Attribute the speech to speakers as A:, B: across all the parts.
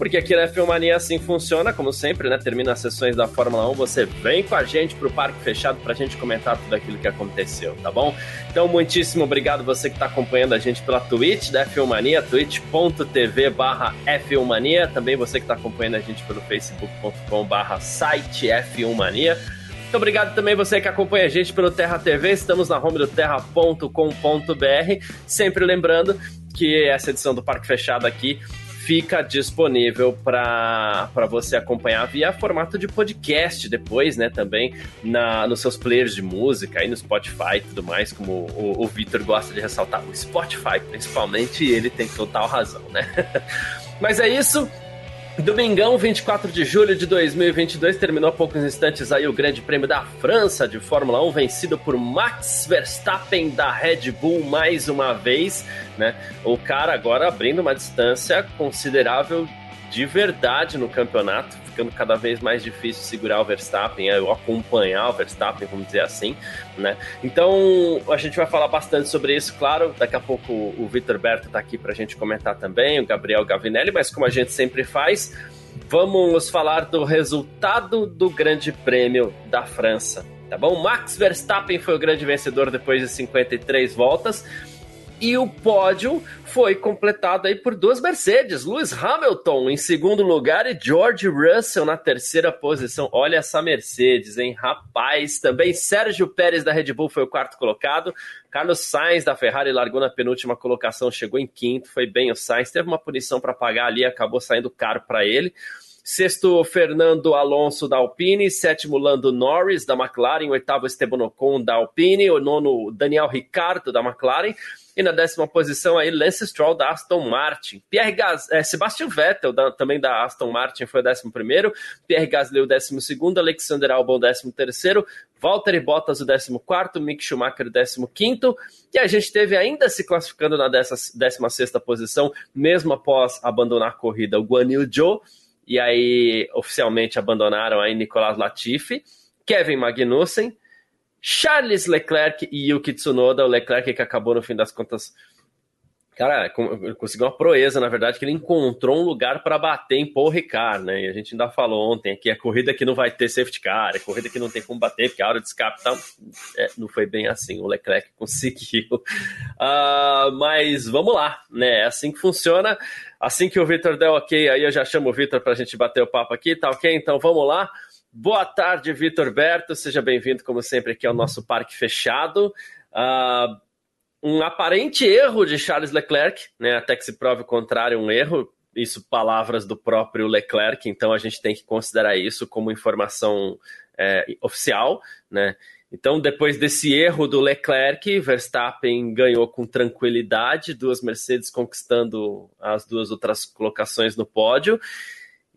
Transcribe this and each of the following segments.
A: porque aqui na Filmania assim funciona, como sempre, né? Termina as sessões da Fórmula 1, você vem com a gente pro Parque Fechado pra gente comentar tudo aquilo que aconteceu, tá bom? Então, muitíssimo obrigado você que tá acompanhando a gente pela Twitch da Filmania, twitch.tv barra F1mania, também você que tá acompanhando a gente pelo facebook.com barra site F1mania. Muito obrigado também você que acompanha a gente pelo Terra TV. Estamos na home do terra.com.br. Sempre lembrando que essa edição do Parque Fechado aqui fica disponível para você acompanhar via formato de podcast depois, né? Também na, nos seus players de música, aí no Spotify e tudo mais, como o, o Victor gosta de ressaltar. O Spotify, principalmente, ele tem total razão, né? Mas é isso. Domingão, 24 de julho de 2022, terminou há poucos instantes aí o Grande Prêmio da França de Fórmula 1, vencido por Max Verstappen da Red Bull mais uma vez, né? O cara agora abrindo uma distância considerável de verdade no campeonato, ficando cada vez mais difícil segurar o Verstappen, ou acompanhar o Verstappen, vamos dizer assim, né? Então, a gente vai falar bastante sobre isso, claro. Daqui a pouco o Vitor Berto está aqui para a gente comentar também, o Gabriel Gavinelli, mas como a gente sempre faz, vamos falar do resultado do Grande Prêmio da França. Tá bom? Max Verstappen foi o grande vencedor depois de 53 voltas. E o pódio foi completado aí por duas Mercedes. Lewis Hamilton em segundo lugar e George Russell na terceira posição. Olha essa Mercedes, hein? Rapaz, também Sérgio Pérez da Red Bull foi o quarto colocado. Carlos Sainz da Ferrari largou na penúltima colocação, chegou em quinto, foi bem o Sainz. Teve uma punição para pagar ali, acabou saindo caro para ele. Sexto, Fernando Alonso da Alpine. Sétimo, Lando Norris da McLaren. Oitavo, Esteban Ocon da Alpine. O nono, Daniel Ricciardo da McLaren. E na décima posição aí, Lance Stroll da Aston Martin. Pierre Gas, é, Sebastian Vettel da, também da Aston Martin foi o décimo primeiro. Pierre Gasly o décimo segundo. Alexander Albon o décimo terceiro. Valtteri Bottas o décimo quarto. Mick Schumacher o décimo quinto. E a gente teve ainda se classificando na décima sexta posição, mesmo após abandonar a corrida, o Guan Yu Zhou e aí oficialmente abandonaram aí Nicolas Latifi, Kevin Magnussen, Charles Leclerc e Yuki Tsunoda, o Leclerc que acabou no fim das contas cara, conseguiu uma proeza, na verdade, que ele encontrou um lugar para bater em Paul Ricard, né? E a gente ainda falou ontem que a corrida que não vai ter safety car, a corrida que não tem como bater, porque a hora de escape tá... É, não foi bem assim, o Leclerc conseguiu. Uh, mas vamos lá, né? É assim que funciona. Assim que o Victor der ok, aí eu já chamo o Victor para a gente bater o papo aqui, tá ok? Então vamos lá. Boa tarde, Vitor Berto. Seja bem-vindo, como sempre, aqui ao nosso parque fechado. Uh, um aparente erro de Charles Leclerc, né, até que se prove o contrário, um erro. Isso, palavras do próprio Leclerc, então a gente tem que considerar isso como informação é, oficial, né? Então, depois desse erro do Leclerc, Verstappen ganhou com tranquilidade, duas Mercedes conquistando as duas outras colocações no pódio.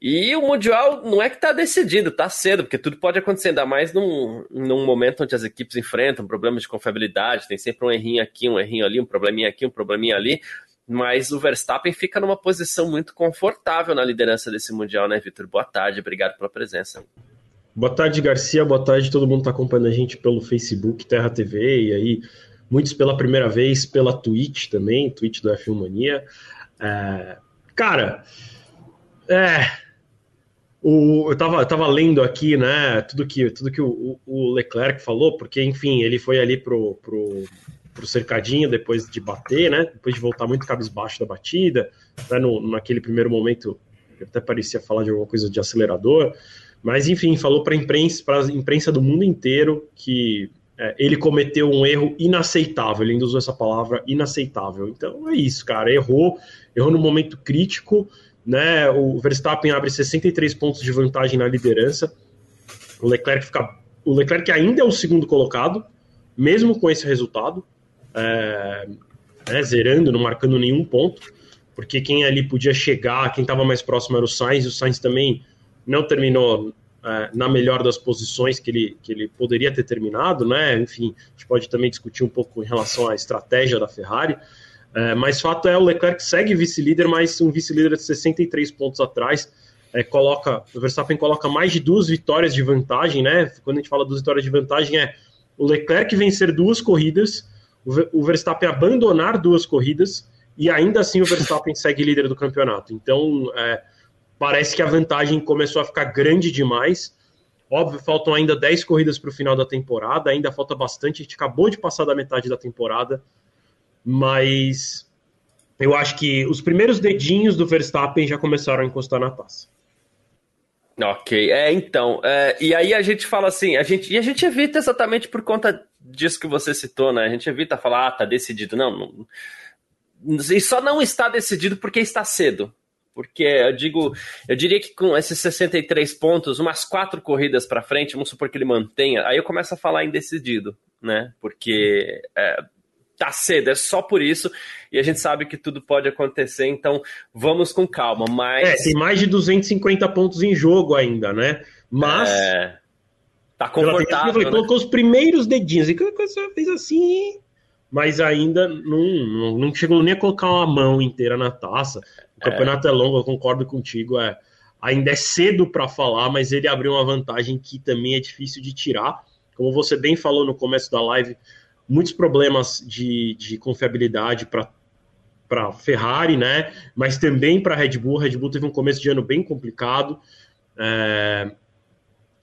A: E o Mundial não é que está decidido, está cedo, porque tudo pode acontecer, ainda mais num, num momento onde as equipes enfrentam problemas de confiabilidade, tem sempre um errinho aqui, um errinho ali, um probleminha aqui, um probleminha ali. Mas o Verstappen fica numa posição muito confortável na liderança desse Mundial, né, Vitor? Boa tarde, obrigado pela presença.
B: Boa tarde, Garcia. Boa tarde, todo mundo está acompanhando a gente pelo Facebook, Terra TV, e aí muitos pela primeira vez pela Twitch também, Twitch do F1 Mania. É, cara, é, o, eu estava tava lendo aqui, né, tudo que, tudo que o, o, Leclerc falou, porque, enfim, ele foi ali pro, pro, pro cercadinho depois de bater, né, depois de voltar muito cabisbaixo da batida, né, no, naquele primeiro momento até parecia falar de alguma coisa de acelerador, mas, enfim, falou para a imprensa, imprensa do mundo inteiro que é, ele cometeu um erro inaceitável, ele ainda usou essa palavra inaceitável. Então é isso, cara, errou, errou no momento crítico, né? O Verstappen abre 63 pontos de vantagem na liderança. O Leclerc fica, o Leclerc ainda é o segundo colocado, mesmo com esse resultado, é, né, zerando, não marcando nenhum ponto, porque quem ali podia chegar, quem estava mais próximo era o Sainz, e o Sainz também não terminou é, na melhor das posições que ele, que ele poderia ter terminado, né? Enfim, a gente pode também discutir um pouco em relação à estratégia da Ferrari. É, mas fato é, o Leclerc segue vice-líder, mas um vice-líder de 63 pontos atrás. É, coloca, o Verstappen coloca mais de duas vitórias de vantagem, né? Quando a gente fala duas vitórias de vantagem, é o Leclerc vencer duas corridas, o Verstappen abandonar duas corridas, e ainda assim o Verstappen segue líder do campeonato. Então, é, parece que a vantagem começou a ficar grande demais. Óbvio, faltam ainda 10 corridas para o final da temporada, ainda falta bastante, a gente acabou de passar da metade da temporada, mas eu acho que os primeiros dedinhos do Verstappen já começaram a encostar na taça.
A: Ok, é então, é, e aí a gente fala assim, a gente, e a gente evita exatamente por conta disso que você citou, né? A gente evita falar, ah, tá decidido. Não, não e só não está decidido porque está cedo. Porque eu digo, eu diria que com esses 63 pontos, umas quatro corridas para frente, vamos supor que ele mantenha, aí eu começo a falar indecidido, né? Porque é, tá cedo, é só por isso, e a gente sabe que tudo pode acontecer, então vamos com calma. Mas.
B: É, tem mais de 250 pontos em jogo ainda, né? Mas.
A: É, tá confortável.
B: Ele né? colocou os primeiros dedinhos, e coisa fez assim, mas ainda não, não, não, chegou nem a colocar uma mão inteira na taça. O campeonato é, é longo, eu concordo contigo. É, ainda é cedo para falar, mas ele abriu uma vantagem que também é difícil de tirar. Como você bem falou no começo da live, muitos problemas de, de confiabilidade para Ferrari, né? Mas também para Red Bull. Red Bull teve um começo de ano bem complicado. É,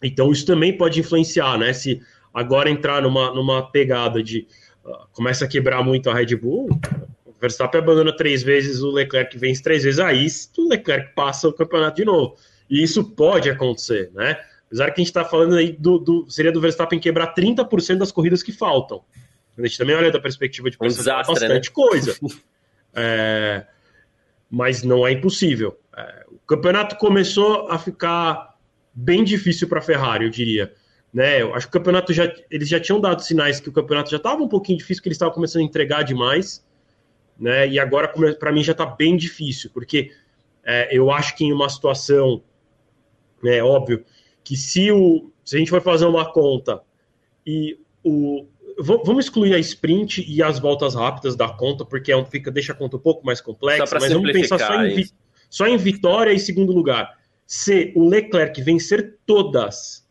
B: então isso também pode influenciar, né? Se agora entrar numa, numa pegada de começa a quebrar muito a Red Bull, o Verstappen abandona três vezes, o Leclerc vence três vezes, aí o Leclerc passa o campeonato de novo. E isso pode acontecer, né? Apesar que a gente está falando aí do, do, seria do Verstappen quebrar 30% das corridas que faltam. A gente também olha da perspectiva de
A: um desastre,
B: bastante
A: né?
B: coisa. É, mas não é impossível. É, o campeonato começou a ficar bem difícil para a Ferrari, eu diria. Né? Eu acho que o campeonato já. Eles já tinham dado sinais que o campeonato já estava um pouquinho difícil, que eles estavam começando a entregar demais. Né? E agora, para mim, já está bem difícil, porque é, eu acho que em uma situação, é óbvio, que se, o, se a gente for fazer uma conta e o. Vamos excluir a sprint e as voltas rápidas da conta, porque é fica, deixa a conta um pouco mais complexa, mas vamos pensar só em, só em vitória e segundo lugar. Se o Leclerc vencer todas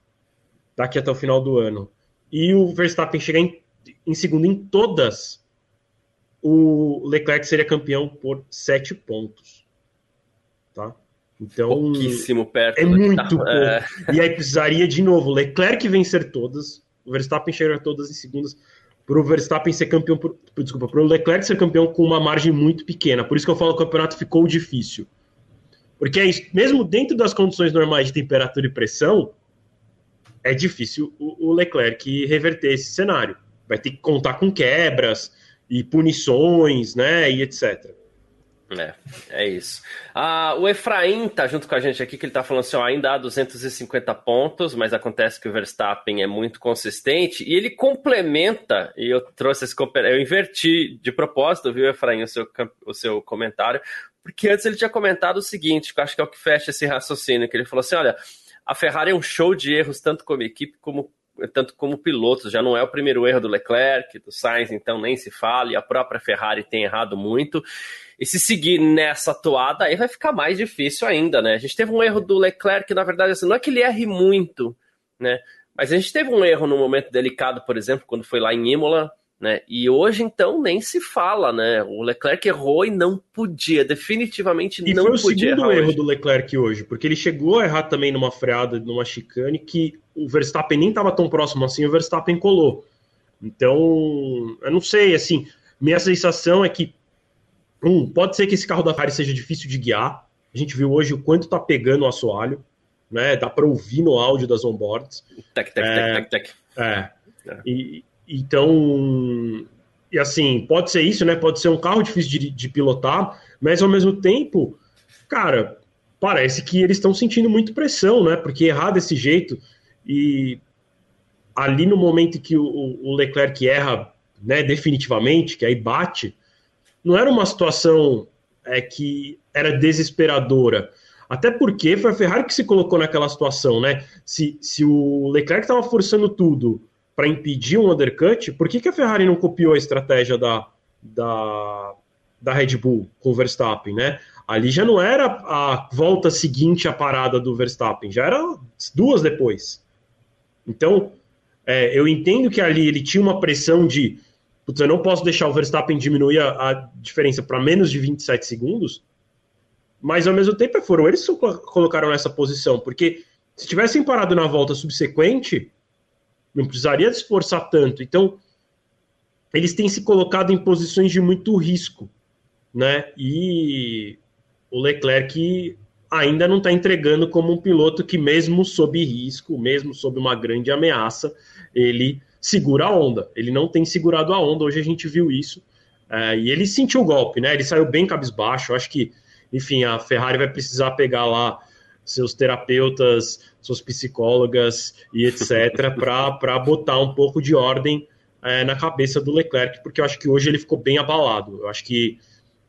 B: daqui até o final do ano, e o Verstappen chegar em, em segundo em todas, o Leclerc seria campeão por sete pontos. Tá? Então,
A: Pouquíssimo perto.
B: É muito tá... pouco. É... E aí precisaria, de novo, Leclerc vencer todas, o Verstappen chegar todas em segundas, para o Verstappen ser campeão, por, desculpa, para o Leclerc ser campeão com uma margem muito pequena. Por isso que eu falo que o campeonato ficou difícil. Porque é mesmo dentro das condições normais de temperatura e pressão, é difícil o, Leclerc reverter esse cenário. Vai ter que contar com quebras e punições, né, e etc.
A: É, é isso. Ah, o Efraim tá junto com a gente aqui, que ele tá falando assim, ó, ainda há 250 pontos, mas acontece que o Verstappen é muito consistente, e ele complementa, e eu trouxe esse, eu inverti de propósito, viu, Efraim, o seu, o seu comentário, porque antes ele tinha comentado o seguinte, que eu acho que é o que fecha esse raciocínio, que ele falou assim, olha, a Ferrari é um show de erros, tanto como equipe como tanto como pilotos. Já não é o primeiro erro do Leclerc, do Sainz, então nem se fala, e a própria Ferrari tem errado muito. E se seguir nessa toada, aí vai ficar mais difícil ainda, né? A gente teve um erro do Leclerc, que na verdade assim, não é que ele erre muito, né? Mas a gente teve um erro no momento delicado, por exemplo, quando foi lá em Imola, né? E hoje, então, nem se fala, né? O Leclerc errou e não podia, definitivamente
B: e
A: não
B: podia. E
A: foi o
B: segundo erro hoje. do Leclerc hoje, porque ele chegou a errar também numa freada, numa chicane, que o Verstappen nem estava tão próximo assim, o Verstappen colou. Então, eu não sei, assim, minha sensação é que, um, pode ser que esse carro da Ferrari seja difícil de guiar. A gente viu hoje o quanto tá pegando o assoalho, né? Dá para ouvir no áudio das onboards.
A: Tec, tec, é, tec, tec, tec.
B: É. é. E, então, e assim, pode ser isso, né? Pode ser um carro difícil de, de pilotar, mas ao mesmo tempo, cara, parece que eles estão sentindo muito pressão, né? Porque errar desse jeito e ali no momento que o, o Leclerc erra, né, definitivamente, que aí bate, não era uma situação é, que era desesperadora. Até porque foi a Ferrari que se colocou naquela situação, né? Se, se o Leclerc estava forçando tudo para impedir um undercut, por que, que a Ferrari não copiou a estratégia da, da, da Red Bull com o Verstappen, né? Ali já não era a volta seguinte à parada do Verstappen, já era duas depois. Então, é, eu entendo que ali ele tinha uma pressão de putz, eu não posso deixar o Verstappen diminuir a, a diferença para menos de 27 segundos, mas ao mesmo tempo foram eles que colocaram nessa posição, porque se tivessem parado na volta subsequente, não precisaria se esforçar tanto. Então, eles têm se colocado em posições de muito risco, né? E o Leclerc ainda não está entregando como um piloto que, mesmo sob risco, mesmo sob uma grande ameaça, ele segura a onda. Ele não tem segurado a onda, hoje a gente viu isso. É, e ele sentiu o golpe, né? Ele saiu bem cabisbaixo. Eu acho que, enfim, a Ferrari vai precisar pegar lá seus terapeutas, suas psicólogas e etc., para botar um pouco de ordem é, na cabeça do Leclerc, porque eu acho que hoje ele ficou bem abalado. Eu acho que,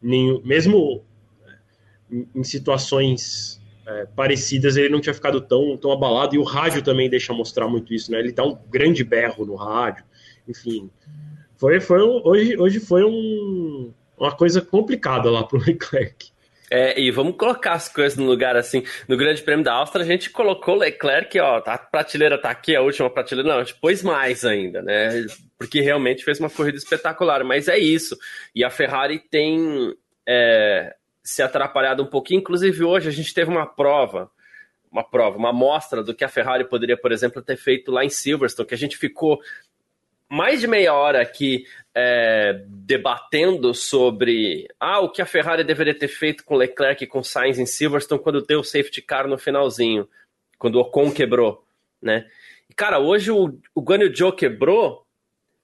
B: nem, mesmo é, em situações é, parecidas, ele não tinha ficado tão, tão abalado, e o rádio também deixa mostrar muito isso, né? Ele dá um grande berro no rádio, enfim. Foi, foi um, hoje, hoje foi um, uma coisa complicada lá para o Leclerc.
A: É, e vamos colocar as coisas no lugar assim. No Grande Prêmio da Áustria, a gente colocou Leclerc, ó, a prateleira tá aqui, a última prateleira, não, pôs mais ainda, né? Porque realmente fez uma corrida espetacular, mas é isso. E a Ferrari tem é, se atrapalhado um pouquinho, inclusive hoje a gente teve uma prova, uma prova, uma amostra do que a Ferrari poderia, por exemplo, ter feito lá em Silverstone, que a gente ficou mais de meia hora aqui é, debatendo sobre ah, o que a Ferrari deveria ter feito com Leclerc e com Sainz em Silverstone quando deu o safety car no finalzinho, quando o Ocon quebrou, né? E, cara, hoje o, o Guanyu Joe quebrou.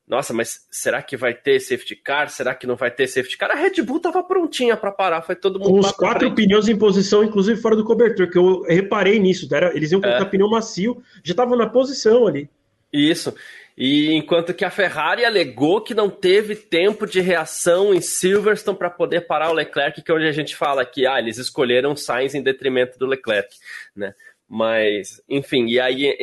A: Nossa, mas será que vai ter safety car? Será que não vai ter safety car? A Red Bull tava prontinha para parar, foi todo mundo.
B: Com os quatro pneus em posição, inclusive fora do cobertor, que eu reparei nisso. Era, eles iam colocar é. pneu macio, já estavam na posição ali.
A: Isso. E enquanto que a Ferrari alegou que não teve tempo de reação em Silverstone para poder parar o Leclerc, que é onde a gente fala que ah, eles escolheram Sainz em detrimento do Leclerc, né? Mas, enfim, e aí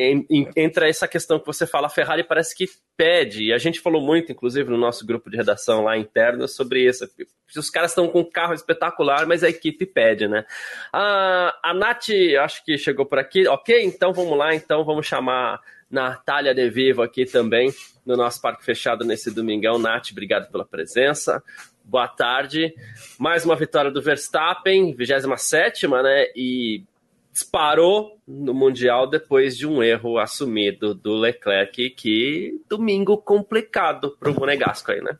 A: entra essa questão que você fala, a Ferrari parece que pede, e a gente falou muito, inclusive, no nosso grupo de redação lá interno, sobre isso. Os caras estão com um carro espetacular, mas a equipe pede, né? A, a Nath, acho que chegou por aqui, ok? Então vamos lá, então vamos chamar Natália De Vivo aqui também no nosso Parque Fechado nesse domingão. Nath, obrigado pela presença. Boa tarde. Mais uma vitória do Verstappen, 27, né? E disparou no Mundial depois de um erro assumido do Leclerc, que domingo complicado para o Monegasco aí, né?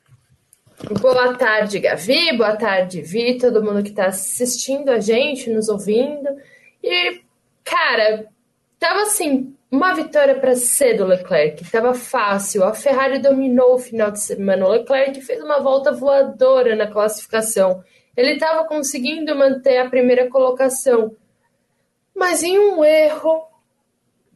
C: Boa tarde, Gavi. Boa tarde, Vi, todo mundo que está assistindo a gente, nos ouvindo. E, cara, tava assim, uma vitória para ser do Leclerc, estava fácil. A Ferrari dominou o final de semana. O Leclerc fez uma volta voadora na classificação. Ele estava conseguindo manter a primeira colocação, mas em um erro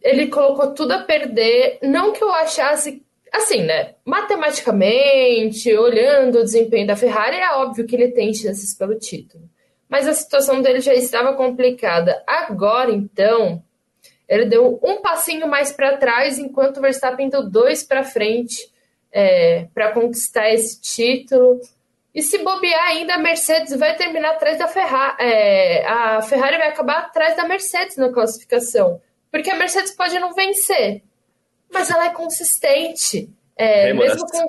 C: ele colocou tudo a perder. Não que eu achasse assim, né? Matematicamente, olhando o desempenho da Ferrari, é óbvio que ele tem chances pelo título. Mas a situação dele já estava complicada. Agora, então, ele deu um passinho mais para trás, enquanto o Verstappen deu dois para frente é, para conquistar esse título. E se bobear ainda, a Mercedes vai terminar atrás da Ferrari. É, a Ferrari vai acabar atrás da Mercedes na classificação. Porque a Mercedes pode não vencer, mas ela é consistente. É, mesmo com...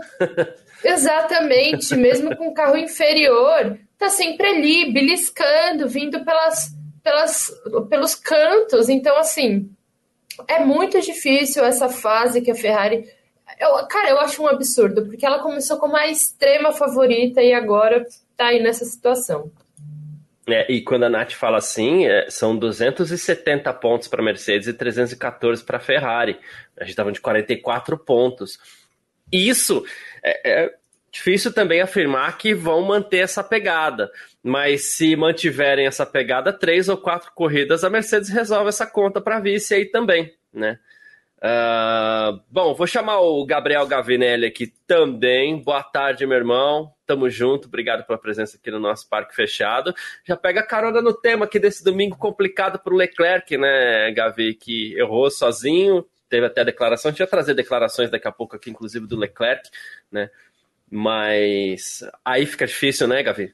C: Exatamente, mesmo com carro inferior, tá sempre ali, beliscando, vindo pelas pelas, pelos cantos. Então, assim, é muito difícil essa fase que a Ferrari. Eu, cara, eu acho um absurdo, porque ela começou como a extrema favorita e agora tá aí nessa situação.
A: É, e quando a Nath fala assim, é, são 270 pontos para Mercedes e 314 para Ferrari. A gente estava de 44 pontos. Isso é, é, difícil também afirmar que vão manter essa pegada. Mas se mantiverem essa pegada, três ou quatro corridas, a Mercedes resolve essa conta para vice aí também, né? Uh, bom, vou chamar o Gabriel Gavinelli aqui também. Boa tarde, meu irmão. Tamo junto. Obrigado pela presença aqui no nosso Parque Fechado. Já pega carona no tema aqui desse domingo complicado para o Leclerc, né, Gavi, que errou sozinho. Teve até a declaração. A gente vai trazer declarações daqui a pouco aqui, inclusive do Leclerc, né? Mas aí fica difícil, né, Gavi?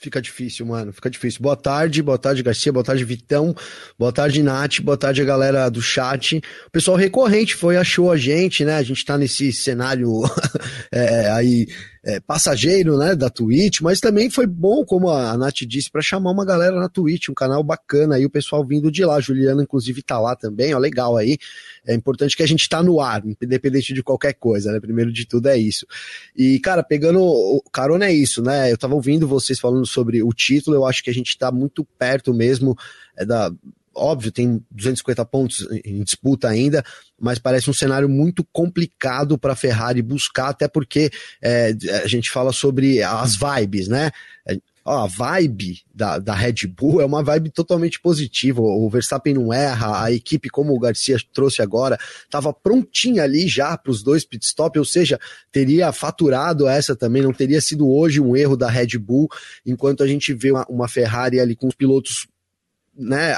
D: Fica difícil, mano. Fica difícil. Boa tarde, boa tarde, Garcia, boa tarde, Vitão, boa tarde, Nath, boa tarde a galera do chat. O pessoal recorrente foi, achou a gente, né? A gente tá nesse cenário é, aí é, passageiro, né, da Twitch, mas também foi bom, como a Nath disse, para chamar uma galera na Twitch, um canal bacana aí, o pessoal vindo de lá. Juliana, inclusive, tá lá também, ó, legal aí. É importante que a gente tá no ar, independente de qualquer coisa, né? Primeiro de tudo é isso. E, cara, pegando o carona é isso, né? Eu tava ouvindo vocês falando sobre o título, eu acho que a gente tá muito perto mesmo é, da, óbvio, tem 250 pontos em disputa ainda, mas parece um cenário muito complicado para a Ferrari buscar, até porque é, a gente fala sobre as vibes, né? É, a vibe da, da Red Bull é uma vibe totalmente positiva. O Verstappen não erra, a equipe, como o Garcia trouxe agora, estava prontinha ali já para os dois pitstop, ou seja, teria faturado essa também, não teria sido hoje um erro da Red Bull, enquanto a gente vê uma, uma Ferrari ali com os pilotos né?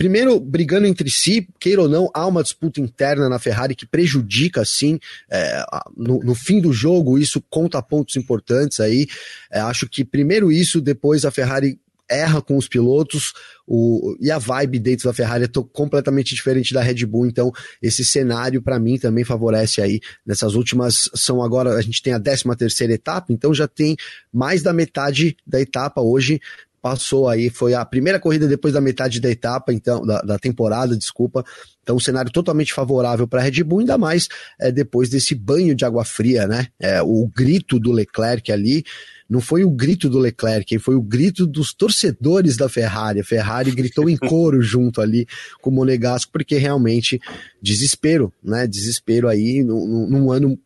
D: Primeiro, brigando entre si, queira ou não, há uma disputa interna na Ferrari que prejudica, sim, é, no, no, fim do jogo, isso conta pontos importantes aí. É, acho que primeiro isso, depois a Ferrari erra com os pilotos o, e a vibe dentro da Ferrari é completamente diferente da Red Bull, então esse cenário para mim também favorece aí nessas últimas, são agora, a gente tem a 13 terceira etapa, então já tem mais da metade da etapa hoje passou aí, foi a primeira corrida depois da metade da etapa, então, da, da temporada, desculpa. Então, um cenário totalmente favorável para a Red Bull, ainda mais é, depois desse banho de água fria, né? É, o grito do Leclerc ali. Não foi o grito do Leclerc, foi o grito dos torcedores da Ferrari. A Ferrari gritou em coro junto ali com o Monegasco, porque realmente desespero, né? Desespero aí num, num ano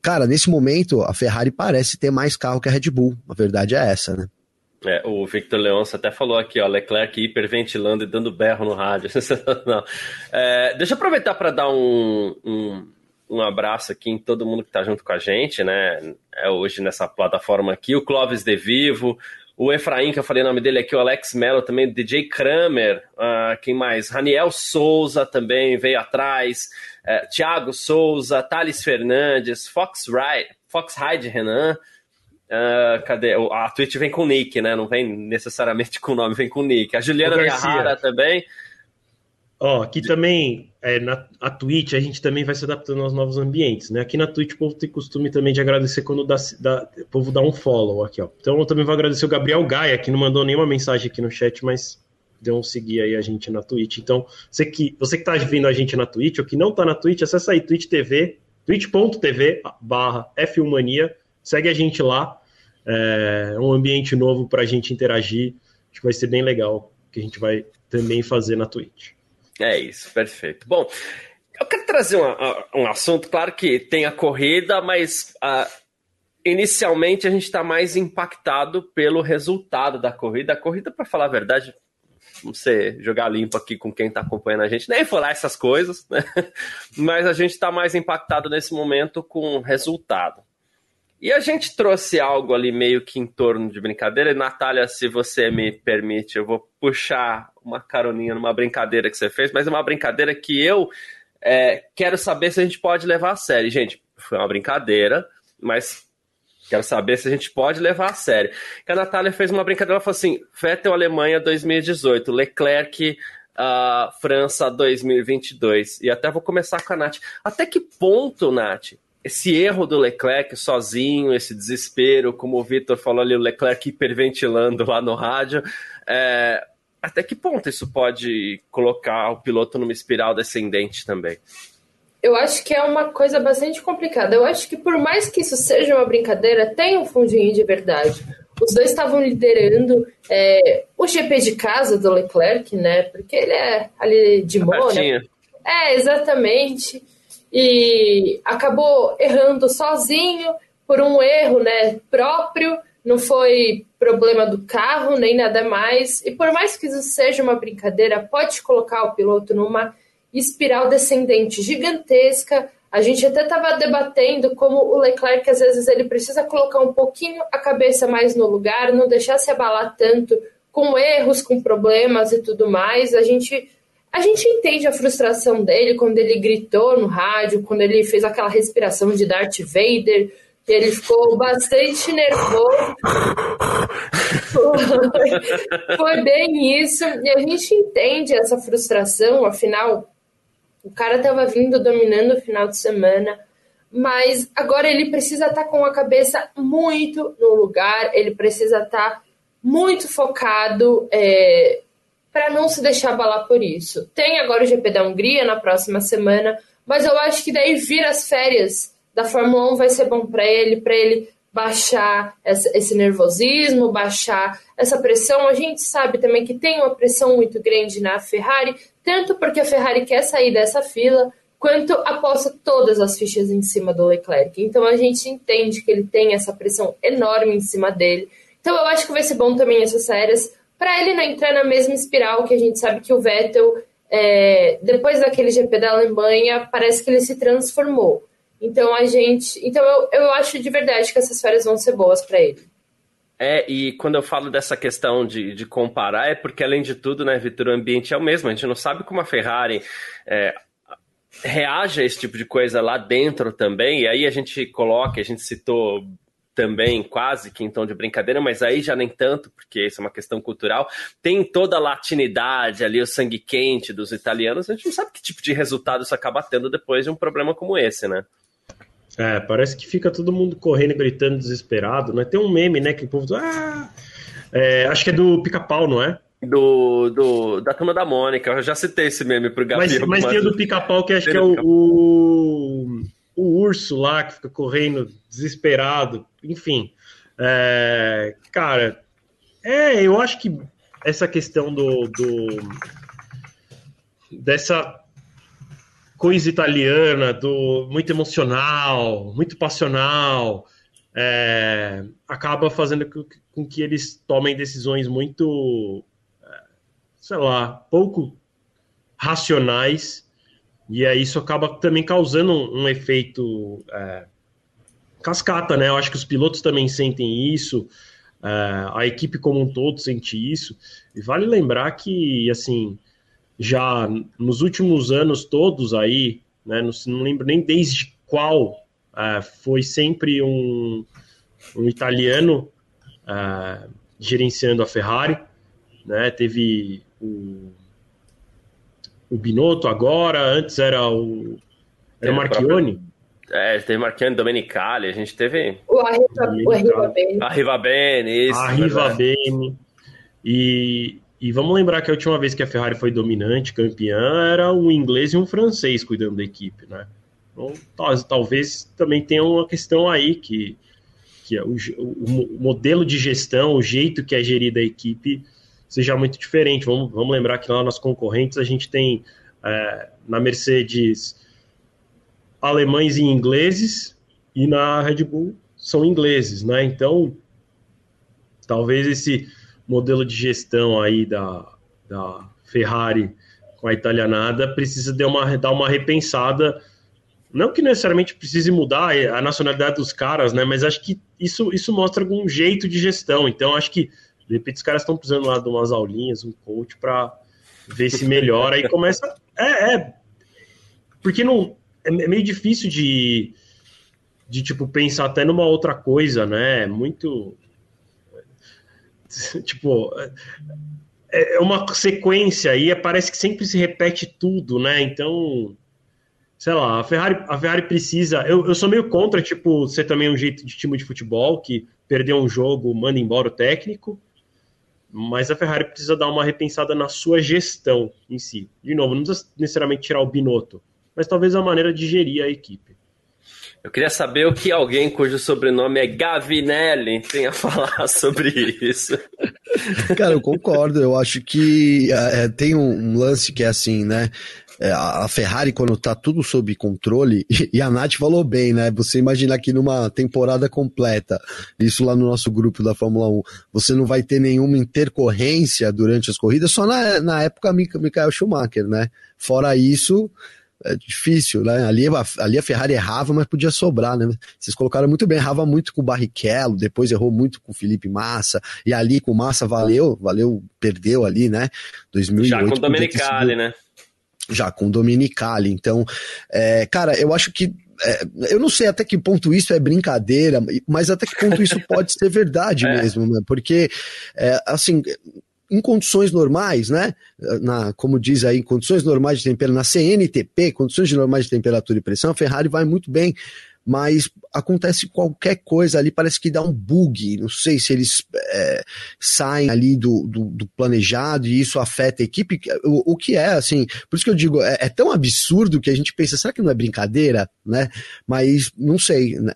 D: Cara, nesse momento a Ferrari parece ter mais carro que a Red Bull. A verdade é essa, né?
A: É, o Victor Leonça até falou aqui, ó, Leclerc hiperventilando e dando berro no rádio. É, deixa eu aproveitar para dar um, um, um, abraço aqui em todo mundo que está junto com a gente, né? É hoje nessa plataforma aqui, o Clóvis De Vivo, o Efraim, que eu falei o nome dele aqui, o Alex Mello também, DJ Kramer, uh, quem mais? Raniel Souza também veio atrás, uh, Thiago Souza, Thales Fernandes, Fox Ride, Fox Ride Renan, Uh, cadê? A Twitch vem com nick, né? Não vem necessariamente com nome, vem com nick. A Juliana Miyahara também.
B: Ó, aqui também, é, na a Twitch, a gente também vai se adaptando aos novos ambientes, né? Aqui na Twitch o povo tem costume também de agradecer quando dá, dá, o povo dá um follow aqui, ó. Então eu também vou agradecer o Gabriel Gaia, que não mandou nenhuma mensagem aqui no chat, mas deu um seguir aí a gente na Twitch. Então, você que, você que tá vendo a gente na Twitch, ou que não tá na Twitch, acessa aí Twitch TV, twitch.tv barra F1mania, segue a gente lá, é um ambiente novo para a gente interagir, acho que vai ser bem legal, que a gente vai também fazer na Twitch.
A: É isso, perfeito. Bom, eu quero trazer um, um assunto, claro que tem a corrida, mas uh, inicialmente a gente está mais impactado pelo resultado da corrida. A corrida, para falar a verdade, não sei, jogar limpo aqui com quem está acompanhando a gente, nem falar essas coisas, né? Mas a gente está mais impactado nesse momento com o resultado. E a gente trouxe algo ali meio que em torno de brincadeira. E, Natália, se você me permite, eu vou puxar uma caroninha numa brincadeira que você fez, mas é uma brincadeira que eu é, quero saber se a gente pode levar a sério. Gente, foi uma brincadeira, mas quero saber se a gente pode levar a sério. Que a Natália fez uma brincadeira, ela falou assim: Vettel Alemanha 2018, Leclerc. Uh, França 2022. E até vou começar com a Nath. Até que ponto, Nath, esse erro do Leclerc sozinho, esse desespero, como o Vitor falou ali, o Leclerc hiperventilando lá no rádio, é, até que ponto isso pode colocar o piloto numa espiral descendente também?
C: Eu acho que é uma coisa bastante complicada. Eu acho que por mais que isso seja uma brincadeira, tem um fundinho de verdade. Os dois estavam liderando é, o GP de casa do Leclerc, né? Porque ele é ali de Mônaco. É, exatamente e acabou errando sozinho por um erro né, próprio, não foi problema do carro nem nada mais. E por mais que isso seja uma brincadeira, pode colocar o piloto numa espiral descendente gigantesca. A gente até estava debatendo como o Leclerc, às vezes, ele precisa colocar um pouquinho a cabeça mais no lugar, não deixar se abalar tanto com erros, com problemas e tudo mais. A gente, a gente entende a frustração dele quando ele gritou no rádio, quando ele fez aquela respiração de Darth Vader, que ele ficou bastante nervoso. Foi, bem isso. E a gente entende essa frustração, afinal, o cara estava vindo dominando o final de semana, mas agora ele precisa estar tá com a cabeça muito no lugar, ele precisa estar tá muito focado é, para não se deixar abalar por isso. Tem agora o GP da Hungria na próxima semana, mas eu acho que daí vir as férias da Fórmula 1 vai ser bom para ele, para ele baixar esse nervosismo, baixar essa pressão. A gente sabe também que tem uma pressão muito grande na Ferrari, tanto porque a Ferrari quer sair dessa fila, quanto aposta todas as fichas em cima do Leclerc. Então a gente entende que ele tem essa pressão enorme em cima dele. Então eu acho que vai ser bom também essas séries para ele não entrar na mesma espiral que a gente sabe que o Vettel, é, depois daquele GP da Alemanha, parece que ele se transformou. Então a gente. Então eu, eu acho de verdade que essas férias vão ser boas para ele.
A: É, e quando eu falo dessa questão de, de comparar, é porque, além de tudo, né, Vitor, o ambiente é o mesmo. A gente não sabe como a Ferrari é, reage a esse tipo de coisa lá dentro também. E aí a gente coloca, a gente citou também quase que em tom de brincadeira, mas aí já nem tanto, porque isso é uma questão cultural. Tem toda a latinidade ali, o sangue quente dos italianos. A gente não sabe que tipo de resultado isso acaba tendo depois de um problema como esse, né?
B: É, parece que fica todo mundo correndo e gritando desesperado, né? Tem um meme, né, que o povo... Ah! É, acho que é do pica-pau, não é?
A: Do, do, da turma da Mônica, eu já citei esse meme pro Gabriel.
B: Mas, mas tem o do pica-pau que acho que é o, o, o, urso lá que fica correndo desesperado, enfim. É, cara, é, eu acho que essa questão do, do dessa coisa italiana, do muito emocional, muito passional, é, acaba fazendo com que eles tomem decisões muito, é, sei lá, pouco racionais, e aí isso acaba também causando um, um efeito é, cascata, né? Eu acho que os pilotos também sentem isso, é, a equipe como um todo sente isso, e vale lembrar que, assim, já nos últimos anos todos aí, né, não, não lembro nem desde qual, uh, foi sempre um, um italiano uh, gerenciando a Ferrari, né, teve o, o Binotto agora, antes era o, era o Marchione.
A: É, teve Marchione Domenicali, a gente teve...
C: O Arriva Bene.
A: Arriva Bene, isso.
B: Arriva Bene. E, e vamos lembrar que a última vez que a Ferrari foi dominante, campeã, era um inglês e um francês cuidando da equipe, né? Então, talvez também tenha uma questão aí que, que é o, o, modelo de gestão, o jeito que é gerida a equipe seja muito diferente. Vamos, vamos lembrar que lá nas concorrentes a gente tem é, na Mercedes alemães e ingleses e na Red Bull são ingleses, né? Então, talvez esse modelo de gestão aí da, da Ferrari com a italianada precisa dar uma, dar uma repensada. Não que necessariamente precise mudar a nacionalidade dos caras, né? Mas acho que isso, isso mostra algum jeito de gestão. Então, acho que de repente os caras estão precisando lá de umas aulinhas, um coach para ver se melhora. Aí começa. É, é. Porque não. É meio difícil de, de tipo, pensar até numa outra coisa, né? É muito tipo, é, é uma sequência e parece que sempre se repete tudo, né? Então, sei lá, a Ferrari, a Ferrari precisa. Eu, eu sou meio contra, tipo, ser também um jeito de time de futebol que perdeu um jogo, manda embora o técnico. Mas a Ferrari precisa dar uma repensada na sua gestão em si. De novo, não precisa necessariamente tirar o Binotto, mas talvez a maneira de gerir a equipe.
A: Eu queria saber o que alguém cujo sobrenome é Gavinelli tem a falar sobre isso.
D: Cara, eu concordo. Eu acho que é, é tem um, um, lance que é assim, né? É, a Ferrari, quando tá tudo sob controle, e a Nath falou bem, né? Você imagina que numa temporada completa, isso lá no nosso grupo da Fórmula 1, você não vai ter nenhuma intercorrência durante as corridas, só na, na época Michael Schumacher, né? Fora isso, é difícil, né? Ali, ali a Ferrari errava, mas podia sobrar, né? Vocês colocaram muito bem, errava muito com o Barrichello, depois errou muito com o Felipe Massa, e ali com o Massa valeu, valeu, perdeu ali, né?
A: 2008. Já com o Domenicali, né?
D: Já com Dominicali. Então, é, cara, eu acho que é, eu não sei até que ponto isso é brincadeira, mas até que ponto isso pode ser verdade é. mesmo, né? Porque, é, assim, em condições normais, né? Na, como diz aí, em condições normais de temperatura, na CNTP, condições normais de temperatura e pressão, a Ferrari vai muito bem mas acontece qualquer coisa ali, parece que dá um bug. Não sei se eles é, saem ali do, do, do, planejado e isso afeta a equipe. O, o, que é, assim, por isso que eu digo, é, é, tão absurdo que a gente pensa, será que não é brincadeira? Né? Mas não sei, né?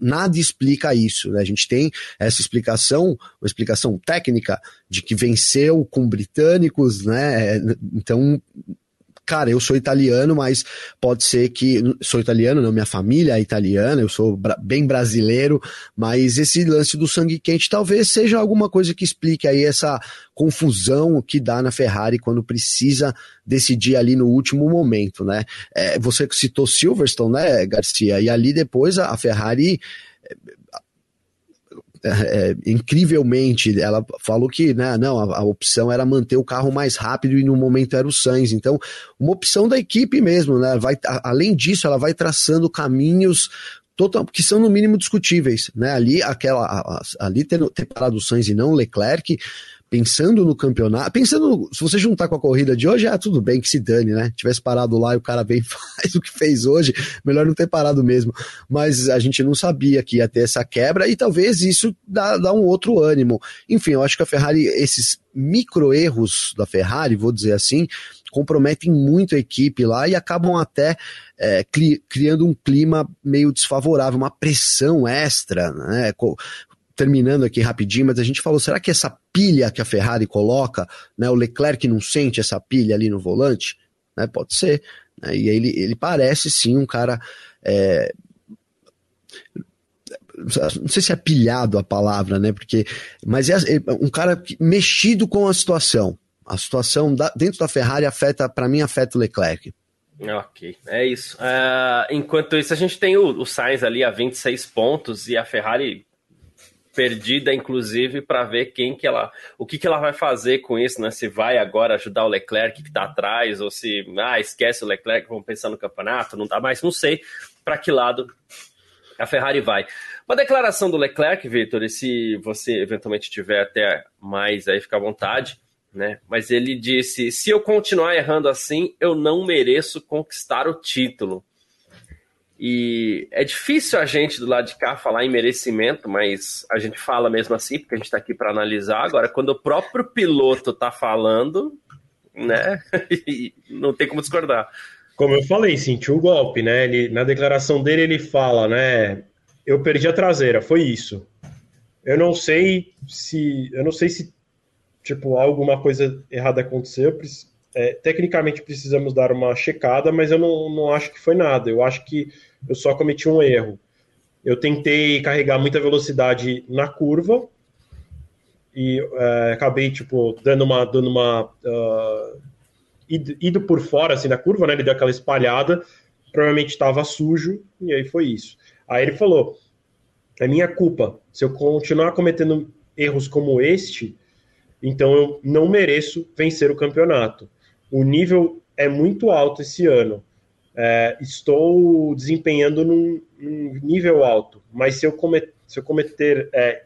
D: nada explica isso. Né? A gente tem essa explicação, uma explicação técnica de que venceu com britânicos, né? Então cara, eu sou italiano, mas pode ser que. Sou italiano, não, minha família é italiana, eu sou bra bem brasileiro, mas esse lance do sangue quente talvez seja alguma coisa que explique aí essa confusão que dá na Ferrari quando precisa decidir ali no último momento, né? É, você citou Silverstone, né, Garcia? E ali depois a, a Ferrari é, incrivelmente, ela falou que né, não, a, a, opção era manter o carro mais rápido e no momento era o Sainz. Então, uma opção da equipe mesmo, né? Vai, a, além disso, ela vai traçando caminhos total, que são no mínimo discutíveis, né? Ali, aquela, ali ter, ter parado o Sainz e não o Leclerc, pensando no campeonato, pensando, se você juntar com a corrida de hoje, ah, tudo bem que se dane, né? Tivesse parado lá e o cara vem faz o que fez hoje, melhor não ter parado mesmo. Mas a gente não sabia que ia ter essa quebra e talvez isso dá, dá um outro ânimo. Enfim, eu acho que a Ferrari, esses micro erros da Ferrari, vou dizer assim, comprometem muito a equipe lá e acabam até é, cri, criando um clima meio desfavorável, uma pressão extra, né? Terminando aqui rapidinho, mas a gente falou, será que essa pilha que a Ferrari coloca, né, o Leclerc não sente essa pilha ali no volante? Né, pode ser. Né, e ele, ele parece sim um cara. É, não sei se é pilhado a palavra, né? Porque, mas é, é um cara mexido com a situação. A situação da, dentro da Ferrari afeta, para mim, afeta o Leclerc.
A: Ok, é isso. Uh, enquanto isso, a gente tem o, o Sainz ali a 26 pontos e a Ferrari perdida, inclusive, para ver quem que ela, o que, que ela vai fazer com isso, né? Se vai agora ajudar o Leclerc que está atrás, ou se ah, esquece o Leclerc, vamos pensar no campeonato, não dá mais, não sei para que lado a Ferrari vai. Uma declaração do Leclerc, Victor, e se você eventualmente tiver até mais aí, fica à vontade, né? Mas ele disse: se eu continuar errando assim, eu não mereço conquistar o título. E é difícil a gente do lado de cá falar em merecimento, mas a gente fala mesmo assim, porque a gente está aqui para analisar. Agora, quando o próprio piloto está falando, né, não tem como discordar.
B: Como eu falei, sentiu o golpe, né? Ele, na declaração dele, ele fala, né? Eu perdi a traseira, foi isso. Eu não sei se. Eu não sei se, tipo, alguma coisa errada aconteceu. É, tecnicamente precisamos dar uma checada, mas eu não, não acho que foi nada. Eu acho que eu só cometi um erro. Eu tentei carregar muita velocidade na curva e é, acabei tipo dando uma dando uma uh, ido, ido, por fora assim da curva, né? Ele deu aquela espalhada, provavelmente estava sujo e aí foi isso. Aí ele falou: é minha culpa. Se eu continuar cometendo erros como este, então eu não mereço vencer o campeonato. O nível é muito alto esse ano é, estou desempenhando num, num, nível alto, mas se eu, comet, se eu cometer, é,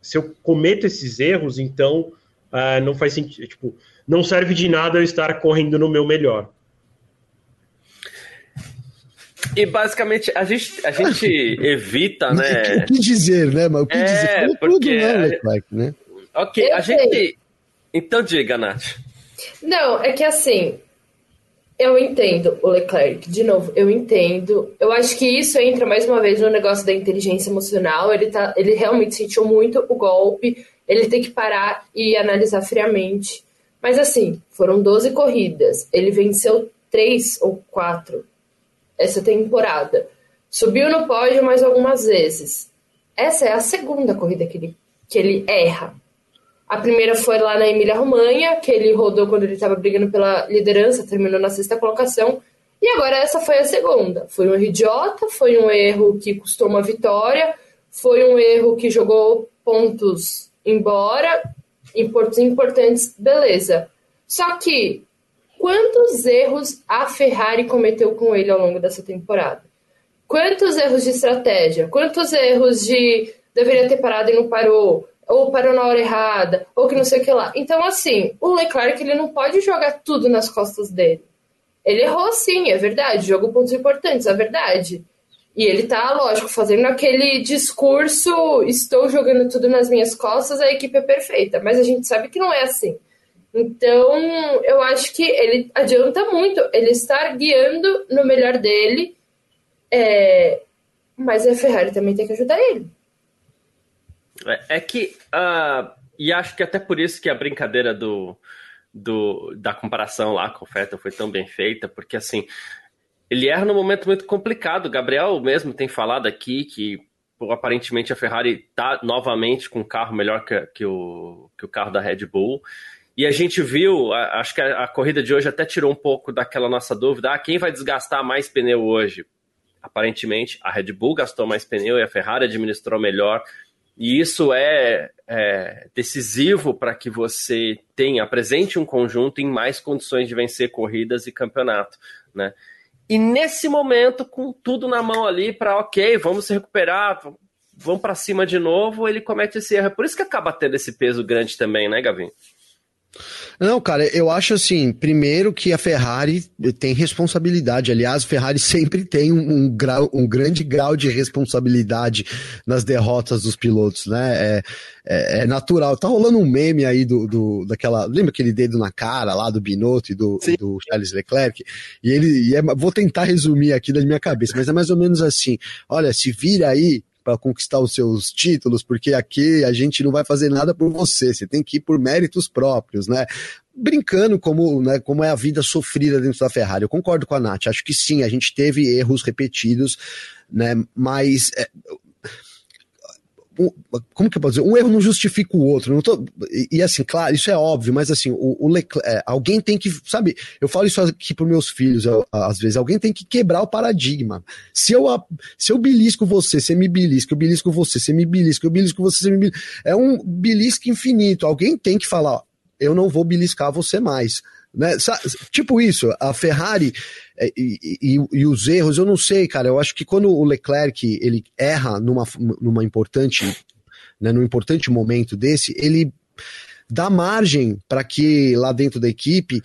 B: se eu cometo esses erros, então é, não faz sentido, tipo, não serve de nada eu estar correndo no meu melhor.
A: E basicamente a gente, a gente evita, né?
D: O que dizer, né? Mas o que é, dizer? Falou tudo, né, Leclerc, né?
A: Ok, a gente. Então diga, Nath.
C: Não, é que assim, eu entendo o Leclerc, de novo, eu entendo. Eu acho que isso entra mais uma vez no negócio da inteligência emocional. Ele, tá, ele realmente sentiu muito o golpe, ele tem que parar e analisar friamente. Mas assim, foram 12 corridas. Ele venceu três ou quatro essa temporada. Subiu no pódio mais algumas vezes. Essa é a segunda corrida que ele, que ele erra. A primeira foi lá na Emília-Romanha, que ele rodou quando ele estava brigando pela liderança, terminou na sexta colocação. E agora essa foi a segunda. Foi um erro idiota, foi um erro que custou uma vitória, foi um erro que jogou pontos embora, em pontos importantes, beleza. Só que quantos erros a Ferrari cometeu com ele ao longo dessa temporada? Quantos erros de estratégia? Quantos erros de deveria ter parado e não parou? Ou parou na hora errada? Ou que não sei o que lá. Então, assim, o Leclerc ele não pode jogar tudo nas costas dele. Ele errou sim, é verdade. Jogou pontos importantes, é verdade. E ele tá, lógico, fazendo aquele discurso: estou jogando tudo nas minhas costas, a equipe é perfeita. Mas a gente sabe que não é assim. Então, eu acho que ele adianta muito ele estar guiando no melhor dele é, mas a Ferrari também tem que ajudar ele.
A: É, é que. Uh, e acho que até por isso que a brincadeira do, do, da comparação lá com o Vettel foi tão bem feita, porque assim. Ele erra num momento muito complicado. O Gabriel mesmo tem falado aqui que aparentemente a Ferrari está novamente com um carro melhor que, que, o, que o carro da Red Bull. E a gente viu, acho que a, a, corrida de hoje até tirou um pouco daquela nossa dúvida: ah, quem vai desgastar mais pneu hoje? aparentemente a Red Bull gastou mais pneu e a Ferrari administrou melhor. E isso é, é decisivo para que você tenha, apresente um conjunto em mais condições de vencer corridas e campeonato, né? E nesse momento, com tudo na mão ali para, ok, vamos se recuperar, vamos para cima de novo, ele comete esse erro. É por isso que acaba tendo esse peso grande também, né, Gavin?
D: Não, cara, eu acho assim, primeiro que a Ferrari tem responsabilidade. Aliás, a Ferrari sempre tem um, um, grau, um grande grau de responsabilidade nas derrotas dos pilotos, né? É, é, é, natural. Tá rolando um meme aí do, do, daquela. Lembra aquele dedo na cara lá do Binotto e do, do Charles Leclerc? E ele. E é, vou tentar resumir aqui da minha cabeça, mas é mais ou menos assim: olha, se vira aí para conquistar os seus títulos, porque aqui a gente não vai fazer nada por você, você tem que ir por méritos próprios, né? brincando como, né, como é a vida sofrida dentro da Ferrari. Eu concordo com a Nath, acho que sim, a gente teve erros repetidos, né, mas é, como que eu posso dizer? Um erro não justifica o outro. Não tô, e, e assim, claro, isso é óbvio, mas assim, o, o Leclerc, é, alguém tem que, sabe, eu falo isso aqui para meus filhos, eu, às vezes, alguém tem que quebrar o paradigma. Se eu, se eu belisco você, você me belisca, eu belisco você, você me belisca, eu belisco você, você me belisca. É um belisco infinito. Alguém tem que falar, ó, eu não vou beliscar você mais. Né? Tipo isso, a Ferrari é, e, e, e, os erros, eu não sei, cara. Eu acho que quando o Leclerc ele erra numa, numa importante, né, num importante momento desse, ele dá margem para que lá dentro da equipe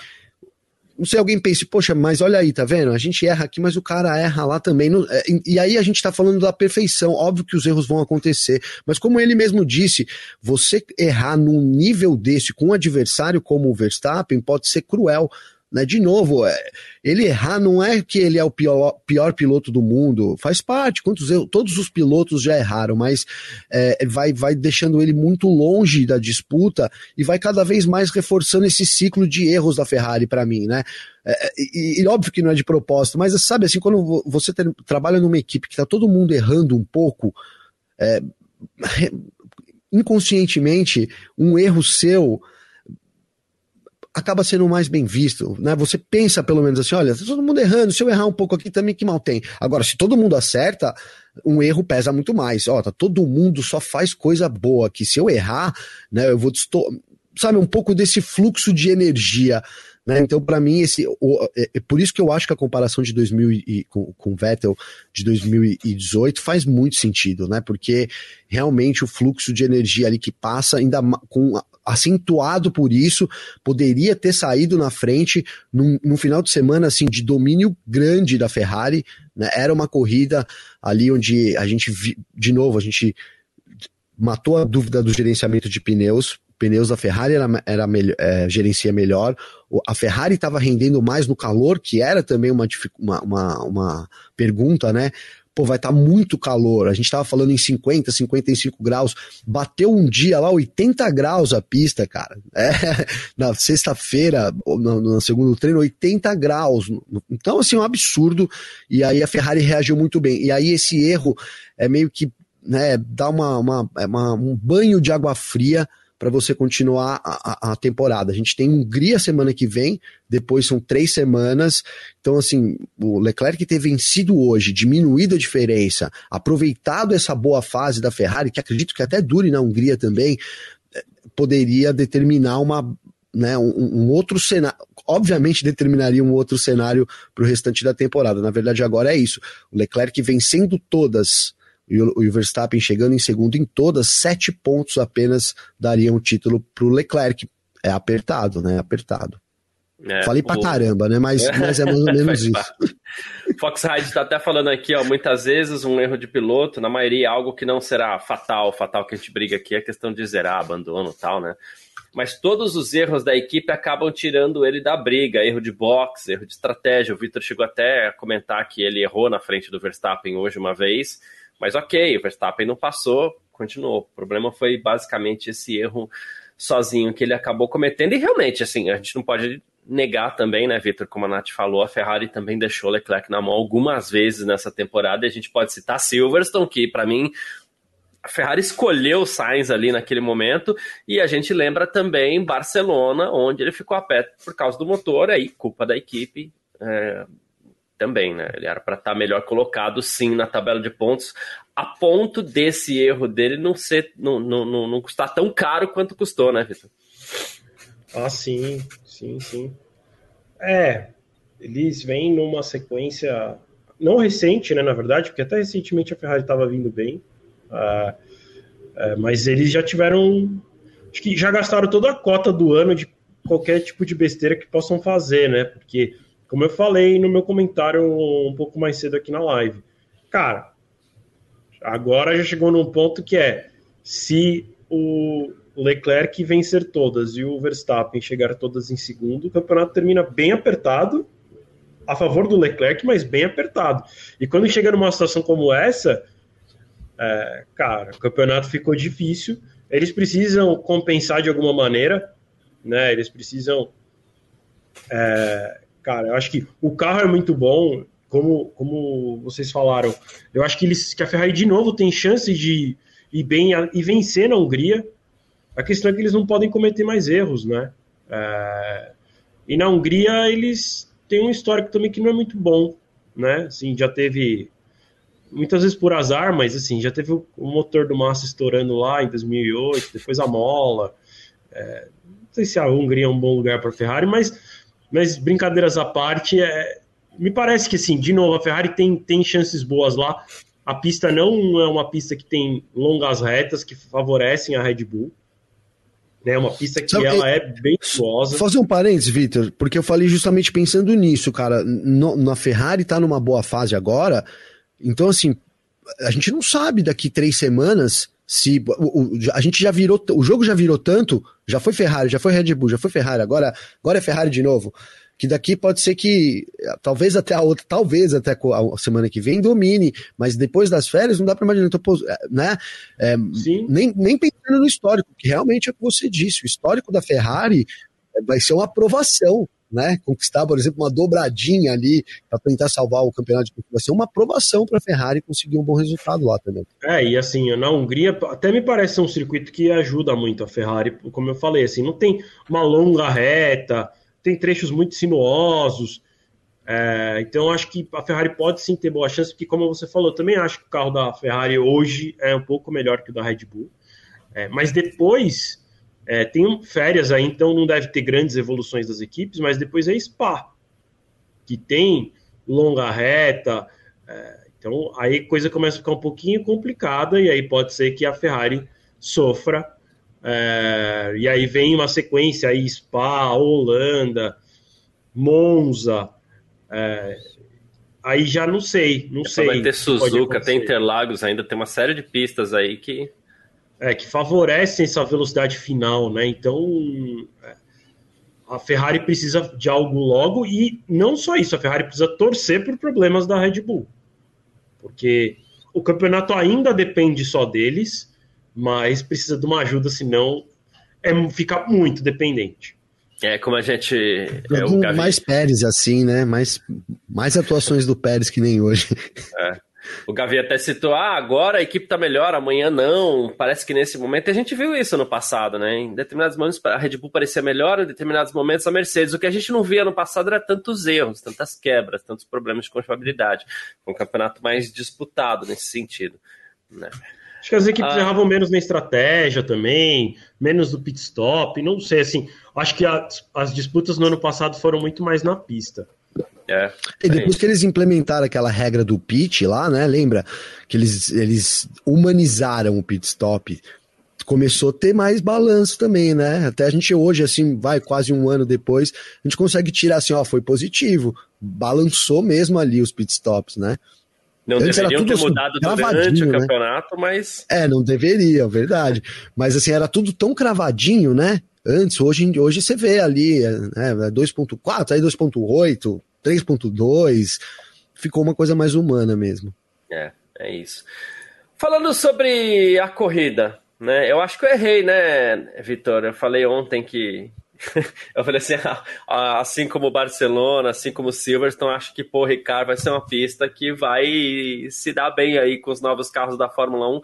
D: não sei, alguém pense, poxa, mas olha aí, tá vendo? A gente erra aqui, mas o cara erra lá também. É, e aí a gente tá falando da perfeição. Óbvio que os erros vão acontecer, mas como ele mesmo disse, você errar num nível desse com um adversário como o Verstappen pode ser cruel. Né? De novo, é, ele errar não é que ele é o pior, pior piloto do mundo, faz parte, quantos eu, todos os pilotos já erraram, mas é, vai, vai deixando ele muito longe da disputa e vai cada vez mais reforçando esse ciclo de erros da Ferrari para mim, né? É, e, e, óbvio que não é de propósito, mas sabe assim, quando você ter, trabalha numa equipe que tá todo mundo errando um pouco, é, inconscientemente, um erro seu acaba sendo mais bem visto, né? Você pensa pelo menos assim, olha, tá todo mundo errando, se eu errar um pouco aqui também que mal tem. Agora, se todo mundo acerta, um erro pesa muito mais. Ó, tá todo mundo só faz coisa boa aqui. Se eu errar, né, eu vou distor... sabe, um pouco desse fluxo de energia né? Então, para mim, esse, o, é, é, por isso que eu acho que a comparação de 2000 e, com, com Vettel de 2018 faz muito sentido, né? Porque realmente o fluxo de energia ali que passa, ainda com acentuado por isso, poderia ter saído na frente num, num final de semana assim de domínio grande da Ferrari. Né? Era uma corrida ali onde a gente, de novo, a gente matou a dúvida do gerenciamento de pneus, pneus da Ferrari era, era é, gerencia melhor. A Ferrari estava rendendo mais no calor, que era também uma, uma, uma, uma pergunta, né? Pô, vai estar tá muito calor. A gente estava falando em 50, 55 graus. Bateu um dia lá 80 graus a pista, cara. É, na sexta-feira, no, no, segundo treino, 80 graus. Então, assim, um absurdo. E aí a Ferrari reagiu muito bem. E aí esse erro é meio que né, dá uma, uma, é uma um banho de água fria para você continuar a, a, a, temporada. A gente tem Hungria semana que vem, depois são três semanas. Então, assim, o Leclerc ter vencido hoje, diminuído a diferença, aproveitado essa boa fase da Ferrari, que acredito que até dure na Hungria também, eh, poderia determinar uma. Né, um, um outro cenário, obviamente determinaria um outro cenário para o restante da temporada. Na verdade, agora é isso. O Leclerc vencendo todas e o, Verstappen chegando em segundo em todas, sete pontos apenas dariam o título para o Leclerc. É apertado, né? Apertado. É, Falei pra o... caramba, né? Mas, mas é mais ou menos isso.
A: Fox Hyde está até falando aqui, ó, muitas vezes um erro de piloto, na maioria algo que não será fatal, fatal que a gente briga aqui é questão de zerar, abandono e tal, né? Mas todos os erros da equipe acabam tirando ele da briga, erro de boxe, erro de estratégia. O Victor chegou até a comentar que ele errou na frente do Verstappen hoje uma vez, mas ok, o Verstappen não passou, continuou. O problema foi basicamente esse erro sozinho que ele acabou cometendo. E realmente, assim, a gente não pode negar também, né, Vitor, como a Nath falou, a Ferrari também deixou Leclerc na mão algumas vezes nessa temporada. E a gente pode citar Silverstone, que para mim a Ferrari escolheu Sainz ali naquele momento, e a gente lembra também Barcelona, onde ele ficou a pé por causa do motor, aí culpa da equipe, é, também, né? Ele era para estar tá melhor colocado, sim, na tabela de pontos, a ponto desse erro dele não ser, não, não, não, não custar tão caro quanto custou, né, Vitor?
B: Ah, sim, sim, sim. É, eles vêm numa sequência não recente, né, na verdade, porque até recentemente a Ferrari estava vindo bem, uh, uh, mas eles já tiveram, acho que já gastaram toda a cota do ano de qualquer tipo de besteira que possam fazer, né, porque como eu falei no meu comentário um pouco mais cedo aqui na live. Cara, agora já chegou num ponto que é se o Leclerc vencer todas e o Verstappen chegar todas em segundo, o campeonato termina bem apertado a favor do Leclerc, mas bem apertado. E quando chega numa situação como essa, é, cara, o campeonato ficou difícil. Eles precisam compensar de alguma maneira, né? Eles precisam é, Cara, eu acho que o carro é muito bom, como, como vocês falaram. Eu acho que, eles, que a Ferrari de novo tem chance de ir bem e vencer na Hungria. A questão é que eles não podem cometer mais erros, né? É... E na Hungria eles têm um histórico também que não é muito bom, né? Assim, já teve muitas vezes por azar, mas assim, já teve o motor do Massa estourando lá em 2008, depois a mola. É... Não sei se a Hungria é um bom lugar para Ferrari, mas mas brincadeiras à parte, é, me parece que assim, de novo, a Ferrari tem, tem chances boas lá. A pista não é uma pista que tem longas retas que favorecem a Red Bull. É uma pista que Sabe, ela é bem suosa.
D: Fazer um parênteses, Victor, porque eu falei justamente pensando nisso, cara. No, na Ferrari tá numa boa fase agora, então assim, a gente não sabe daqui três semanas se o, o, a gente já virou, o jogo já virou tanto, já foi Ferrari, já foi Red Bull, já foi Ferrari, agora, agora é Ferrari de novo. Que daqui pode ser que, talvez até a outra, talvez até a semana que vem domine, mas depois das férias não dá para imaginar, então, né? É, nem, nem pensando no histórico, que realmente é o que você disse, o histórico da Ferrari vai ser uma aprovação né, conquistar, por exemplo, uma dobradinha ali para tentar salvar o campeonato de vai ser uma aprovação para a Ferrari conseguir um bom resultado lá também.
B: É, e assim, na Hungria até me parece um circuito que ajuda muito a Ferrari, como eu falei, assim, não tem uma longa reta, tem trechos muito sinuosos, é, então acho que a Ferrari pode sim ter boa chance, porque como você falou, também acho que o carro da Ferrari hoje é um pouco melhor que o da Red Bull, é, mas depois é, tem férias aí, então não deve ter grandes evoluções das equipes, mas depois é Spa, que tem longa reta. É, então aí a coisa começa a ficar um pouquinho complicada e aí pode ser que a Ferrari sofra. É, e aí vem uma sequência aí, Spa, Holanda, Monza. É, aí já não sei, não sei.
A: Vai ter Suzuka, tem Interlagos ainda, tem uma série de pistas aí que
B: é, que favorecem essa velocidade final, né? Então a Ferrari precisa de algo logo e não só isso, a Ferrari precisa torcer por problemas da Red Bull. porque o campeonato ainda depende só deles, mas precisa de uma ajuda, senão é, fica muito dependente.
A: É, como a gente. É,
D: o mais Pérez, assim, né? Mais, mais atuações do Pérez que nem hoje.
A: É. O Gavi até citou, ah, agora a equipe tá melhor, amanhã não. Parece que nesse momento, a gente viu isso no passado, né? Em determinados momentos a Red Bull parecia melhor, em determinados momentos a Mercedes. O que a gente não via no passado era tantos erros, tantas quebras, tantos problemas de confiabilidade. Foi um campeonato mais disputado nesse sentido, né?
B: Acho que as equipes ah. erravam menos na estratégia também, menos no pit stop, não sei, assim, acho que as, as disputas no ano passado foram muito mais na pista.
D: É, e depois que eles implementaram aquela regra do pit lá, né? Lembra? Que eles, eles humanizaram o pit stop. Começou a ter mais balanço também, né? Até a gente hoje, assim, vai quase um ano depois, a gente consegue tirar assim, ó, foi positivo. Balançou mesmo ali os pit stops, né?
A: Não Antes deveriam ter assim, mudado durante o né? campeonato, mas.
D: É, não deveria, verdade. Mas assim, era tudo tão cravadinho, né? Antes, hoje, hoje você vê ali, né, 2.4, aí 2.8, 3.2, ficou uma coisa mais humana mesmo.
A: É, é isso. Falando sobre a corrida, né? Eu acho que eu errei, né, Vitor? Eu falei ontem que eu falei assim, assim como Barcelona, assim como Silverstone, acho que Paul Ricard vai ser uma pista que vai se dar bem aí com os novos carros da Fórmula 1.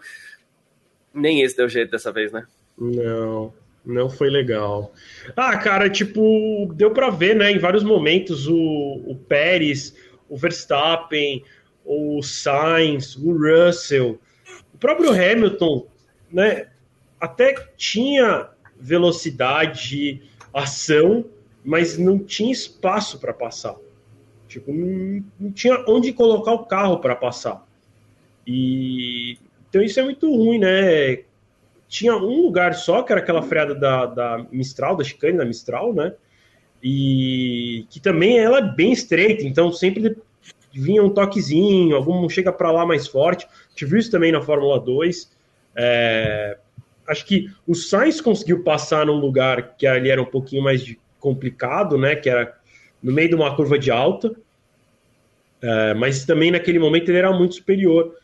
A: Nem esse deu jeito dessa vez, né?
B: Não, não foi legal. Ah, cara, tipo, deu para ver, né, em vários momentos o, o Pérez, o Verstappen, o Sainz, o Russell, o próprio Hamilton, né, até tinha velocidade, ação, mas não tinha espaço para passar. Tipo, não, não, tinha onde colocar o carro para passar. E então isso é muito ruim, né? Tinha um lugar só, que era aquela freada da, da Mistral, da chicane da Mistral, né? E que também ela é bem estreita, então sempre vinha um toquezinho, algum chega para lá mais forte. Tive isso também na Fórmula 2. É, acho que o Sainz conseguiu passar num lugar que ali era um pouquinho mais complicado, né? Que era no meio de uma curva de alta. É, mas também naquele momento ele era muito superior.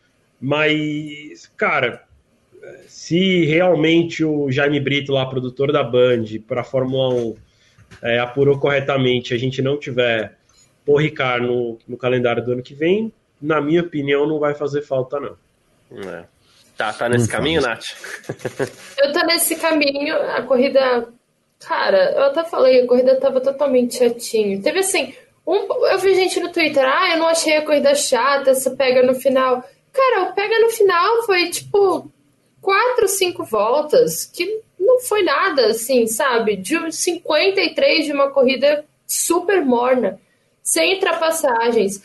B: Mas, cara, se realmente o Jaime Brito, lá, produtor da Band, para a Fórmula 1, é, apurou corretamente, a gente não tiver o Ricard no, no calendário do ano que vem, na minha opinião, não vai fazer falta, não.
A: É. Tá, tá nesse caminho, Nath?
C: eu tô nesse caminho, a corrida. Cara, eu até falei, a corrida tava totalmente chatinho. Teve assim, um, eu vi gente no Twitter, ah, eu não achei a corrida chata, essa pega no final. Cara, o pega no final foi tipo quatro, cinco voltas, que não foi nada, assim, sabe? De 53 de uma corrida super morna, sem ultrapassagens.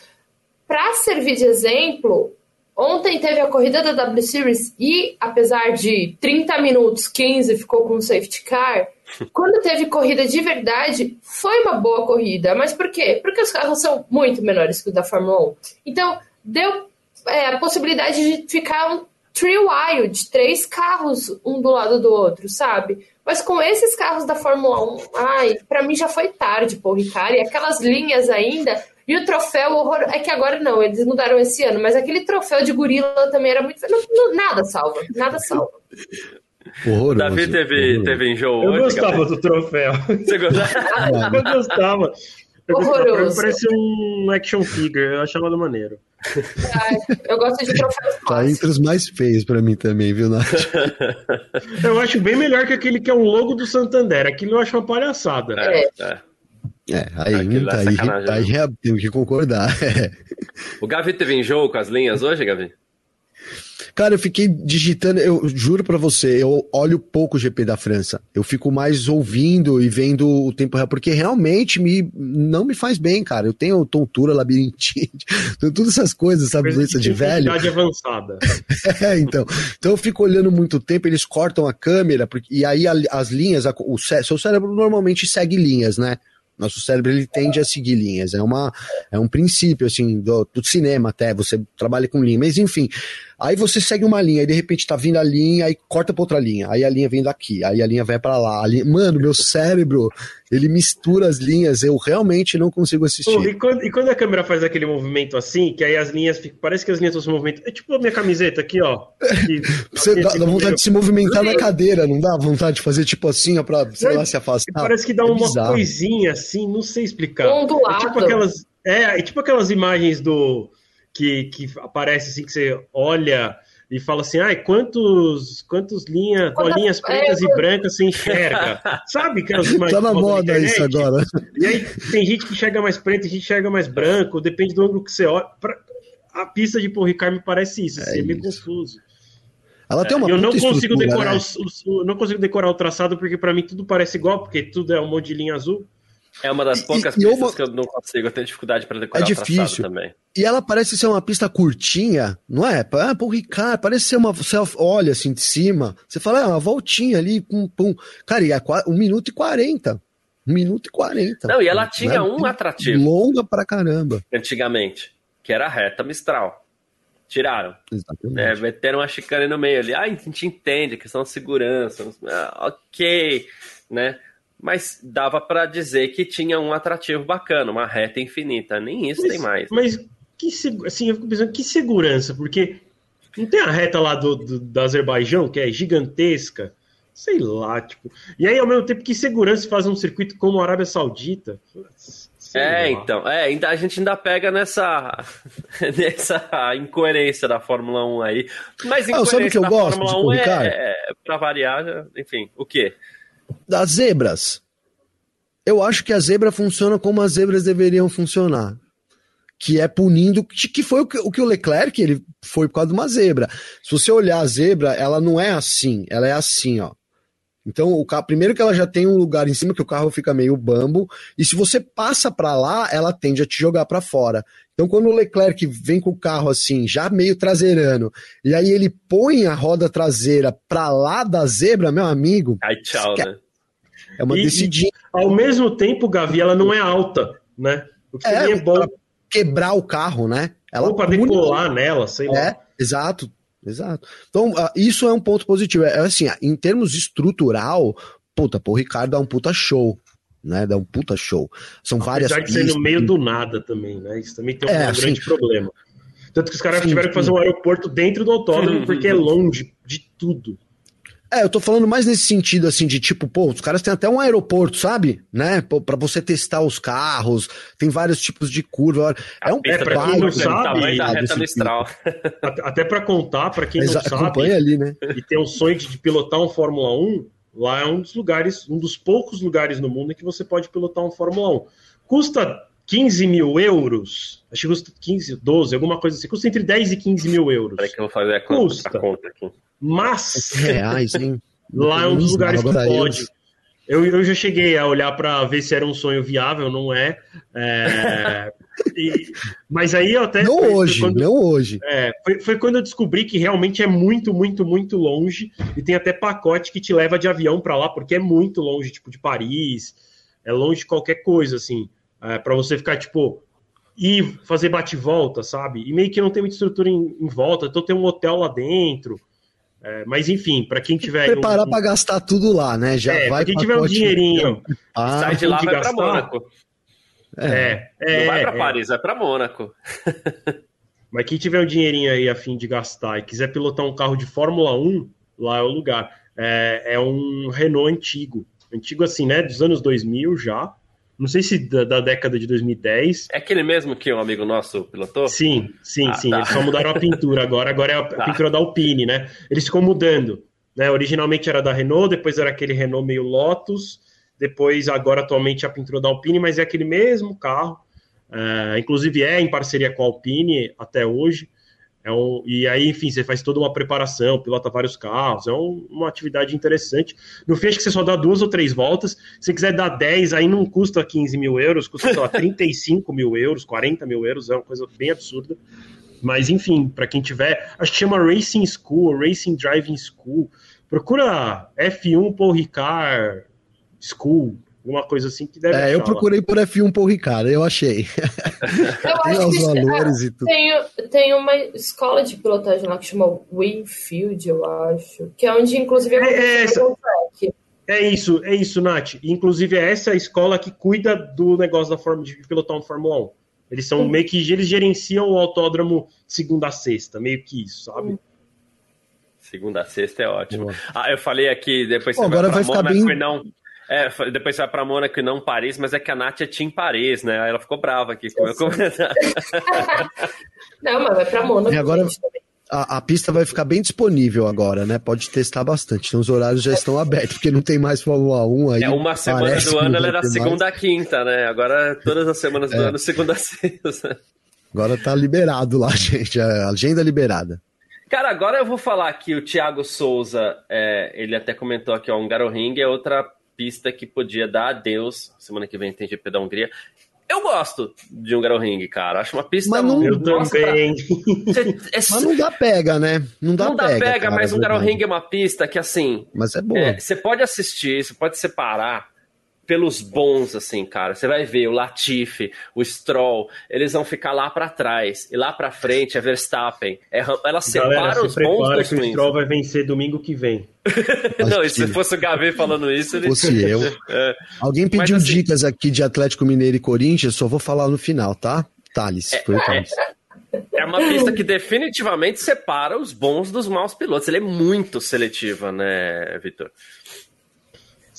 C: Para servir de exemplo, Ontem teve a corrida da W Series e, apesar de 30 minutos, 15 ficou com o safety car. Quando teve corrida de verdade, foi uma boa corrida. Mas por quê? Porque os carros são muito menores que o da Fórmula 1. Então, deu é, a possibilidade de ficar um three wild, três carros um do lado do outro, sabe? Mas com esses carros da Fórmula 1, ai, para mim já foi tarde, pô, Ricardo. E aquelas linhas ainda e o troféu horror. É que agora não, eles mudaram esse ano, mas aquele troféu de gorila também era muito. Não, não, nada salva, nada salva.
A: Horroroso, Davi teve, teve enjoo.
B: Eu hoje, gostava do troféu.
A: Você gostava?
B: eu gostava. Horroroso. Parece um action figure, eu achava do maneiro.
C: eu gosto de troféus
D: Tá entre os mais feios pra mim também, viu, Nath?
B: eu acho bem melhor que aquele que é o logo do Santander. Aquilo eu acho uma palhaçada.
A: É, é.
D: É, aí, tá, aí, tá aí tenho que concordar.
A: O Gavi teve enjoo com as linhas hoje, Gavi?
D: Cara, eu fiquei digitando, eu juro para você, eu olho pouco o GP da França. Eu fico mais ouvindo e vendo o tempo real, porque realmente me, não me faz bem, cara. Eu tenho tontura, labirintite, todas essas coisas, sabe, doença de velho.
B: avançada.
D: é, então. Então eu fico olhando muito tempo, eles cortam a câmera, porque, e aí as linhas, a, o seu cérebro normalmente segue linhas, né? Nosso cérebro ele tende a seguir linhas. É, uma, é um princípio assim do, do cinema até. Você trabalha com linha, mas enfim, Aí você segue uma linha, e de repente tá vindo a linha, aí corta pra outra linha, aí a linha vem daqui, aí a linha vai para lá. Linha... Mano, meu cérebro, ele mistura as linhas, eu realmente não consigo assistir. Pô,
B: e, quando, e, quando, a câmera faz aquele movimento assim, que aí as linhas ficam, parece que as linhas estão se movimentando. É tipo a minha camiseta aqui, ó.
D: Que, você dá, dá vontade de se movimentar na cadeira, não dá vontade de fazer tipo assim, ó, pra, sei lá, se afastar.
B: Parece que dá é uma bizarro. coisinha assim, não sei explicar. É tipo aquelas, é, é tipo aquelas imagens do que, que aparece assim, que você olha e fala assim, ai, quantos, quantos linha, colinhas é, pretas é, e brancas você enxerga? Sabe aquelas imagens?
D: Tá na moda isso agora.
B: E aí tem gente que enxerga mais preto, gente enxerga mais branco, depende do ângulo que você olha. A pista de Paul Ricard me parece isso, assim, é, é meio confuso.
D: Ela tem uma
B: Eu não consigo decorar né? o, não consigo decorar o traçado porque para mim tudo parece igual, porque tudo é um monte de linha azul.
A: É uma das poucas e, pistas uma... que eu não consigo, eu tenho dificuldade para decorar
D: é difícil. também. E ela parece ser uma pista curtinha, não é? Ah, pô, Ricardo, parece ser uma. Você olha assim de cima, você fala, é uma voltinha ali, pum, pum. Cara, e é um minuto e quarenta. Um minuto e quarenta.
A: Não, e ela tinha né? um atrativo.
D: Longa pra caramba.
A: Antigamente, que era a reta Mistral. Tiraram. Exatamente. É, meteram uma chicane no meio ali. Ah, a gente entende, questão de segurança. Ah, ok, né? Mas dava para dizer que tinha um atrativo bacana, uma reta infinita. Nem isso
B: mas,
A: tem mais.
B: Mas que, assim, eu fico pensando, que segurança, porque não tem a reta lá do, do, do Azerbaijão, que é gigantesca, sei lá, tipo. E aí, ao mesmo tempo, que segurança faz um circuito como a Arábia Saudita?
A: Sei é, lá. então, é, ainda, a gente ainda pega nessa, nessa incoerência da Fórmula 1 aí. Mas incoerência ah, sabe que eu da gosto Fórmula 1 é, é, pra variar, enfim, o quê?
D: Das zebras. Eu acho que a zebra funciona como as zebras deveriam funcionar. Que é punindo, que foi o que, o Leclerc ele foi por causa de uma zebra. Se você olhar a zebra, ela não é assim, ela é assim, ó. Então, o carro, primeiro que ela já tem um lugar em cima que o carro fica meio bambo, e se você passa para lá, ela tende a te jogar para fora. Então, quando o Leclerc vem com o carro assim, já meio traseirano, e aí ele põe a roda traseira para lá da zebra, meu amigo.
A: Ai, tchau, né?
D: É uma decidinha.
B: Ao mesmo tempo, Gavi, ela não é alta, né?
D: O que é, é bom. quebrar o carro, né?
B: Ela Ou para decolar nela, sei lá.
D: É, exato. Exato. Então, uh, isso é um ponto positivo. É, é assim, em termos estrutural, puta, pô, o Ricardo dá um puta show. Né, dá um puta show. São Apesar várias
B: Apesar de ser no meio do nada também, né? Isso também tem um, é, grande assim, problema. Tanto que os caras sim, tiveram sim. que fazer um aeroporto dentro do autódromo, porque é longe de tudo.
D: É, eu tô falando mais nesse sentido, assim, de tipo, pô, os caras têm até um aeroporto, sabe? Né? para você testar os carros, tem vários tipos de curva. É um
B: é, pra quem não sabe, da reta. Até para contar, para quem não sabe,
D: ali, né?
B: e tem o sonho de pilotar um Fórmula 1, lá é um dos lugares, um dos poucos lugares no mundo em que você pode pilotar um Fórmula 1. Custa 15 mil euros, acho que custa 15, 12, alguma coisa assim, custa entre 10 e 15 mil euros.
A: Peraí que eu vou fazer a conta, custa. A conta aqui.
B: Mas.
D: Reais, hein?
B: lá é um dos lugares que pode. Eu, eu já cheguei a olhar para ver se era um sonho viável, não é. é e, mas aí eu até.
D: Não foi, hoje, foi quando, não hoje.
B: É, foi, foi quando eu descobri que realmente é muito, muito, muito longe. E tem até pacote que te leva de avião para lá, porque é muito longe, tipo, de Paris. É longe de qualquer coisa, assim. É, para você ficar, tipo, ir fazer bate-volta, sabe? E meio que não tem muita estrutura em, em volta, então tem um hotel lá dentro. É, mas enfim, para quem tiver.
D: Preparar um... para gastar tudo lá, né? Já é, vai
B: quem tiver um dinheirinho.
A: Ah, sai de lá de vai gastar, para Mônaco.
B: É, é,
A: Não vai para é. Paris, vai para Mônaco.
B: mas quem tiver um dinheirinho aí a fim de gastar e quiser pilotar um carro de Fórmula 1, lá é o lugar. É, é um Renault antigo. Antigo assim, né? Dos anos 2000 já. Não sei se da, da, década de 2010.
A: É aquele mesmo que um amigo nosso pilotou?
B: Sim, sim, ah, sim. Tá. Eles só mudaram a pintura agora. Agora é a, tá. pintura da Alpine, né? Eles ficam mudando. Né? Originalmente era da Renault, depois era aquele Renault meio Lotus, depois agora atualmente é a pintura da Alpine, mas é aquele mesmo carro. É, inclusive é em parceria com a Alpine até hoje. É um, e aí, enfim, você faz toda uma preparação, pilota vários carros, é um, uma atividade interessante. No fim, acho que você só dá duas ou três voltas. Se quiser dar 10, aí não custa 15 mil euros, custa, sei lá, 35 mil euros, 40 mil euros, é uma coisa bem absurda. Mas, enfim, para quem tiver, acho que chama Racing School, Racing Driving School. Procura F1 Paul Ricard School, Alguma coisa assim que deve
D: É, eu procurei por F1 por Ricardo, eu achei.
C: Eu
D: tem os
C: que
D: valores
C: ah,
D: e tudo.
C: Tem, tem uma escola de pilotagem lá que chama Winfield, eu acho. Que é onde, inclusive,
B: É, é essa.
C: o track.
B: É isso, é isso, Nath. Inclusive, é essa a escola que cuida do negócio da forma de pilotar um Fórmula 1. Eles são meio que eles gerenciam o autódromo segunda a sexta, meio que isso, sabe?
A: Segunda a sexta é ótimo.
D: Boa.
A: Ah, eu falei aqui, depois
D: Pô,
A: você
D: agora
A: vai
D: vai ficar
A: Mônaco
D: bem-
A: não. É, depois vai pra Mônaco e não Paris, mas é que a Nath é Team Paris, né? Aí ela ficou brava aqui com o meu comentário.
C: Não, mas vai pra Mônaco.
D: E agora-. A, a pista vai ficar bem disponível agora, né? Pode testar bastante. Então os horários já estão abertos, porque não tem mais Fórmula 1 aí.
A: É uma semana
D: parece
A: do
D: que
A: ano, ela era
D: mais.
A: segunda a quinta, né? Agora todas as semanas do
D: É.
A: ano, segunda a sexta.
D: Agora tá liberado lá, gente. A agenda liberada.
A: Cara, agora eu vou falar que o Thiago Souza, é, ele até comentou aqui, ó, um Ring é outra pista que podia dar adeus. Semana que vem tem GP da Hungria. Eu gosto de um Ring, cara. Acho uma pista
D: Mas não-
B: Eu
A: nossa, pra-
B: também.
A: É,
D: Mas não dá pega, né? Não dá
A: não dá
D: pega.
A: pega,
D: cara,
A: mas
D: é
A: um. Ring é uma pista que, assim,
D: Mas é boa.
A: é, você pode assistir, você pode separar pelos bons, assim, cara. Você vai ver o Latifi, o Stroll, eles vão ficar lá pra trás. E lá pra frente é Verstappen. É, ela separa
B: Galera,
A: os
B: se
A: bons dos
B: que o
A: ruins.
B: Stroll vai vencer domingo que vem.
A: Não, e se fosse o Gavi falando isso, ele...
D: Fosse eu.
A: É.
D: Alguém pediu
A: Mas, assim-
D: dicas aqui de Atlético Mineiro e Corinthians, só vou falar no final, tá? Thales, foi o Thales.
A: É uma pista que definitivamente separa os bons dos maus pilotos. Ele é muito seletiva, né, Vitor?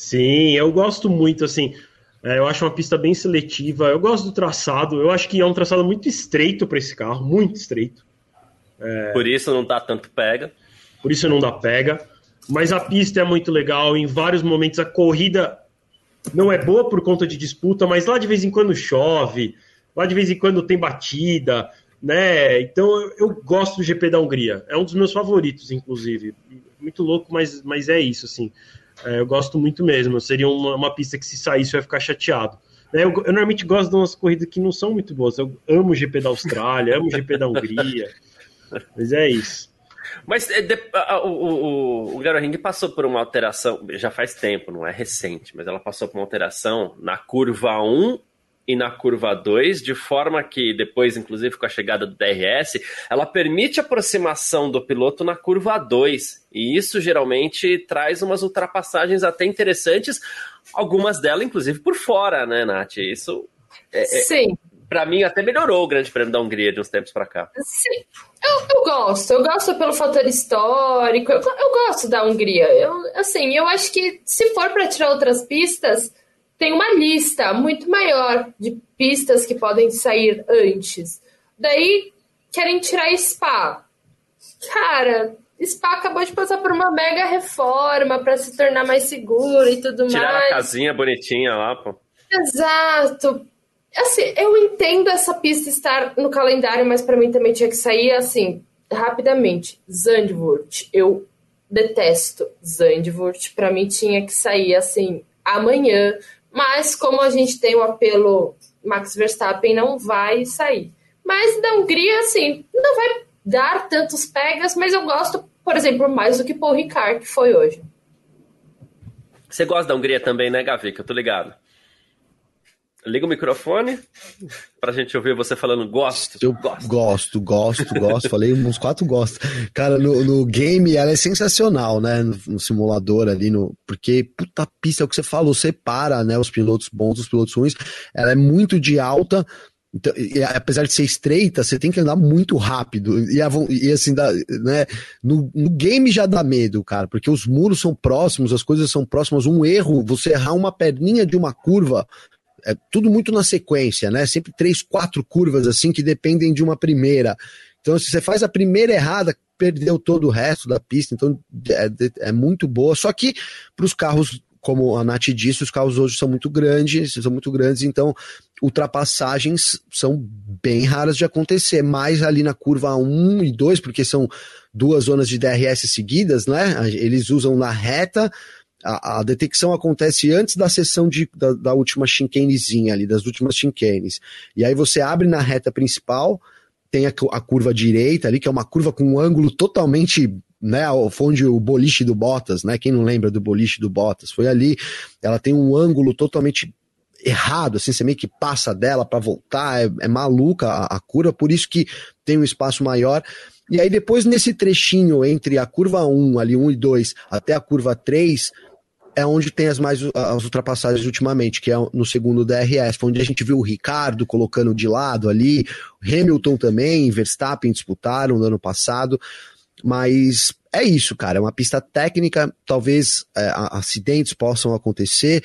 B: Sim, eu gosto muito, assim. é, eu acho uma pista bem seletiva. Eu gosto do traçado. Eu acho que é um traçado muito estreito para esse carro, muito estreito.
A: Por isso não dá tanto pega.
B: Por isso não dá pega. Mas a pista é muito legal. Em vários momentos a corrida não é boa por conta de disputa, mas lá de vez em quando chove, lá de vez em quando tem batida, né? Então eu, eu gosto do GP da Hungria. É um dos meus favoritos, inclusive. Muito louco, mas, mas é isso, assim. É, eu gosto muito mesmo. Seria uma, uma pista que se saísse eu ia ficar chateado. Né, Eu, eu normalmente gosto de umas corridas que não são muito boas. Eu amo o GP da Austrália, amo o GP da Hungria. Mas é isso.
A: Mas é, de- a- a- o, o, o Garo Ring passou por uma alteração, já faz tempo, não é recente, mas ela passou por uma alteração na curva 1 e na curva 2, de forma que depois, inclusive com a chegada do DRS, ela permite a aproximação do piloto na curva 2. E isso geralmente traz umas ultrapassagens até interessantes, algumas delas, inclusive, por fora, né, Nath? Isso,
C: Sim,
A: pra mim, até melhorou o Grande Prêmio da Hungria de uns tempos pra cá.
C: sim. Eu, eu gosto, eu gosto pelo fator histórico, eu, eu gosto da Hungria. Eu, assim, eu acho que se for para tirar outras pistas, tem uma lista muito maior de pistas que podem sair antes. Daí querem tirar Spa. Cara, Spa acabou de passar por uma mega reforma para se tornar mais seguro e tudo
A: Tirar
C: mais.
A: a casinha bonitinha lá, pô.
C: Exato. Assim, eu entendo essa pista estar no calendário, mas para mim também tinha que sair assim, rapidamente. Zandvoort, eu detesto Zandvoort. Para mim tinha que sair assim amanhã, mas como a gente tem o apelo Max Verstappen não vai sair. Mas da Hungria assim, não vai dar tantos pegas, mas eu gosto, por exemplo, mais do que Paul Ricard que foi hoje.
A: Você gosta da Hungria também, né, Gavi? Que eu tô ligado. Liga o microfone pra gente ouvir você falando gosto.
D: Eu gosto, gosto, gosto. Falei uns quatro gosto. Cara, no, no game ela é sensacional, né? No, no simulador ali, no, porque puta pista, é o que você falou, separa, né? Os pilotos bons dos pilotos ruins. Ela é muito de alta. Então, e, apesar de ser estreita, você tem que andar muito rápido. E, e assim, dá, né? No, no, game já dá medo, cara, porque os muros são próximos, as coisas são próximas. Um erro, você errar uma perninha de uma curva, é tudo muito na sequência, né? Sempre três, quatro curvas assim que dependem de uma primeira. Então, se você faz a primeira errada, perdeu todo o resto da pista. Então, é, é muito boa. Só que para os carros, como a Nath disse, os carros hoje são muito grandes, são muito grandes, então ultrapassagens são bem raras de acontecer, mais ali na curva 1 e 2, porque são duas zonas de DRS seguidas, né? Eles usam na reta a, a, detecção acontece antes da sessão de, da, da última chincanezinha ali, das últimas chincanes. E aí você abre na reta principal, tem a, a, curva direita ali, que é uma curva com um ângulo totalmente né, onde o boliche do Bottas, né? Quem não lembra do boliche do Bottas? Foi ali. Ela tem um ângulo totalmente errado, assim, você meio que passa dela para voltar, é, é maluca a, a curva, por isso que tem um espaço maior. E aí depois nesse trechinho entre a curva 1, ali 1 e 2, até a curva 3, é onde tem as mais as ultrapassagens ultimamente, que é no segundo DRS, onde a gente viu o Ricardo colocando de lado ali, Hamilton também, Verstappen disputaram no ano passado, mas é isso, cara, é uma pista técnica, talvez é, acidentes possam acontecer,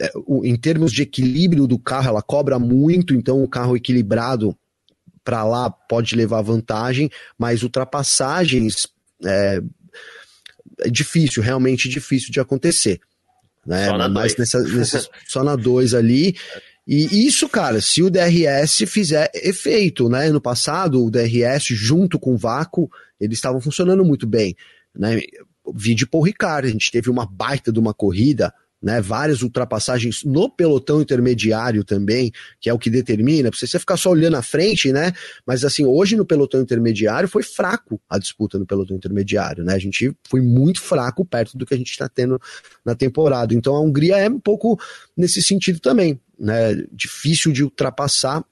D: é, em termos de equilíbrio do carro, ela cobra muito, então o carro equilibrado para lá pode levar vantagem, mas ultrapassagens é, é difícil, realmente difícil de acontecer. Né? Só na Mas nessa, nessa, só na 2 ali. E isso, cara, se o DRS fizer efeito, né? No passado, o DRS junto com o vácuo, eles estavam funcionando muito bem, né? Vídeo Paul Ricard, a gente teve uma baita de uma corrida né, várias ultrapassagens no pelotão intermediário também, que é o que determina, pra você ficar só olhando à frente, né? Mas assim, hoje no pelotão intermediário foi fraco a disputa no pelotão intermediário, né? A gente foi muito fraco perto do que a gente está tendo na temporada. Então a Hungria é um pouco nesse sentido também, né? Difícil de ultrapassar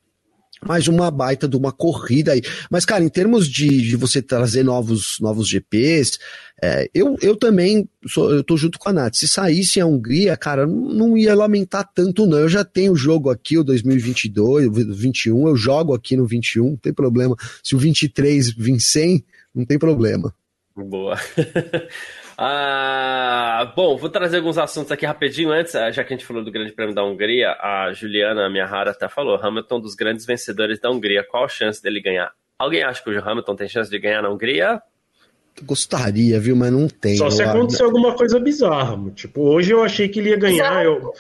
D: mais uma baita de uma corrida aí. Mas, cara, em termos de, de você trazer novos, novos GPs, é, eu, eu também sou, eu tô junto com a Nath. Se saísse a Hungria, cara, não ia lamentar tanto, não. Eu já tenho o jogo aqui, o 2022, o 21, eu jogo aqui no 21, não tem problema. Se o 23 vir sem, não tem problema.
A: Boa. Ah, bom, vou trazer alguns assuntos aqui rapidinho antes, ah, já que a gente falou do Grande Prêmio da Hungria, a Juliana Rara até falou, Hamilton dos grandes vencedores da Hungria, qual a chance dele ganhar? Alguém acha que o Hamilton tem chance de ganhar na Hungria?
D: Gostaria, viu, mas não tem.
B: Só se acontecer alguma coisa bizarra, tipo, hoje eu achei que ele ia ganhar, eu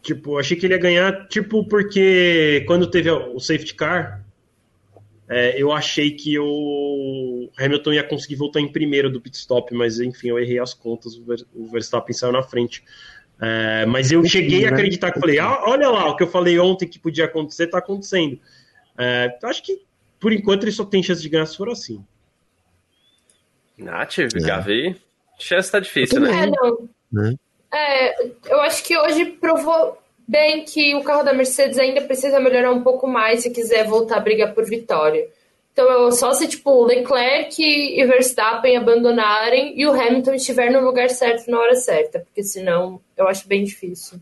B: tipo, achei que ele ia ganhar, tipo, porque quando teve o safety car, é, eu achei que o Hamilton ia conseguir voltar em primeiro do pit stop, mas enfim, eu errei as contas, o Verstappen saiu na frente. É, mas eu cheguei a acreditar que falei, ah, olha lá, o que eu falei ontem que podia acontecer, está acontecendo. É, acho que por enquanto ele só tem chance de ganhar se for assim.
A: Nath, Gavi, chance tá difícil, né?
C: É, não. Né? É, eu acho que hoje provou bem que o carro da Mercedes ainda precisa melhorar um pouco mais se quiser voltar a brigar por vitória. Então, só se tipo Leclerc e Verstappen abandonarem e o Hamilton estiver no lugar certo na hora certa, porque senão eu acho bem difícil.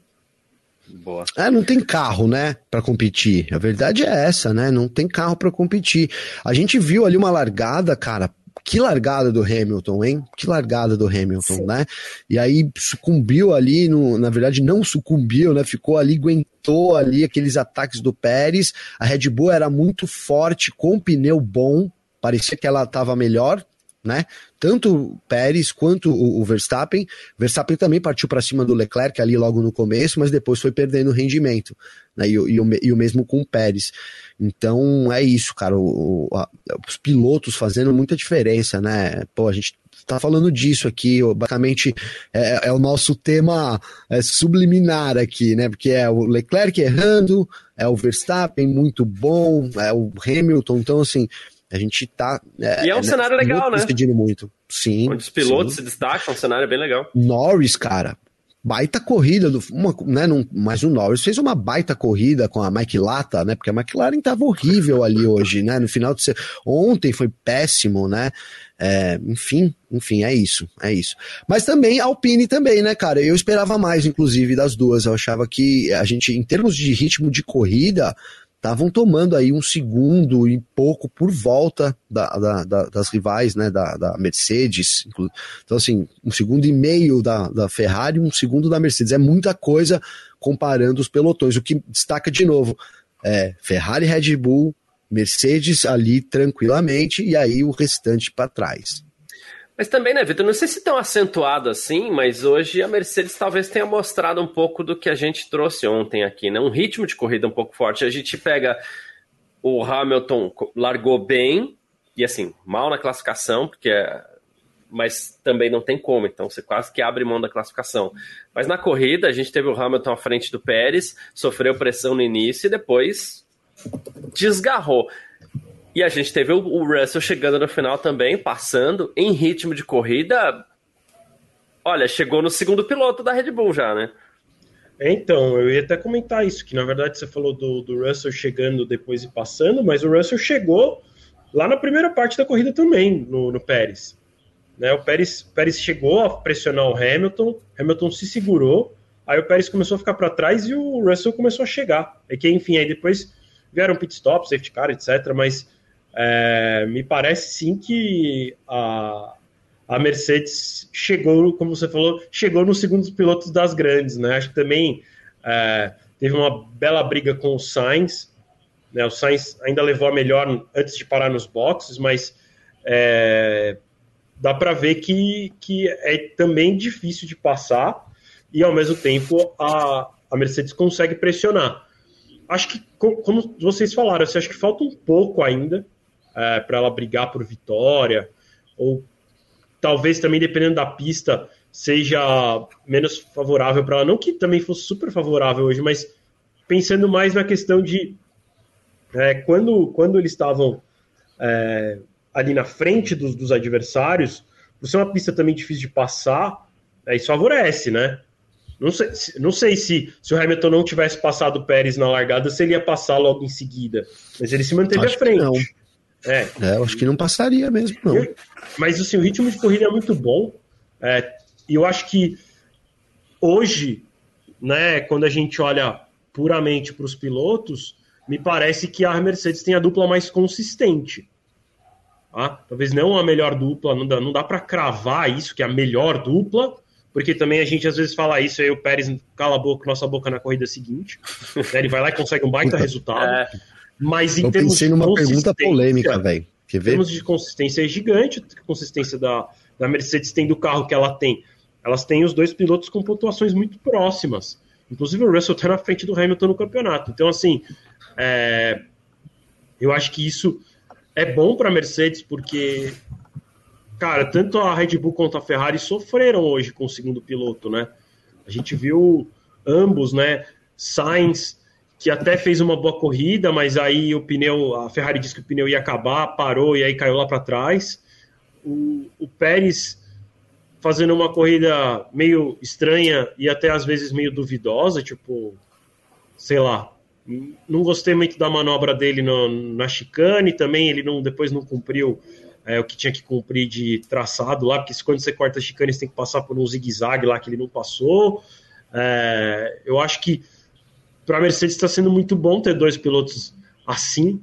D: Boa. É, não tem carro, né, para competir. A verdade é essa, né? Não tem carro para competir. A gente viu ali uma largada, cara, que largada do Hamilton, hein? Que largada do Hamilton, Sim. né? E aí sucumbiu ali, no, na verdade não sucumbiu, né? Ficou ali, aguentou ali aqueles ataques do Pérez. A Red Bull era muito forte, com pneu bom, parecia que ela estava melhor, né? Tanto Pérez quanto o, o Verstappen. Verstappen também partiu para cima do Leclerc ali logo no começo, mas depois foi perdendo rendimento, né? E, e, o, e o mesmo com o Pérez. Então é isso, cara. O, a, os pilotos fazendo muita diferença, né? Pô, a gente tá falando disso aqui, basicamente é, é o nosso tema é, subliminar aqui, né? Porque é o Leclerc errando, é o Verstappen muito bom, é o Hamilton, então assim a gente tá.
A: É, e é um né, cenário legal, né?
D: Pedindo muito. Sim.
A: Onde os pilotos
D: sim.
A: se destacam, um cenário bem legal.
D: Norris, cara. Baita corrida, do, uma, né, num, mas o Norris fez uma baita corrida com a Mike Lata, né? Porque a McLaren tava horrível ali hoje, né? No final de ser. Ontem foi péssimo, né? É, enfim, enfim, é isso, é isso. Mas também Alpine também, né, cara? Eu esperava mais, inclusive, das duas. Eu achava que a gente, em termos de ritmo de corrida, estavam tomando aí um segundo e pouco por volta da, da, da, das rivais, né, da, Mercedes. Então, assim, um segundo e meio da, da Ferrari, um segundo da Mercedes. É muita coisa comparando os pelotões. O que destaca de novo é Ferrari, Red Bull, Mercedes ali tranquilamente e aí o restante para trás.
A: Mas também, né, Vitor? Não sei se tão acentuado assim, mas hoje a Mercedes talvez tenha mostrado um pouco do que a gente trouxe ontem aqui, né? Um ritmo de corrida um pouco forte. A gente pega o Hamilton largou bem e assim mal na classificação, porque é... mas também não tem como, então você quase que abre mão da classificação. Mas na corrida a gente teve o Hamilton à frente do Pérez, sofreu pressão no início e depois desgarrou. E a gente teve o, Russell chegando no final também, passando em ritmo de corrida. Olha, chegou no segundo piloto da Red Bull já, né?
B: É, então, eu ia até comentar isso, que na verdade você falou do, do Russell chegando depois e passando, mas o Russell chegou lá na primeira parte da corrida também, no, no Pérez. Né, o Pérez, Pérez chegou a pressionar o Hamilton, Hamilton se segurou, aí o Pérez começou a ficar para trás e o Russell começou a chegar. É que, enfim, aí depois vieram pit stop, safety car, etc. Mas é, me parece sim que a, a Mercedes chegou, como você falou, chegou nos segundos pilotos das grandes, né? Acho que também é, teve uma bela briga com o Sainz. Né? O Sainz ainda levou a melhor antes de parar nos boxes, mas é, dá para ver que, que é também difícil de passar e ao mesmo tempo a, a Mercedes consegue pressionar. Acho que, como vocês falaram, acho que falta um pouco ainda é, para ela brigar por vitória, ou talvez também dependendo da pista seja menos favorável para ela. Não que também fosse super favorável hoje, mas pensando mais na questão de é, quando, quando eles estavam é, ali na frente dos, dos adversários, por ser uma pista também difícil de passar, é, isso favorece, né? Não sei, não sei se, se o Hamilton não tivesse passado o Pérez na largada, se ele ia passar logo em seguida. Mas ele se manteve
D: acho
B: à frente.
D: É. é, eu acho que não passaria mesmo, não. Eu,
B: mas assim, o ritmo de corrida é muito bom. É, e eu acho que hoje, né, quando a gente olha puramente para os pilotos, me parece que a Mercedes tem a dupla mais consistente. Tá? Talvez não a melhor dupla, não dá, não dá para cravar isso, que é a melhor dupla, porque também a gente às vezes fala isso, aí o Pérez cala a boca, nossa boca na corrida seguinte. Né? Ele vai lá e consegue um baita resultado. É. Mas em
D: Eu
B: termos
D: pensei numa pergunta polêmica, velho.
B: Em termos de consistência é gigante, a consistência da, da Mercedes tem do carro que ela tem. Elas têm os dois pilotos com pontuações muito próximas. Inclusive o Russell está na frente do Hamilton no campeonato. Então, assim, é, eu acho que isso é bom para a Mercedes, porque cara, tanto a Red Bull quanto a Ferrari sofreram hoje com o segundo piloto, né? A gente viu ambos, né? Sainz, que até fez uma boa corrida, mas aí o pneu, a Ferrari disse que o pneu ia acabar, parou e aí caiu lá para trás. O, o Pérez fazendo uma corrida meio estranha e até às vezes meio duvidosa, tipo, sei lá, não gostei muito da manobra dele no, na chicane, também ele não depois não cumpriu é, o que tinha que cumprir de traçado lá, porque quando você corta a chicane você tem que passar por um zigue-zague lá que ele não passou. É, eu acho que para a Mercedes está sendo muito bom ter dois pilotos assim,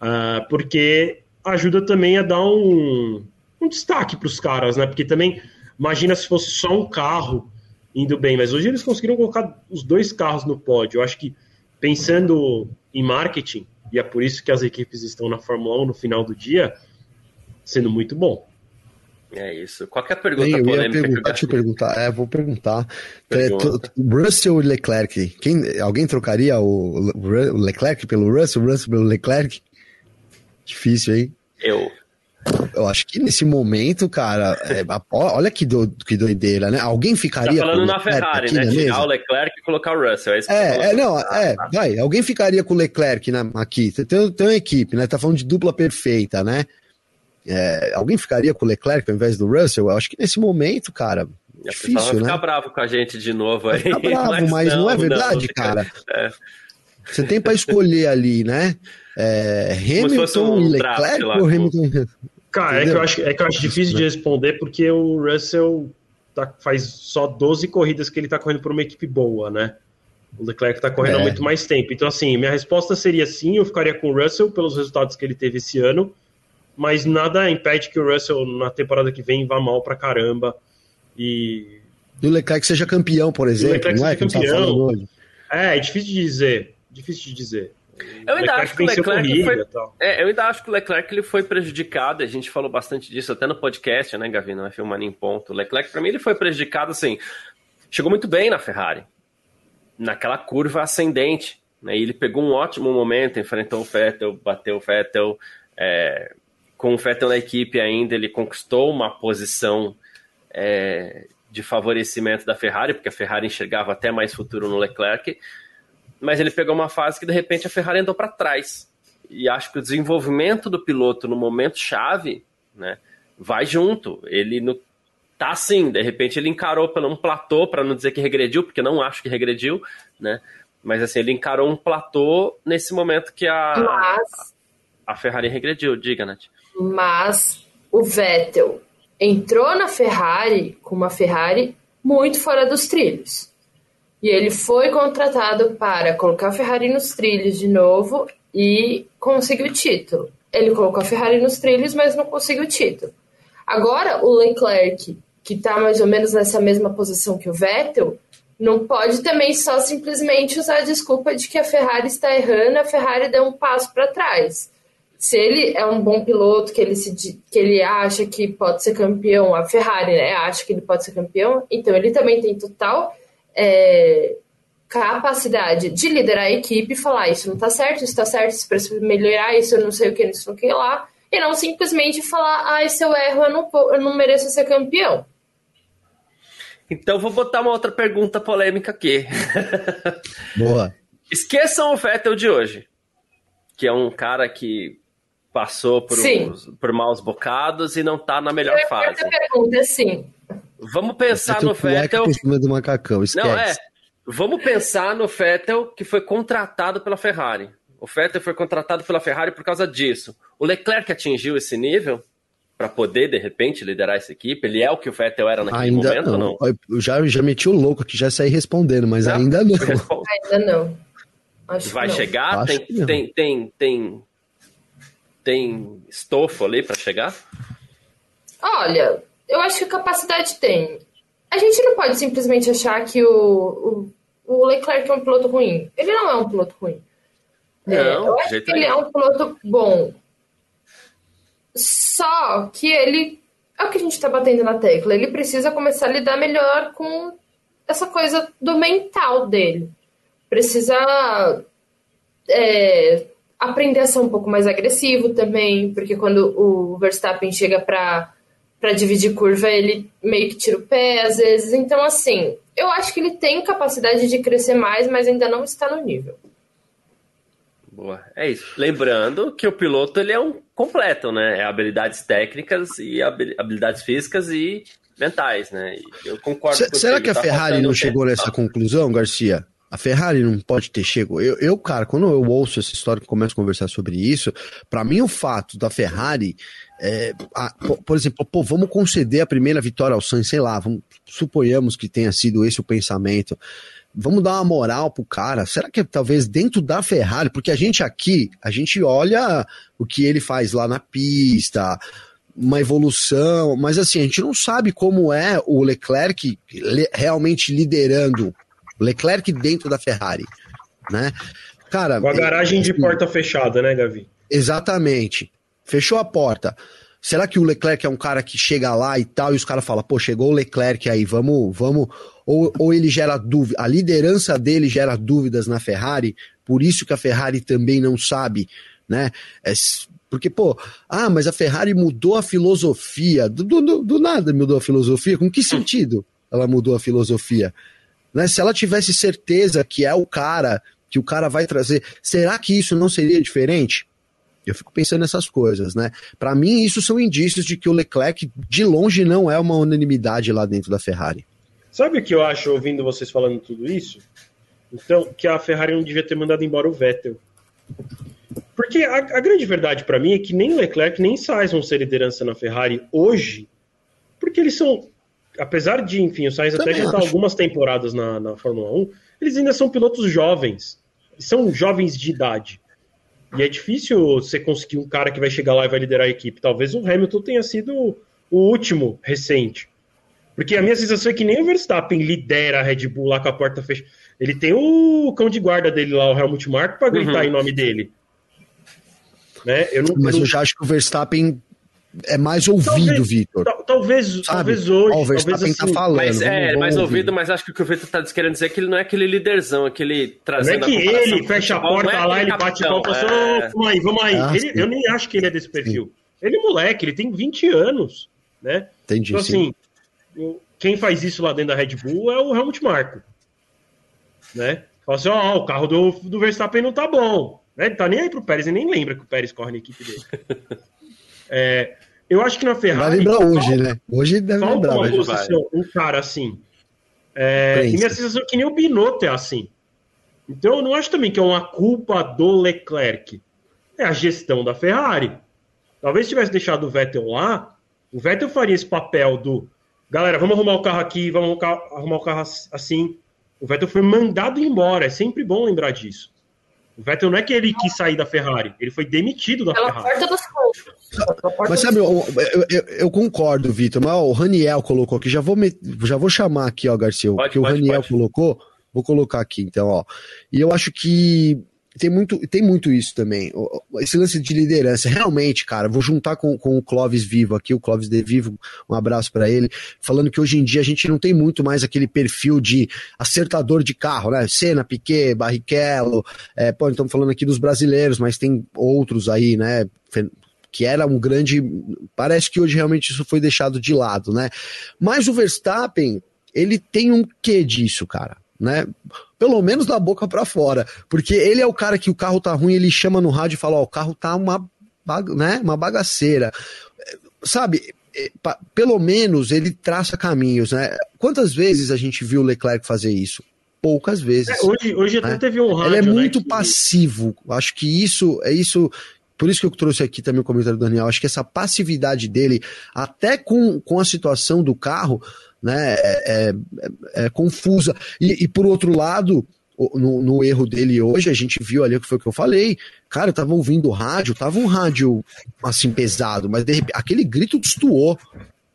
B: uh, porque ajuda também a dar um, um destaque para os caras, né? Porque também, imagina se fosse só um carro indo bem, mas hoje eles conseguiram colocar os dois carros no pódio. Eu acho que pensando em marketing, e é por isso que as equipes estão na Fórmula 1 no final do dia, sendo muito bom.
A: É isso. Qualquer pergunta
D: eu polêmica. Ia perguntar, deixa eu perguntar. É, vou perguntar. É, Russell e Leclerc. Quem, alguém trocaria o, o Leclerc pelo Russell, o Russell pelo Leclerc? Difícil, hein?
A: Eu.
D: Eu acho que nesse momento, cara, é, olha que, do, que doideira, né? Alguém ficaria.
A: Tá falando na Ferrari, aqui, né? Tirar o Leclerc e colocar o Russell.
D: É, é, é não, é, vai. Alguém ficaria com o Leclerc aqui. Tem, tem uma equipe, né? Tá falando de dupla perfeita, né? É, alguém ficaria com o Leclerc ao invés do Russell? Eu acho que nesse momento, cara, é difícil, vai
A: né? ficar bravo com a gente de novo aí.
D: Vai ficar bravo, mas, mas não, não, é verdade, não, cara. É. Você tem para escolher ali, né? É, Hamilton um Leclerc ou Hamilton...
B: Cara, é que, eu acho, é que eu acho difícil de responder porque o Russell tá, faz só 12 corridas que ele tá correndo por uma equipe boa, né? O Leclerc tá correndo é. há muito mais tempo. Então, assim, minha resposta seria sim, eu ficaria com o Russell pelos resultados que ele teve esse ano mas nada impede que o Russell na temporada que vem vá mal pra caramba. E.
D: E o Leclerc seja campeão, por exemplo, não é? Tá campeão.
B: Tá é, é difícil de dizer. Difícil de dizer.
A: Eu ainda, acho que o Leclerc foi, é, eu ainda acho que o Leclerc ele foi prejudicado, a gente falou bastante disso até no podcast, né, Gavi, não é filmando em ponto. O Leclerc, para mim, ele foi prejudicado assim. Chegou muito bem na Ferrari, naquela curva ascendente. Né, e ele pegou um ótimo momento, enfrentou o Vettel, bateu o Vettel, é, com o Vettel na equipe ainda, ele conquistou uma posição é, de favorecimento da Ferrari, porque a Ferrari enxergava até mais futuro no Leclerc, mas ele pegou uma fase que de repente a Ferrari andou para trás. e acho que o desenvolvimento do piloto no momento chave, né, vai junto. Ele no, tá assim, de repente ele encarou pelo um platô, para não dizer que regrediu, porque não acho que regrediu, né? Mas assim, ele encarou um platô nesse momento que a,
C: Mas,
A: a Ferrari regrediu, diga, Nath.
C: Mas o Vettel entrou na Ferrari com uma Ferrari muito fora dos trilhos. E ele foi contratado para colocar a Ferrari nos trilhos de novo e conseguiu o título. Ele colocou a Ferrari nos trilhos, mas não conseguiu o título. Agora, o Leclerc, que está mais ou menos nessa mesma posição que o Vettel, não pode também só simplesmente usar a desculpa de que a Ferrari está errando, a Ferrari deu um passo para trás. Se ele é um bom piloto, que ele, se, que ele acha que pode ser campeão, a Ferrari né, acha que ele pode ser campeão, então ele também tem total é, capacidade de liderar a equipe e falar isso não tá certo, isso tá certo, isso precisa melhorar, isso eu não sei o que, isso não sei o que lá, e não simplesmente falar, ah, se eu erro, eu não, eu não mereço ser campeão.
A: Então vou botar uma outra pergunta polêmica aqui.
D: Boa.
A: Esqueçam o Vettel de hoje, que é um cara que passou por,
C: Sim.
A: uns- por maus bocados e não tá na melhor
C: a
A: fase.
C: pergunta assim,
A: Vamos pensar no Vettel.
D: por cima do macacão, esquece.
A: Não, é. Vamos pensar no Vettel que foi contratado pela Ferrari. O Vettel foi contratado pela Ferrari por causa disso. O Leclerc atingiu esse nível para poder, de repente, liderar essa equipe? Ele é o que o Vettel era naquele
D: Ainda
A: momento
D: não.
A: ou não?
D: Eu já, já meti o louco aqui, já saí respondendo, mas
A: Não?
D: ainda não.
A: Responde.
C: ainda não. Acho que
A: Vai
C: não.
A: chegar?
D: Acho
A: Tem,
D: que não.
A: tem, tem, tem, tem estofo ali para chegar?
C: Olha, eu acho que capacidade tem. A gente não pode simplesmente achar que o, o, o Leclerc é um piloto ruim. Ele não é um piloto ruim. É,
A: Não,
C: eu
A: de
C: acho que ele é um piloto bom. Só que ele. É o que a gente tá batendo na tecla. Ele precisa começar a lidar melhor com essa coisa do mental dele. Precisa é, aprender a ser um pouco mais agressivo também, porque quando o Verstappen chega para para dividir curva, ele meio que tira o pé às vezes. Então, assim, eu acho que ele tem capacidade de crescer mais, mas ainda não está no nível.
A: Boa, é isso. Lembrando que o piloto ele é um completo, né? É habilidades técnicas e habi- habilidades físicas e mentais, né? E eu concordo
D: Se-
A: contigo,
D: será que a
A: tá
D: Ferrari não
A: um
D: chegou
A: tempo.
D: nessa conclusão, Garcia? A Ferrari não pode ter chegado. Eu, eu, cara, quando eu ouço essa história e começo a conversar sobre isso, pra mim o fato da Ferrari, é, a- po- por exemplo, pô, vamos conceder a primeira vitória ao Sainz, sei lá, vamos, suponhamos que tenha sido esse o pensamento. Vamos dar uma moral pro cara. Será que talvez dentro da Ferrari, porque a gente aqui, a gente olha o que ele faz lá na pista, uma evolução, mas assim, a gente não sabe como é o Leclerc le- realmente liderando. Leclerc dentro da Ferrari, né? Cara,
B: Com a garagem de
D: assim,
B: porta fechada, né, Gavi?
D: Exatamente. Fechou a porta. Será que o Leclerc é um cara que chega lá e tal, e os caras falam, pô, chegou o Leclerc aí, vamos, vamos. Ou, ou ele gera dúvida, a liderança dele gera dúvidas na Ferrari, por isso que a Ferrari também não sabe, né? É porque, pô, ah, mas a Ferrari mudou a filosofia. Do, do, do nada mudou a filosofia. Com que sentido ela mudou a filosofia? Né? Se ela tivesse certeza que é o cara, que o cara vai trazer, será que isso não seria diferente? Eu fico pensando nessas coisas, né? Para mim, isso são indícios de que o Leclerc, de longe, não é uma unanimidade lá dentro da Ferrari.
B: Sabe o que eu acho ouvindo vocês falando tudo isso? Então, que a Ferrari não devia ter mandado embora o Vettel. Porque a, a grande verdade para mim é que nem o Leclerc nem Sainz vão ser liderança na Ferrari hoje, porque eles são, apesar de, enfim, o Sainz até já está algumas temporadas na, na Fórmula 1, eles ainda são pilotos jovens, são jovens de idade. E é difícil você conseguir um cara que vai chegar lá e vai liderar a equipe. Talvez o Hamilton tenha sido o último recente. Porque a minha sensação é que nem o Verstappen lidera a Red Bull lá com a porta fechada. Ele tem o cão de guarda dele lá, o Helmut Marko, para gritar
A: Uhum.
B: em nome dele. Né? Eu não,
D: Mas
B: eu
D: já acho que o Verstappen é mais ouvido, Vitor.
B: tal- talvez,
D: Sabe?
B: talvez hoje.
D: Ó, o Verstappen
B: talvez assim,
D: tá falando.
A: Mas
D: vamos-
A: é,
D: vamos
A: mais
D: ouvir.
A: ouvido, mas acho que o que o Vitor tá querendo dizer é que ele não é aquele líderzão, aquele
B: Não é
A: trazendo
B: que ele fecha a porta
A: é
B: lá, ele bate
A: capitão,
B: palma e fala. "Ô, vamos aí, vamos aí.
D: Ah,
B: Ele-
D: sim.
B: eu nem acho que ele é desse perfil. Ele é moleque, ele tem 20 anos, né?
D: Entendi,
B: Então,
D: sim.
B: assim, o- quem faz isso lá dentro da Red Bull é o Helmut Marko. Né? Fala assim, ó, o carro do, do Verstappen não tá bom. Né? Ele tá nem aí pro Pérez, ele nem lembra que o Pérez corre na equipe dele. é, eu acho que na Ferrari.
D: Vai lembrar hoje, né? Hoje deve lembrar.
B: Uma posição, um cara assim. É, e minha sensação é que nem o Binotto é assim. Então eu não acho também que é uma culpa do Leclerc. É a gestão da Ferrari. Talvez se tivesse deixado o Vettel lá, o Vettel faria esse papel do galera, vamos arrumar o carro aqui, vamos arrumar o carro assim. O Vettel foi mandado embora. É sempre bom lembrar disso. O Vettel não é que ele quis sair da Ferrari, ele foi demitido da
C: Pela
B: Ferrari.
C: porta dos fundos.
D: Mas sabe, eu, eu, eu concordo, Vitor, mas ó, o Raniel colocou aqui, já vou, me, já vou chamar aqui, ó, Garcia,
A: Pode,
D: que o
A: pode,
D: Raniel
A: pode.
D: colocou, vou colocar aqui, então, ó. E eu acho que tem muito, tem muito isso também, esse lance de liderança, realmente, cara, vou juntar com, com o Clóvis Vivo aqui, o Clóvis de Vivo, um abraço pra ele, falando que hoje em dia a gente não tem muito mais aquele perfil de acertador de carro, né? Senna, Piquet, Barrichello, é, pô, estamos falando aqui dos brasileiros, mas tem outros aí, né? Que era um grande. Parece que hoje realmente isso foi deixado de lado, né? Mas o Verstappen, ele tem um quê disso, cara, né? Pelo menos da boca pra fora, porque ele é o cara que o carro tá ruim, ele chama no rádio e fala: Ó, o carro tá uma, né, uma bagaceira. Sabe, eh, pelo menos ele traça caminhos, né? Quantas vezes a gente viu o Leclerc fazer isso? Poucas vezes.
B: É, hoje, hoje até
D: né?
B: teve um rádio.
D: Ele é
B: né,
D: muito
B: que-
D: passivo. Acho que isso é isso. Por isso que eu trouxe aqui também o comentário do Daniel. Acho que essa passividade dele, até com, com a situação do carro, né, é, é- é confusa. E, e por outro lado, no, no erro dele hoje, a gente viu ali o que foi que eu falei. Cara, eu tava ouvindo o rádio, tava um rádio assim pesado, mas de repente, aquele grito destoou,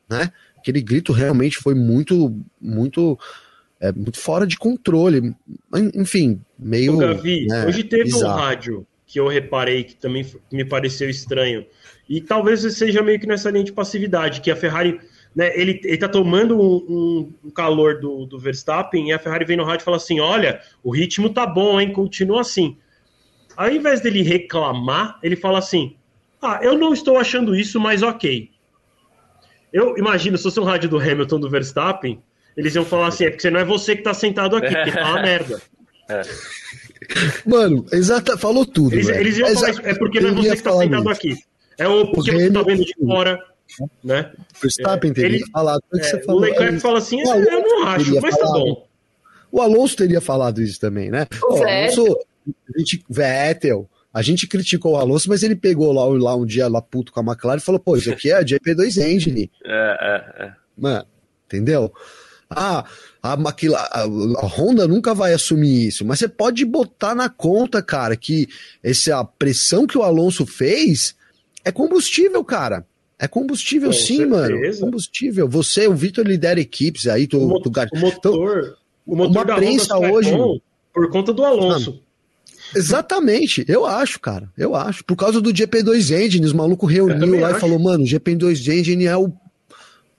D: né? Aquele grito realmente foi muito, muito, é, muito fora de controle. Enfim, meio.
B: Ô, Gavi,
D: né,
B: hoje teve
D: bizarro.
B: um rádio que eu reparei que também me pareceu estranho. E talvez seja meio que nessa linha de passividade, que a Ferrari, né, ele, ele tá tomando um, um- um calor do, do Verstappen e a Ferrari vem no rádio e fala assim: olha, o ritmo tá bom, hein? Continua assim. Ao invés dele reclamar, ele fala assim: Ah, eu não estou achando isso, mas ok. Eu imagino, se fosse um rádio do Hamilton do Verstappen, eles iam falar assim: é porque não é você que tá sentado aqui, porque tá uma merda.
D: Mano, exata, falou tudo.
B: Eles, eles iam falar isso, é porque não é você que tá
D: falar
B: sentado
D: isso.
B: aqui. É o porque você tá
D: Hamilton-
B: vendo de fora, né?
D: Verstappen teria
B: Ele-
D: falado. o que
B: É,
D: você
B: o
D: falou.
B: Leclerc fala assim,
D: O
B: é, eu não acho, mas tá
D: falado.
B: bom.
D: O Alonso teria falado isso também, né?
C: O.
D: Alonso, a gente, Vettel. A gente criticou o Alonso, mas ele pegou lá, lá um dia lá puto com a McLaren e falou: pô, isso aqui é a GP2 Engine.
A: É, é, é.
D: Mano, entendeu? Ah, a, McLaren, a, a Honda nunca vai assumir isso, mas você pode botar na conta, cara, que essa pressão que o Alonso fez é combustível, cara. É combustível
B: Com
D: sim,
B: certeza.
D: mano. Combustível. Você, o Vitor lidera equipes aí, tu,
B: O,
D: tu
B: o motor, o motor
D: uma
B: da
D: prensa hoje-
B: por conta do Alonso.
D: Exatamente, eu acho, cara. Eu acho. Por causa do GP2 Engine, os malucos
B: Eu
D: reuniu lá
B: acho.
D: e falou, mano, o GP2 Engine é o.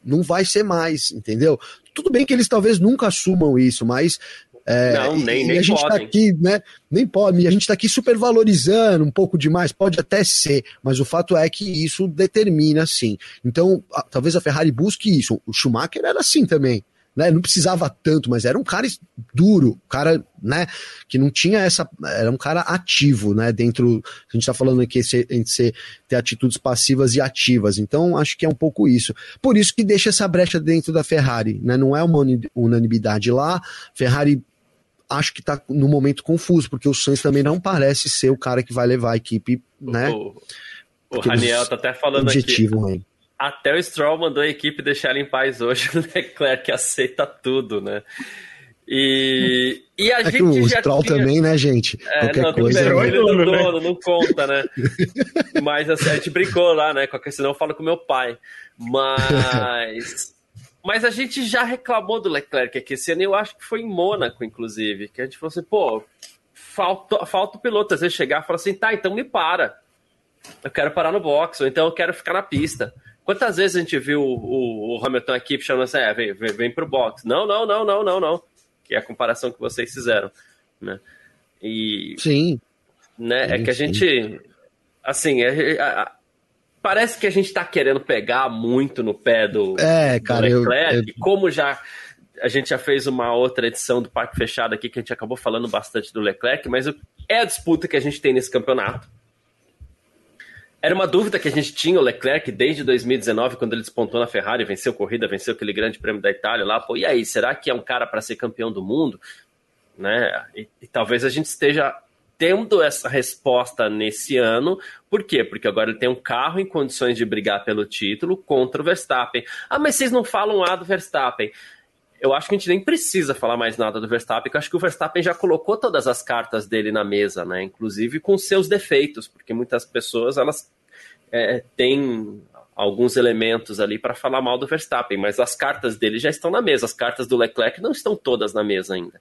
D: Não vai ser mais, entendeu? Tudo bem que eles talvez nunca assumam isso, mas. É,
A: Não, nem-
D: e,
A: nem
D: e a gente
A: podem.
D: tá aqui, né? Nem pode, e a gente tá aqui supervalorizando um pouco demais, pode até ser, mas o fato é que isso determina, sim. Então, a- talvez a Ferrari busque isso. O Schumacher era assim também. Né, não precisava tanto, mas era um cara duro, um cara, né, que não tinha essa, era um cara ativo, né, dentro, a gente tá falando aqui entre ser, ter atitudes passivas e ativas, então acho que é um pouco isso. Por isso que deixa essa brecha dentro da Ferrari, né, não é uma unanimidade lá, Ferrari acho que tá no momento confuso, porque o Sainz também não parece ser o cara que vai levar a equipe, né,
A: O, o Raniel tá até falando aqui.
D: objetivo, né.
A: Até o Stroll mandou a equipe deixar ele em paz hoje. O Leclerc aceita tudo, né? E, e a
D: É que
A: gente
D: o
A: já
D: Stroll
A: tinha...
D: também, né, gente?
A: É,
D: Qualquer
A: não, tudo
D: coisa.
A: bem,
B: né?
A: do
B: Dono, né?
A: dono, não conta, né? Mas assim, a gente brincou lá, né? Qualquer senão eu falo com meu pai. Mas. Mas a gente já reclamou do Leclerc aqui esse ano, e eu acho que foi em Mônaco, inclusive, que a gente falou assim, pô, falta, falta o piloto às vezes chegar e falar assim, tá, então me para. Eu quero parar no box, ou então eu quero ficar na pista. Quantas vezes a gente viu o, o Hamilton aqui chamando assim, é, vem, vem, vem pro box. Não, não, não, não, não, não. Que é a comparação que vocês fizeram, né? E,
D: Sim,
A: né, é
D: Sim,
A: que a
D: sim.
A: gente, assim, é- a- a- parece que a gente tá querendo pegar muito no pé do,
D: É,
A: do
D: cara, eu-
A: Leclerc,
D: eu-
A: e como já a gente já fez uma outra edição do Parque Fechado aqui que a gente acabou falando bastante do Leclerc, mas é a disputa que a gente tem nesse campeonato. Era uma dúvida que a gente tinha o Leclerc desde 2019, quando ele despontou na Ferrari, venceu corrida, venceu aquele grande prêmio da Itália lá. Pô, e aí, será que é um cara para ser campeão do mundo? Né? E, e, talvez a gente esteja tendo essa resposta nesse ano. Por quê? Porque agora ele tem um carro em condições de brigar pelo título contra o Verstappen. Ah, mas vocês não falam lá do Verstappen eu acho que a gente nem precisa falar mais nada do Verstappen, porque eu acho que o Verstappen já colocou todas as cartas dele na mesa, né? Inclusive com seus defeitos, porque muitas pessoas elas é, têm alguns elementos ali para falar mal do Verstappen, mas as cartas dele já estão na mesa, as cartas do Leclerc não estão todas na mesa ainda.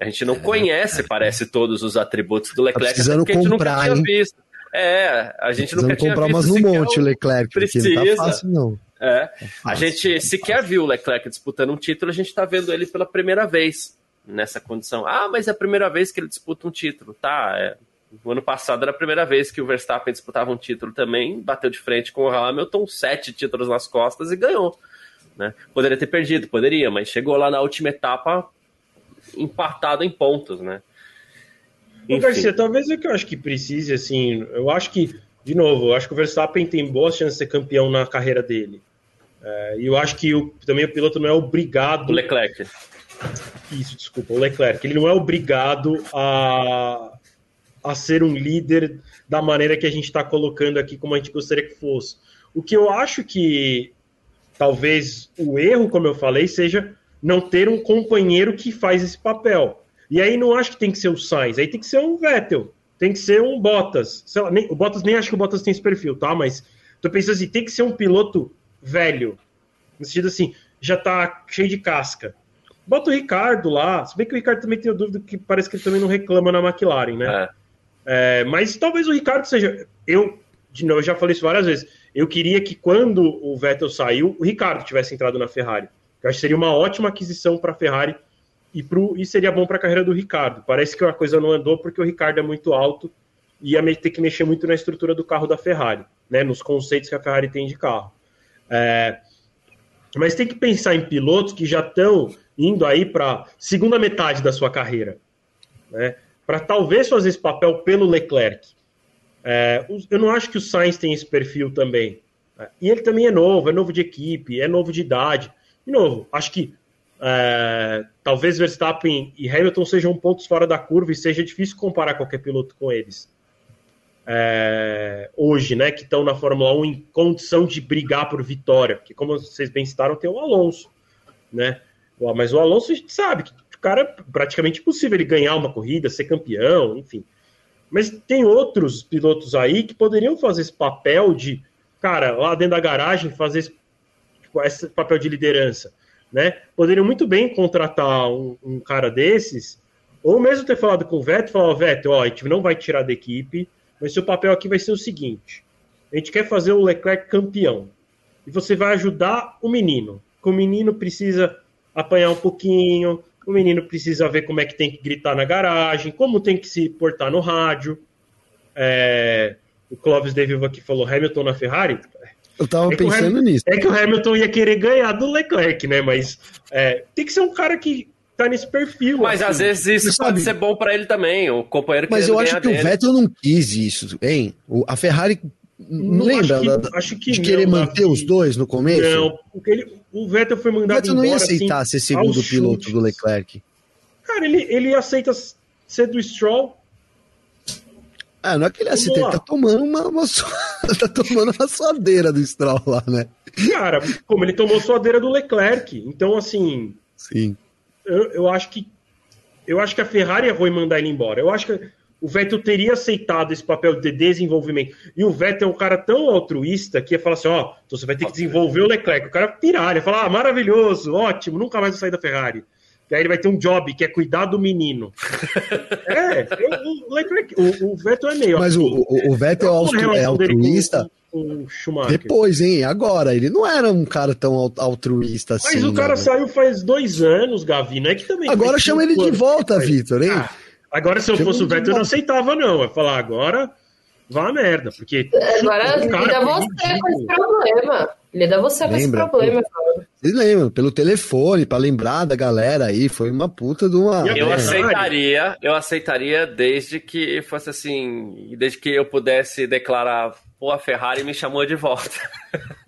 A: A gente não é, conhece, parece, todos os atributos do Leclerc,
D: tá porque a gente nunca tinha
A: hein? visto. É, a gente nunca tinha
D: comprar
A: visto.
D: umas no monte, o Leclerc,
A: precisa.
D: não tá fácil, não.
A: É. A gente sequer viu o Leclerc disputando um título, a gente está vendo ele pela primeira vez nessa condição. Ah, mas é a primeira vez que ele disputa um título. Tá, é. O ano passado era a primeira vez que o Verstappen disputava um título também, bateu de frente com o Hamilton, sete títulos nas costas e ganhou. Né? Poderia ter perdido, poderia, mas chegou lá na última etapa empatado em pontos, né?
B: Enfim. Garcia, talvez é que eu acho que precise, assim, eu acho que, de novo, eu acho que o Verstappen tem boas chances de ser campeão na carreira dele. É, e eu acho que o, também o piloto não é obrigado.
A: O Leclerc.
B: Isso, desculpa, o Leclerc. Ele não é obrigado a, a ser um líder da maneira que a gente está colocando aqui, como a gente gostaria que fosse. O que eu acho que talvez o erro, como eu falei, seja não ter um companheiro que faz esse papel. E aí não acho que tem que ser o Sainz, aí tem que ser um Vettel, tem que ser um Bottas. Lá, nem, o Bottas nem acho que o Bottas tem esse perfil, tá? Mas tô pensando assim, tem que ser um piloto velho. No sentido assim, já tá cheio de casca. Bota o Ricardo lá. Se bem que o Ricardo também tem dúvida que parece que ele também não reclama na McLaren, né? É. É, mas talvez o Ricardo seja. Eu, de novo, eu já falei isso várias vezes. Eu queria que quando o Vettel saiu, o Ricardo tivesse entrado na Ferrari. Eu acho que seria uma ótima aquisição para a Ferrari e, pro, e seria bom para a carreira do Ricardo. Parece que a coisa não andou porque o Ricardo é muito alto e ia ter que mexer muito na estrutura do carro da Ferrari, né? Nos conceitos que a Ferrari tem de carro. É, mas tem que pensar em pilotos que já estão indo aí para segunda metade da sua carreira, né? Para talvez fazer esse papel pelo Leclerc. É, eu não acho que o Sainz tem esse perfil também. Né? E ele também é novo, é novo de equipe, é novo de idade. De novo, acho que é, talvez Verstappen e Hamilton sejam pontos fora da curva e seja difícil comparar qualquer piloto com eles é, hoje, né, que estão na Fórmula 1 em condição de brigar por vitória, porque como vocês bem citaram, tem o Alonso, né? Mas o Alonso a gente sabe que o cara é praticamente impossível ele ganhar uma corrida, ser campeão, enfim. Mas tem outros pilotos aí que poderiam fazer esse papel de, cara, lá dentro da garagem, fazer esse, esse papel de liderança, né? Poderiam muito bem contratar um, um cara desses, ou mesmo ter falado com o Vettel, falar, Vettel, ó, a gente não vai tirar da equipe, mas seu papel aqui vai ser o seguinte: a gente quer fazer o Leclerc campeão. E você vai ajudar o menino. Que o menino precisa apanhar um pouquinho, o menino precisa ver como é que tem que gritar na garagem, como tem que se portar no rádio. É, o Clóvis De Vivo aqui falou Hamilton na Ferrari.
D: Eu tava é pensando Hamilton, nisso.
B: É que o Hamilton ia querer ganhar do Leclerc, né? Mas é, tem que ser um cara que tá nesse perfil.
A: Mas assim. às vezes isso pode ser bom para ele também, o companheiro
D: Mas eu acho que dele. o Vettel não quis isso, hein? A Ferrari não, lembra acho que, da, acho que de não, querer manter os dois no começo? Não,
B: porque ele, o Vettel foi mandado
D: O Vettel não ia aceitar assim, ser segundo piloto do Leclerc.
B: Cara, ele, ele aceita ser do Stroll.
D: Ah, não é que ele aceita, ele tá tomando uma, uma tá tomando uma suadeira do Stroll lá, né?
B: Cara, como ele tomou suadeira do Leclerc. Então, assim.
D: Sim
B: eu, eu acho que eu acho que a Ferrari errou em mandar ele embora. Eu acho que o Vettel teria aceitado esse papel de desenvolvimento. E o Vettel é um cara tão altruísta que ia falar assim: ó, então você vai ter que desenvolver o Leclerc. O cara piralha, ia falar: ah, maravilhoso, ótimo, nunca mais vou sair da Ferrari. E aí ele vai ter um job que é cuidar do menino. é, o, Leclerc, o, o Vettel é meio.
D: Mas o, o, o Vettel é, é altruísta
B: o Schumacher.
D: Depois, hein? Agora, ele não era um cara tão altruísta assim.
B: Mas o cara né? saiu faz dois anos, Gavi, não é que também.
D: Agora chama ele de volta, Vitor, hein? Ah,
B: agora, se eu chama fosse o Vettel, eu não aceitava, não. Eu falar, agora vá a merda, porque.
C: Agora lida você com esse problema. Lida você com esse problema,
D: Vocês lembram, pelo telefone, para lembrar da galera aí, foi uma puta de uma.
A: Eu aceitaria, eu aceitaria desde que fosse assim, desde que eu pudesse declarar, pô, a Ferrari me chamou de volta.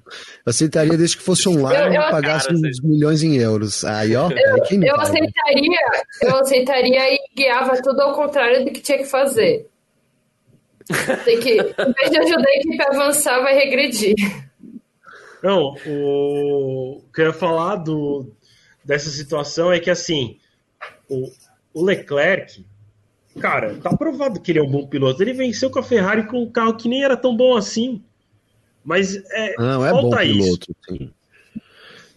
D: Eu aceitaria desde que fosse online e pagasse cara, uns milhões em euros. Aí, ó.
C: Eu, aí eu aceitaria, eu aceitaria e guiava tudo ao contrário do que tinha que fazer. Tem que, em vez de ajudar a equipe a avançar, vai regredir.
B: Não, o, o que eu ia falar do, dessa situação é que, assim, o, o Leclerc, cara, tá provado que ele é um bom piloto. Ele venceu com a Ferrari com um carro que nem era tão bom assim. Mas é,
D: não, é bom piloto, sim.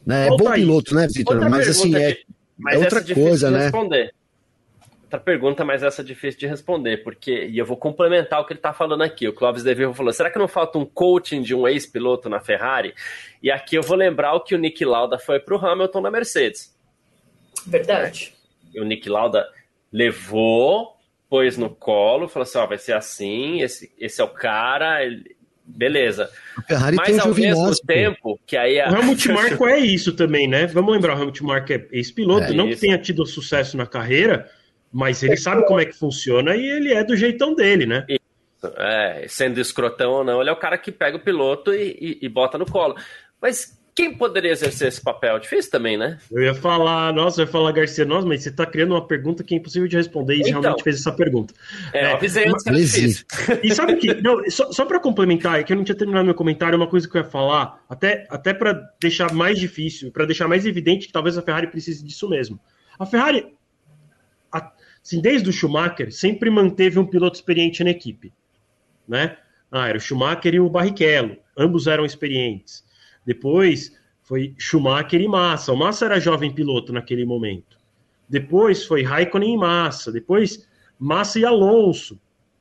D: É, é bom piloto, né, Vitor? Mas assim, é, mas é outra coisa, né?
A: Responder. Outra pergunta, mas essa é difícil de responder, porque, e eu vou complementar o que ele está falando aqui. O Clóvis Devivo falou: será que não falta um coaching de um ex-piloto na Ferrari? E aqui eu vou lembrar o que o Nick Lauda foi para o Hamilton na Mercedes.
C: Verdade.
A: E o Nick Lauda levou, pôs no colo, falou assim: ó, vai ser assim, esse, esse é o cara, ele, beleza. Mas ao mesmo tempo, que aí
B: a... O Helmut Marko é isso também, né? Vamos lembrar, o Helmut Marko é ex-piloto, é não isso. que tenha tido sucesso na carreira mas ele sabe como é que funciona e ele é do jeitão dele, né?
A: É, sendo escrotão ou não, ele é o cara que pega o piloto e, e, e bota no colo. Mas quem poderia exercer esse papel? Difícil também, né?
B: Eu ia falar, nossa, eu ia falar, Garcia, nossa, mas você está criando uma pergunta que é impossível de responder e então, realmente fez essa pergunta.
A: É, é eu avisei antes que era difícil.
B: E sabe o que? Não, só, só para complementar, é que eu não tinha terminado meu comentário, uma coisa que eu ia falar, até, até para deixar mais difícil, para deixar mais evidente que talvez a Ferrari precise disso mesmo. A Ferrari, assim, desde o Schumacher, sempre manteve um piloto experiente na equipe. Né? Ah, era o Schumacher e o Barrichello, ambos eram experientes. Depois foi Schumacher e Massa. O Massa era jovem piloto naquele momento. Depois foi Raikkonen e Massa. Depois Massa e Alonso.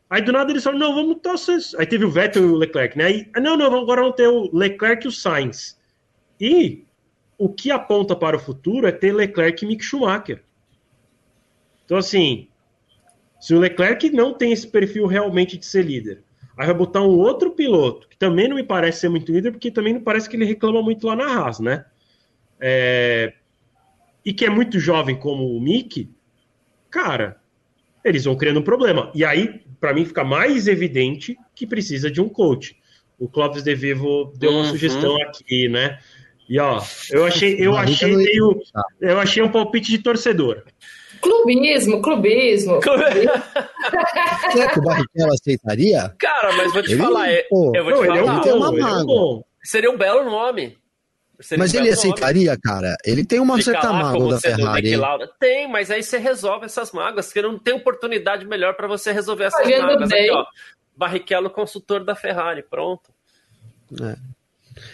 B: Aí do nada eles falaram, não, vamos torcer. Aí teve o Vettel e o Leclerc, né? Aí, não, não, agora vamos ter o Leclerc e o Sainz. E o que aponta para o futuro é ter Leclerc e Mick Schumacher. Então, assim, se o Leclerc não tem esse perfil realmente de ser líder, aí vai botar um outro piloto, que também não me parece ser muito líder, porque também não parece que ele reclama muito lá na Haas, né? É... E que é muito jovem como o Mick, cara, eles vão criando um problema. E aí, para mim, fica mais evidente que precisa de um coach. O Clóvis De Vivo deu uma uhum. sugestão aqui, né? E ó, eu achei, eu achei meio, eu achei um palpite de torcedor.
C: Clubismo, clubismo.
D: Será que o Barrichello aceitaria?
A: Cara, mas vou te ele, falar. Pô, eu vou te não, falar. Ele é um bom, é bom. Seria um belo nome.
D: Seria mas um ele aceitaria, nome. cara? Ele tem uma Fica certa mágoa da Ferrari.
A: Tem, mas aí você resolve essas mágoas, que não tem oportunidade melhor para você resolver essas Olhando mágoas. Bem. Aqui, ó. Barrichello, consultor da Ferrari, pronto.
D: É.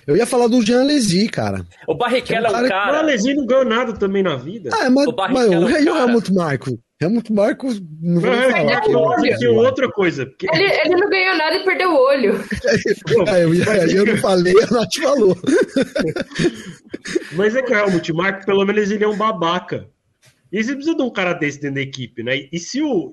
D: Eu ia falar do Jean Alesi, cara.
A: O Barrichello é um cara... cara...
B: O Alesi não ganhou nada também na vida.
D: Ah, mas o, mas, o, é um e o Helmut Marko? Helmut Marko não vou
B: é, falar. É, outra coisa. Porque...
C: Ele, ele não ganhou nada e perdeu o olho.
D: ah, eu, eu não falei, a Nath falou.
B: mas é que o Helmut Marko, pelo menos, ele é um babaca. E você precisa de um cara desse dentro da equipe, né? E se o...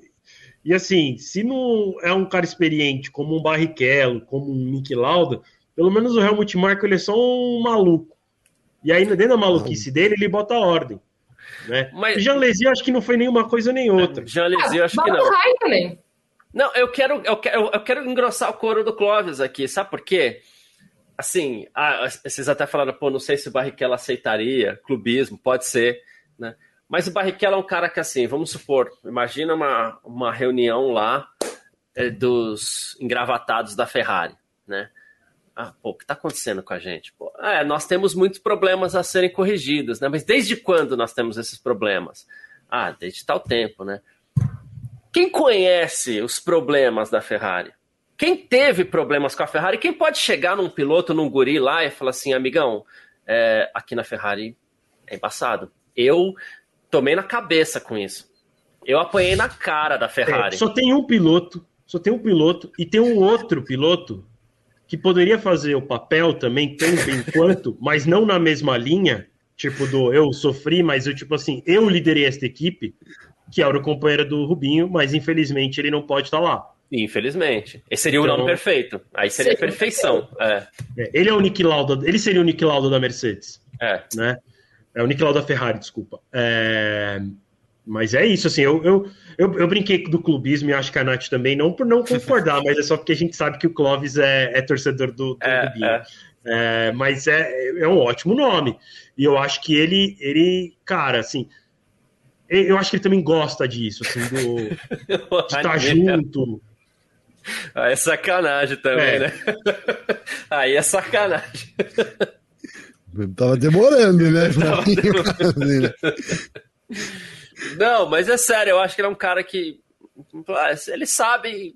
B: E assim, se não é um cara experiente como um Barrichello, como um Nick Lauda pelo menos o Helmut Marko ele é só um maluco. E aí, dentro da maluquice dele, ele bota a ordem. Né? Mas... O Jean Lesi, eu acho que não foi nenhuma coisa nem outra.
A: Jean Lesi, eu acho ah, que não. Raikkonen. Não, eu quero, eu quero, eu quero engrossar o couro do Clóvis aqui, sabe por quê? Assim, ah, vocês até falaram, pô, não sei se o Barrichello aceitaria, clubismo, pode ser, né? Mas o Barrichello é um cara que, assim, vamos supor, imagina uma, uma reunião lá é, dos engravatados da Ferrari, né? Ah, pô, o que está acontecendo com a gente? Pô, é, nós temos muitos problemas a serem corrigidos, né? Mas desde quando nós temos esses problemas? Ah, desde tal tempo, né? Quem conhece os problemas da Ferrari? Quem teve problemas com a Ferrari? Quem pode chegar num piloto, num guri lá e falar assim, amigão, é, aqui na Ferrari é embaçado. Eu tomei na cabeça com isso. Eu apanhei na cara da Ferrari.
B: É, só tem um piloto, só tem um piloto e tem um outro piloto que poderia fazer o papel também tão bem quanto, mas não na mesma linha, tipo do eu sofri, mas eu, tipo assim, eu liderei esta equipe, que era o companheiro do Rubinho, mas infelizmente ele não pode estar lá.
A: Infelizmente. Esse seria o nome
B: Então-
A: perfeito. Aí seria
C: Seria
A: perfeição. É,
B: É, ele é o Nick Lauda, ele seria o Nick Lauda da Mercedes,
A: é.
B: né? É o Nick Lauda da Ferrari, desculpa. É, Mas é isso, assim, eu, eu, eu, eu brinquei do clubismo e acho que a Nath também, não por não concordar, mas é só porque a gente sabe que o Clóvis é, é torcedor do, do
A: É, é.
B: É, mas é, é um ótimo nome. E eu acho que ele, ele cara, assim, eu acho que ele também gosta disso, assim, do, de estar junto.
A: Aí é sacanagem também,
B: É.
A: né? Aí é sacanagem.
D: Tava demorando, né?
A: Tava Não, mas é sério, eu acho que ele é um cara que. ah, Ele sabe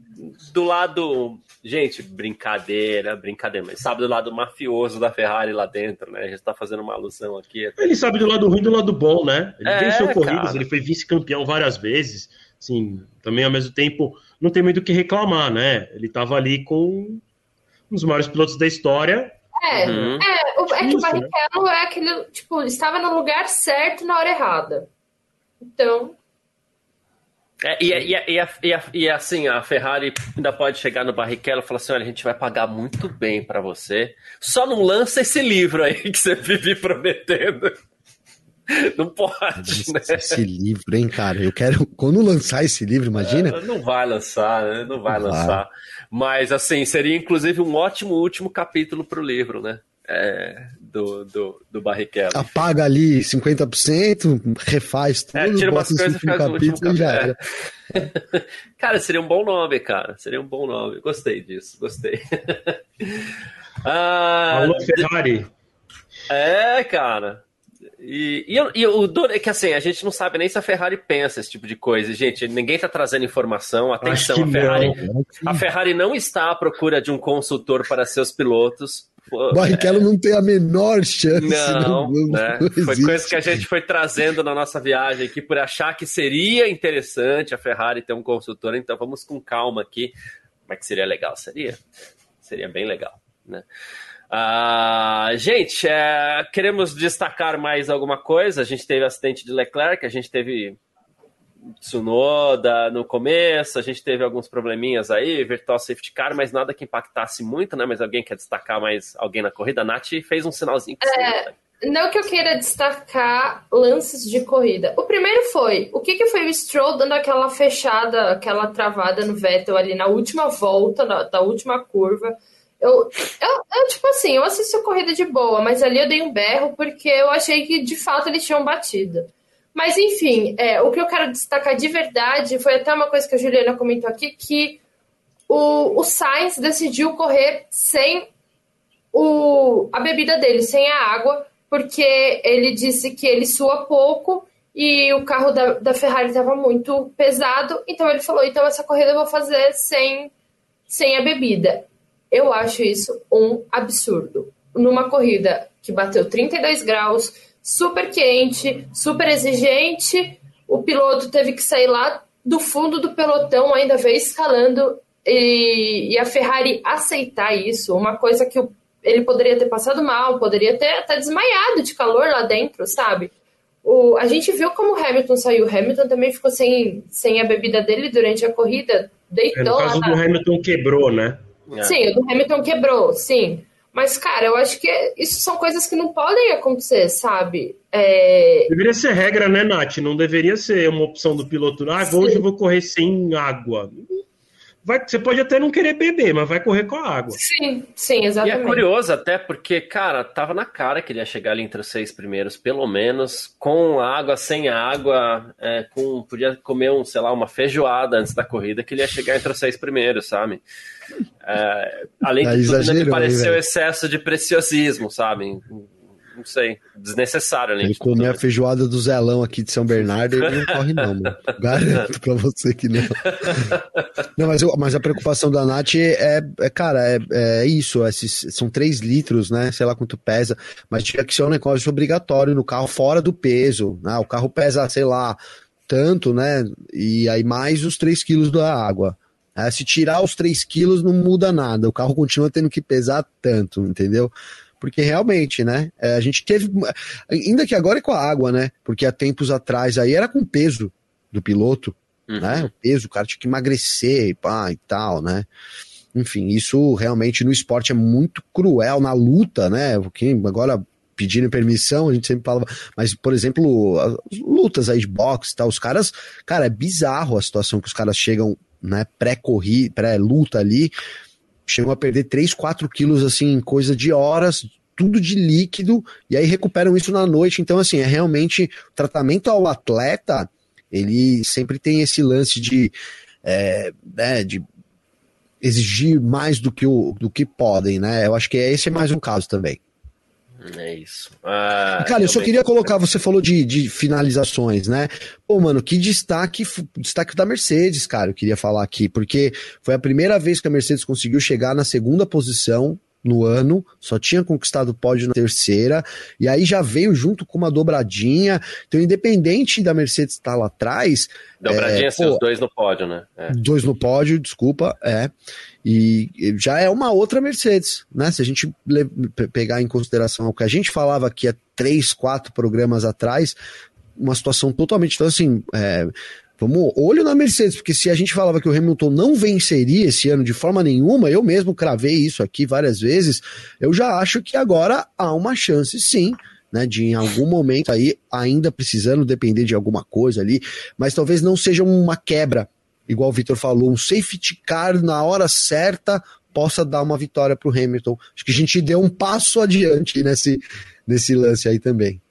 A: do lado. Gente, brincadeira, brincadeira, mas sabe do lado mafioso da Ferrari lá dentro, né? A gente tá fazendo uma alusão aqui.
B: Ele sabe do lado ruim e do lado bom, né? Ele
A: É,
B: venceu corridas,
A: cara.
B: ele foi vice-campeão várias vezes. Assim, também ao mesmo tempo, não tem muito o que reclamar, né? Ele tava ali com um dos maiores pilotos da história.
C: É,
A: Uhum.
C: é, o, é que o
B: né?
C: Barrichello é aquele, tipo, ele estava no lugar certo na hora errada. Então,
A: É, e, e, e, e, e assim, a Ferrari ainda pode chegar no Barrichello e falar assim: olha, a gente vai pagar muito bem pra você. Só não lança esse livro aí que você vive prometendo. Não pode, né?
D: Esse livro, hein, cara? Eu quero. Quando lançar esse livro, imagina?
A: Não vai lançar, né? Não vai
D: Não vai.
A: lançar. Mas, assim, seria inclusive um ótimo último capítulo pro livro, né? É, do, do, do Barrichello.
D: Apaga ali 50%, refaz tudo,
A: É, tira umas coisas e faz o último
D: capítulo e já era.
A: Cara, seria um bom nome, cara. Seria um bom nome. Gostei disso, gostei. ah,
B: Alô, Ferrari.
A: é, cara. E, e, eu- e o dono é que assim, a gente não sabe nem se a Ferrari pensa esse tipo de coisa. Gente, ninguém tá trazendo informação. Atenção, a Ferrari,
B: não.
A: a Ferrari não está à procura de um consultor para seus pilotos. Pô,
D: Barrichello não tem a menor chance.
A: Não,
D: não,
A: né?
D: não
A: Foi coisa que a gente foi trazendo na nossa viagem aqui por achar que seria interessante a Ferrari ter um consultor, então vamos com calma aqui. Mas que seria legal, seria. Seria bem legal, né? Ah, gente, é, queremos destacar mais alguma coisa. A gente teve acidente de Leclerc, a gente teve Tsunoda no começo, a gente teve alguns probleminhas aí, virtual safety car, mas nada que impactasse muito, né? Mas alguém quer destacar mais alguém na corrida? A Nath fez um sinalzinho que sim, né?
C: não que eu queira destacar lances de corrida. O primeiro foi, o que, que foi o Stroll dando aquela fechada, aquela travada no Vettel ali na última volta, na, da última curva. Eu, eu, eu, tipo assim, eu assisti a corrida de boa, mas ali eu dei um berro porque eu achei que de fato eles tinham batido. Mas enfim, é, o que eu quero destacar de verdade foi até uma coisa que a Juliana comentou aqui, que o, o Sainz decidiu correr sem o, a bebida dele, sem a água, porque ele disse que ele sua pouco e o carro da, da Ferrari estava muito pesado, então ele falou, então essa corrida eu vou fazer sem, sem a bebida. Eu acho isso um absurdo. Numa corrida que bateu 32 graus, super quente, super exigente, o piloto teve que sair lá do fundo do pelotão, ainda veio escalando, e, e a Ferrari aceitar isso, uma coisa que o, ele poderia ter passado mal, poderia ter até desmaiado de calor lá dentro, sabe? O, a gente viu como o Hamilton saiu. O Hamilton também ficou sem, sem a bebida dele durante a corrida, deitou
B: É, no caso
C: lá.
B: do Hamilton quebrou, né?
A: É.
C: Sim, o do Hamilton quebrou, sim. Mas, cara, eu acho que isso são coisas que não podem acontecer, sabe? É,
B: Deveria ser regra, né, Nath? Não deveria ser uma opção do piloto. Ah,
C: Sim.
B: hoje eu vou correr sem água. Vai, você pode até não querer beber, mas vai correr com a água.
C: sim, sim,
A: E é
C: exatamente.
A: curioso até porque, cara, tava na cara que ele ia chegar ali entre os seis primeiros, pelo menos, com água, sem água, é, com podia comer um, sei lá, uma feijoada antes da corrida, que ele ia chegar entre os seis primeiros, sabe? É, além de tudo, ainda me pareceu excesso de preciosismo, sabe? Não sei, desnecessário além
D: Ele comer a
A: né?
D: feijoada do Zelão aqui de São Bernardo, ele não corre, não, mano. Garanto pra você que não. Não, mas, eu- mas a preocupação da Nath é, é, cara, é, é isso. Esses, são 3 litros, né? Sei lá quanto pesa, mas tinha que ser um negócio obrigatório no carro fora do peso. Né? O carro pesa, sei lá, tanto, né? E aí mais os 3 quilos da água. É, se tirar os 3 quilos, não muda nada. O carro continua tendo que pesar tanto, entendeu? Porque realmente, né? é, a gente teve. Ainda que agora é com a água, né? Porque há tempos atrás aí era com peso do piloto. uhum. né? O peso, o cara tinha que emagrecer e pá, e tal, né? Enfim, isso realmente no esporte é muito cruel, na luta, né? Porque agora pedindo permissão, a gente sempre falava, mas, por exemplo, as lutas aí de boxe e tal, os caras, cara, é bizarro a situação que os caras chegam, né, pré-corrida, pré-luta ali, chegam a perder 3, 4 quilos, assim, em coisa de horas, tudo de líquido, e aí recuperam isso na noite, então, assim, é realmente, o tratamento ao atleta, ele sempre tem esse lance de, é, né, de exigir mais do que, o, do que podem, né, eu acho que esse é mais um caso também.
A: É isso. Ah,
D: Cara, eu só queria colocar, você falou de, de finalizações, né? Pô, mano, que destaque, destaque da Mercedes, cara, eu queria falar aqui, porque foi a primeira vez que a Mercedes conseguiu chegar na segunda posição no ano, só tinha conquistado o pódio na terceira, e aí já veio junto com uma dobradinha. Então, independente da Mercedes estar lá atrás.
A: Dobradinha, é, pô, os dois no pódio, né?
D: É. Dois no pódio, desculpa, é. E já é uma outra Mercedes, né? Se a gente pegar em consideração o que a gente falava aqui há três, quatro programas atrás, uma situação totalmente. Então, assim, é, Vamos, olho na Mercedes, porque se a gente falava que o Hamilton não venceria esse ano de forma nenhuma, eu mesmo cravei isso aqui várias vezes, eu já acho que agora há uma chance sim, né, de em algum momento aí, ainda precisando depender de alguma coisa ali, mas talvez não seja uma quebra, igual o Vitor falou, um safety car na hora certa possa dar uma vitória para o Hamilton. Acho que a gente deu um passo adiante nesse, nesse lance aí também.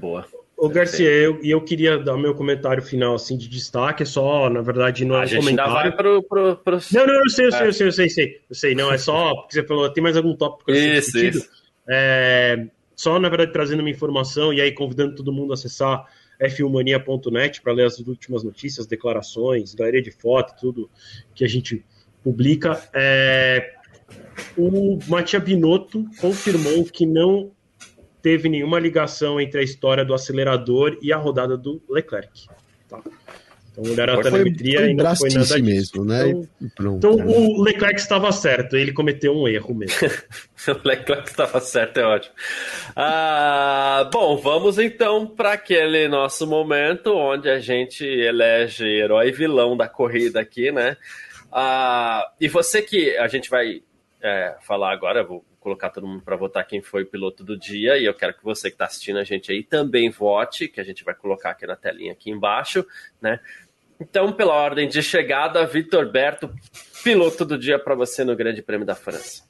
A: Boa.
B: Ô, Garcia, eu, eu queria dar meu comentário final assim de destaque, é só, na verdade, não é
A: um
B: a comentário.
A: vai pro, pro, pro...
B: Não, não, eu sei, eu sei, eu sei, eu sei, eu sei, eu sei, não, é só, porque você falou, tem mais algum tópico
A: isso, isso.
B: É, só, na verdade, trazendo uma informação e aí convidando todo mundo a acessar f1mania.net para ler as últimas notícias, declarações, galeria de foto, tudo que a gente publica. É, o Matia Binotto confirmou que não teve nenhuma ligação entre a história do acelerador e a rodada do Leclerc. Tá? Então olharam a telemetria foi, foi e não foi nada disso.
D: mesmo, né?
B: Então, Pronto, então né? o Leclerc estava certo, ele cometeu um erro mesmo.
A: o Leclerc estava certo, é ótimo. Ah, bom, vamos então para aquele nosso momento onde a gente elege herói e vilão da corrida aqui, né? Ah, e você que a gente vai é, falar agora, vou colocar todo mundo para votar quem foi o piloto do dia e eu quero que você que está assistindo a gente aí também vote, que a gente vai colocar aqui na telinha aqui embaixo, né? Então, pela ordem de chegada, Vitor Berto, piloto do dia para você no Grande Prêmio da França.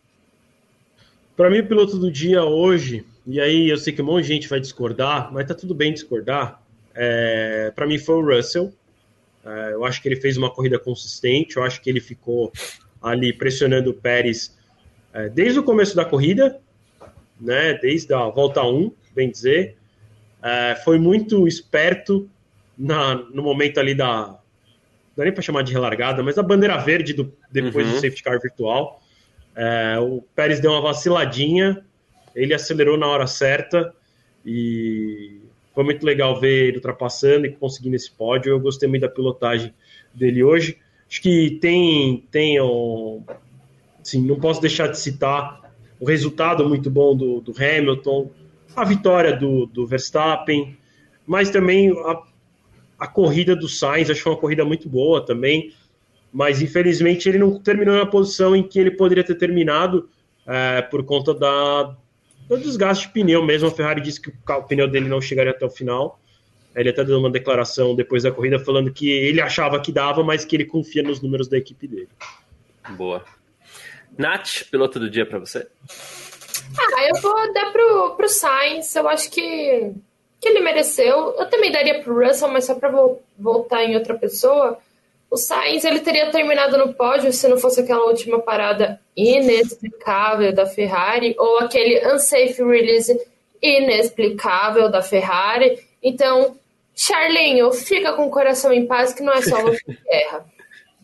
B: Para mim, o piloto do dia hoje, e aí eu sei que um monte de gente vai discordar, mas tá tudo bem discordar. É, para mim foi o Russell. É, eu acho que ele fez uma corrida consistente, eu acho que ele ficou ali pressionando o Pérez é, desde o começo da corrida, né, desde a volta 1, bem dizer, é, foi muito esperto na, no momento ali da. Não é nem para chamar de relargada, mas a bandeira verde do, depois uhum. do safety car virtual. É, o Pérez deu uma vaciladinha, ele acelerou na hora certa e foi muito legal ver ele ultrapassando e conseguindo esse pódio. Eu gostei muito da pilotagem dele hoje. Acho que tem, tem um, Sim, não posso deixar de citar o resultado muito bom do, do Hamilton, a vitória do, do Verstappen, mas também a, a corrida do Sainz, acho uma corrida muito boa também, mas infelizmente ele não terminou na posição em que ele poderia ter terminado é, por conta da, do desgaste de pneu mesmo. A Ferrari disse que o pneu dele não chegaria até o final. Ele até deu uma declaração depois da corrida falando que ele achava que dava, mas que ele confia nos números da equipe dele.
A: Boa. Nath, piloto do dia para você?
C: Ah, eu vou dar pro, pro Sainz. Eu acho que, que ele mereceu. Eu também daria pro Russell, mas só para voltar em outra pessoa. O Sainz ele teria terminado no pódio se não fosse aquela última parada inexplicável da Ferrari ou aquele unsafe release inexplicável da Ferrari. Então, Charlinho, fica com o coração em paz que não é só você que erra.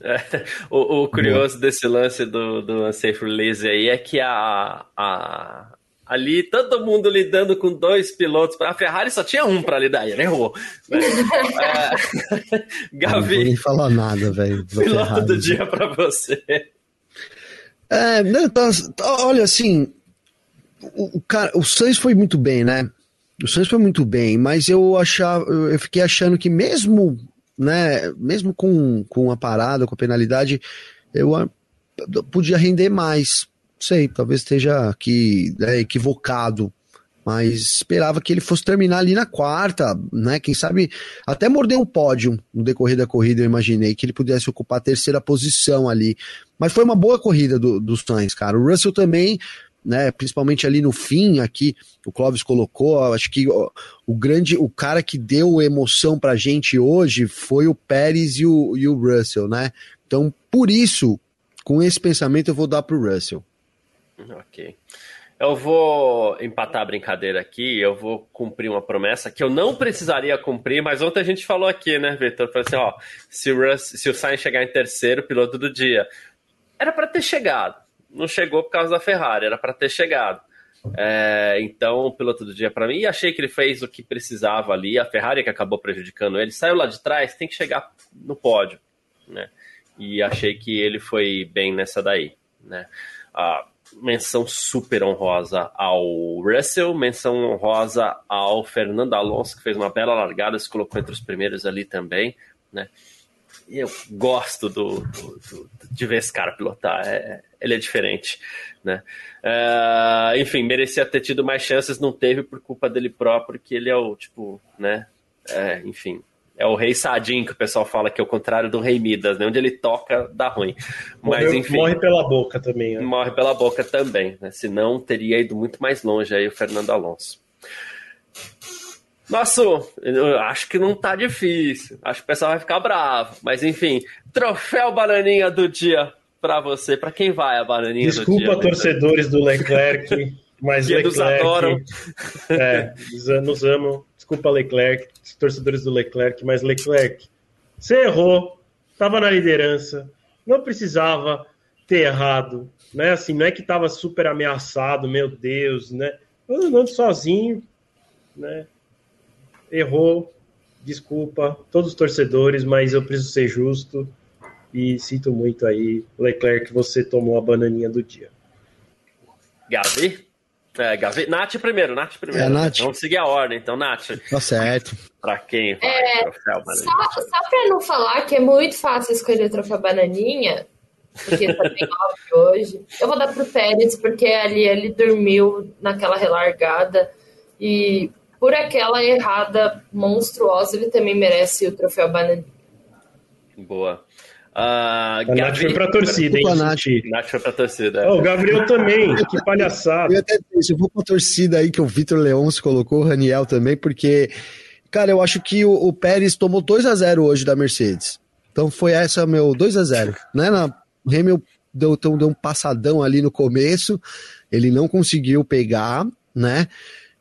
A: O, o, curioso desse lance do, do Unsafe Release aí é que a, a, ali todo mundo lidando com dois pilotos. A Ferrari só tinha um para lidar, ele errou.
D: é, Gavi. Não nem falar nada, velho.
A: Piloto Ferrari. do dia para você.
D: É, né, tá, tá, olha, assim, o, o, cara, o Sainz foi muito bem, né? O Sainz foi muito bem, mas eu achava, eu fiquei achando que mesmo né, mesmo com, com a parada, com a penalidade, eu podia render mais. Sei, talvez esteja aqui né, equivocado, mas esperava que ele fosse terminar ali na quarta, né? Quem sabe até morder um pódio no decorrer da corrida, eu imaginei que ele pudesse ocupar a terceira posição ali. Mas foi uma boa corrida do, dos Sainz, cara. O Russell também né, principalmente ali no fim, aqui o Clóvis colocou, acho que o, o grande, o cara que deu emoção pra gente hoje foi o Pérez e o, e o Russell, né? Então, por isso, com esse pensamento, eu vou dar pro Russell.
A: Ok. Eu vou empatar a brincadeira aqui, eu vou cumprir uma promessa que eu não precisaria cumprir, mas ontem a gente falou aqui, né, Vitor? Falei assim, ó, se o, Russ, se o Sainz chegar em terceiro, piloto do dia, era para ter chegado não chegou por causa da Ferrari, era para ter chegado. É, então, piloto do dia para mim, e achei que ele fez o que precisava ali. A Ferrari que acabou prejudicando ele, saiu lá de trás, tem que chegar no pódio, né? E achei que ele foi bem nessa daí, né? A menção super honrosa ao Russell, menção honrosa ao Fernando Alonso, que fez uma bela largada, se colocou entre os primeiros ali também, né? Eu gosto do, do, do, de ver esse cara pilotar. É, ele é diferente, né? Uh, enfim, merecia ter tido mais chances, não teve por culpa dele próprio, que ele é o tipo, né? É, enfim, é o rei Sadim que o pessoal fala que é o contrário do rei Midas, né? Onde ele toca, dá ruim. Mas
B: Morreu,
A: enfim.
B: Morre pela boca também. Né?
A: Morre pela boca também, né? Senão teria ido muito mais longe aí o Fernando Alonso. Nosso, eu acho que não tá difícil. Acho que o pessoal vai ficar bravo. Mas enfim, troféu bananinha do dia para você. Para quem vai a bananinha
B: Desculpa,
A: do dia?
B: Desculpa, torcedores do Leclerc, mas
A: que
B: Leclerc.
A: Nos adoram.
B: É, nos amam. Desculpa, Leclerc, torcedores do Leclerc, mas Leclerc, você errou, estava na liderança, não precisava ter errado, né? Assim, não é que estava super ameaçado, meu Deus, né? Andando sozinho, né? Errou, desculpa, todos os torcedores, mas eu preciso ser justo e sinto muito aí, Leclerc, que você tomou a bananinha do dia.
A: Gavi? É, Gavi. Nath primeiro, Nath primeiro. É, Nath. Vamos seguir a ordem, então, Nath.
D: Tá certo.
A: Pra quem vai
C: é, troféu Bananinha? Só, só pra não falar que é muito fácil escolher o troféu Bananinha, porque tá bem óbvio hoje, eu vou dar pro Pérez, porque ali ele dormiu naquela relargada e por aquela errada monstruosa, ele também merece o troféu Bananinha.
A: Boa.
B: Uh, a Gabriel... Nath foi pra torcida, hein?
A: Nath. Nath foi pra torcida.
B: Oh, o Gabriel também, que palhaçada.
D: Eu até disse, eu vou pra torcida aí que o Vitor Leôncio colocou, o Raniel também, porque, cara, eu acho que o, o Pérez tomou 2 a 0 hoje da Mercedes. Então foi essa meu 2 a 0 né? Na, o Hamilton deu, então, deu um passadão ali no começo, ele não conseguiu pegar, né?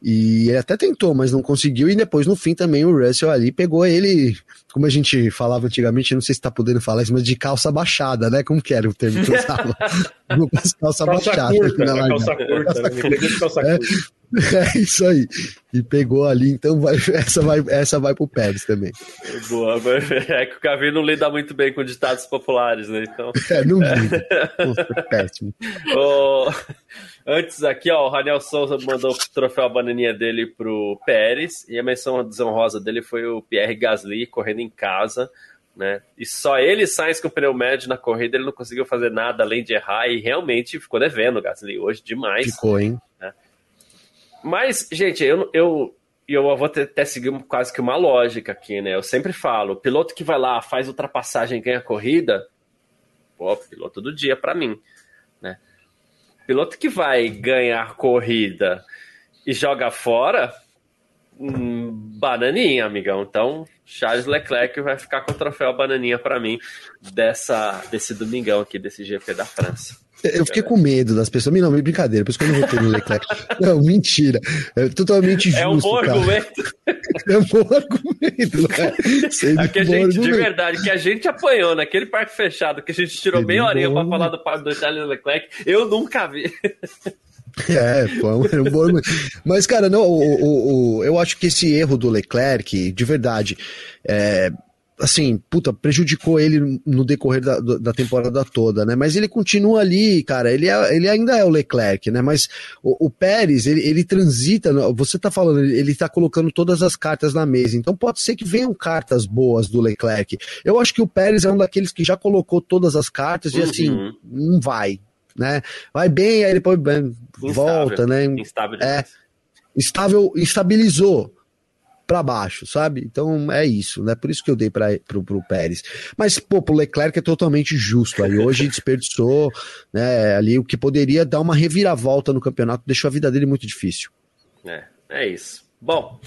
D: E ele até tentou, mas não conseguiu. E depois, no fim, também o Russell ali pegou ele, como a gente falava antigamente, não sei se tá podendo falar isso, mas de calça baixada, né? Como que era o termo que eu usava? calça, calça baixada.
B: Curta, né? Calça curta, né? calça
D: é, curta. É isso aí. E pegou ali, então vai, essa, vai, essa vai pro Pérez também.
A: Boa, é que o Cavi não lida muito bem com ditados populares, né? Então...
D: É, não lida. Nossa, péssimo.
A: Oh... Antes aqui, ó, o Raniel Souza mandou o troféu a bananinha dele pro Pérez e a menção desonrosa dele foi o Pierre Gasly correndo em casa, né? E só ele sai com o pneu médio na corrida, ele não conseguiu fazer nada além de errar e realmente ficou devendo o Gasly hoje demais.
D: Ficou, hein? Né?
A: Mas, gente, eu, eu, eu vou até seguir quase que uma lógica aqui, né? Eu sempre falo, o piloto que vai lá, faz ultrapassagem e ganha corrida, pô, piloto do dia para mim? Piloto que vai ganhar corrida e joga fora, hum, bananinha, amigão. Então, Charles Leclerc vai ficar com o troféu bananinha para mim dessa, desse domingão aqui, desse GP da França.
D: Eu fiquei com medo das pessoas. Não, brincadeira, por isso que eu não votei no Leclerc. Não, mentira. É totalmente justo. É
A: um bom
D: cara.
A: argumento.
D: É um bom argumento, né?
A: É que a gente, argumento. de verdade, que a gente apanhou naquele parque fechado, que a gente tirou bem horinha pra falar do, do Charles Leclerc, eu nunca vi.
D: É, foi um, um bom Mas, cara, não, o, o, o, eu acho que esse erro do Leclerc, de verdade, é, assim, puta, prejudicou ele no decorrer da, da temporada toda, né? Mas ele continua ali, cara, ele, é, ele ainda é o Leclerc, né? Mas o, o Pérez, ele, ele transita, você tá falando, ele tá colocando todas as cartas na mesa, então pode ser que venham cartas boas do Leclerc. Eu acho que o Pérez é um daqueles que já colocou todas as cartas e assim, uhum. não vai, né? Vai bem, aí depois volta, né?
A: Instável.
D: É, estável, estabilizou para baixo, sabe? Então é isso, né? Por isso que eu dei para pro, pro Pérez. Mas, pô, pro Leclerc é totalmente justo. Aí hoje desperdiçou, né? Ali o que poderia dar uma reviravolta no campeonato, deixou a vida dele muito difícil.
A: É, é isso. Bom,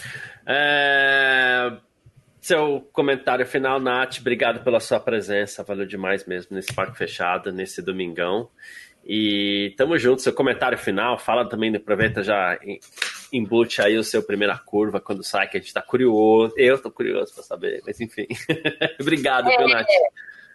A: é... seu comentário final, Nath, obrigado pela sua presença, valeu demais mesmo nesse parque fechado, nesse domingão. E tamo junto, seu comentário final, fala também, aproveita já embute aí o seu primeira curva quando sai, que a gente tá curioso. Eu tô curioso para saber, mas enfim. Obrigado, é, Nath.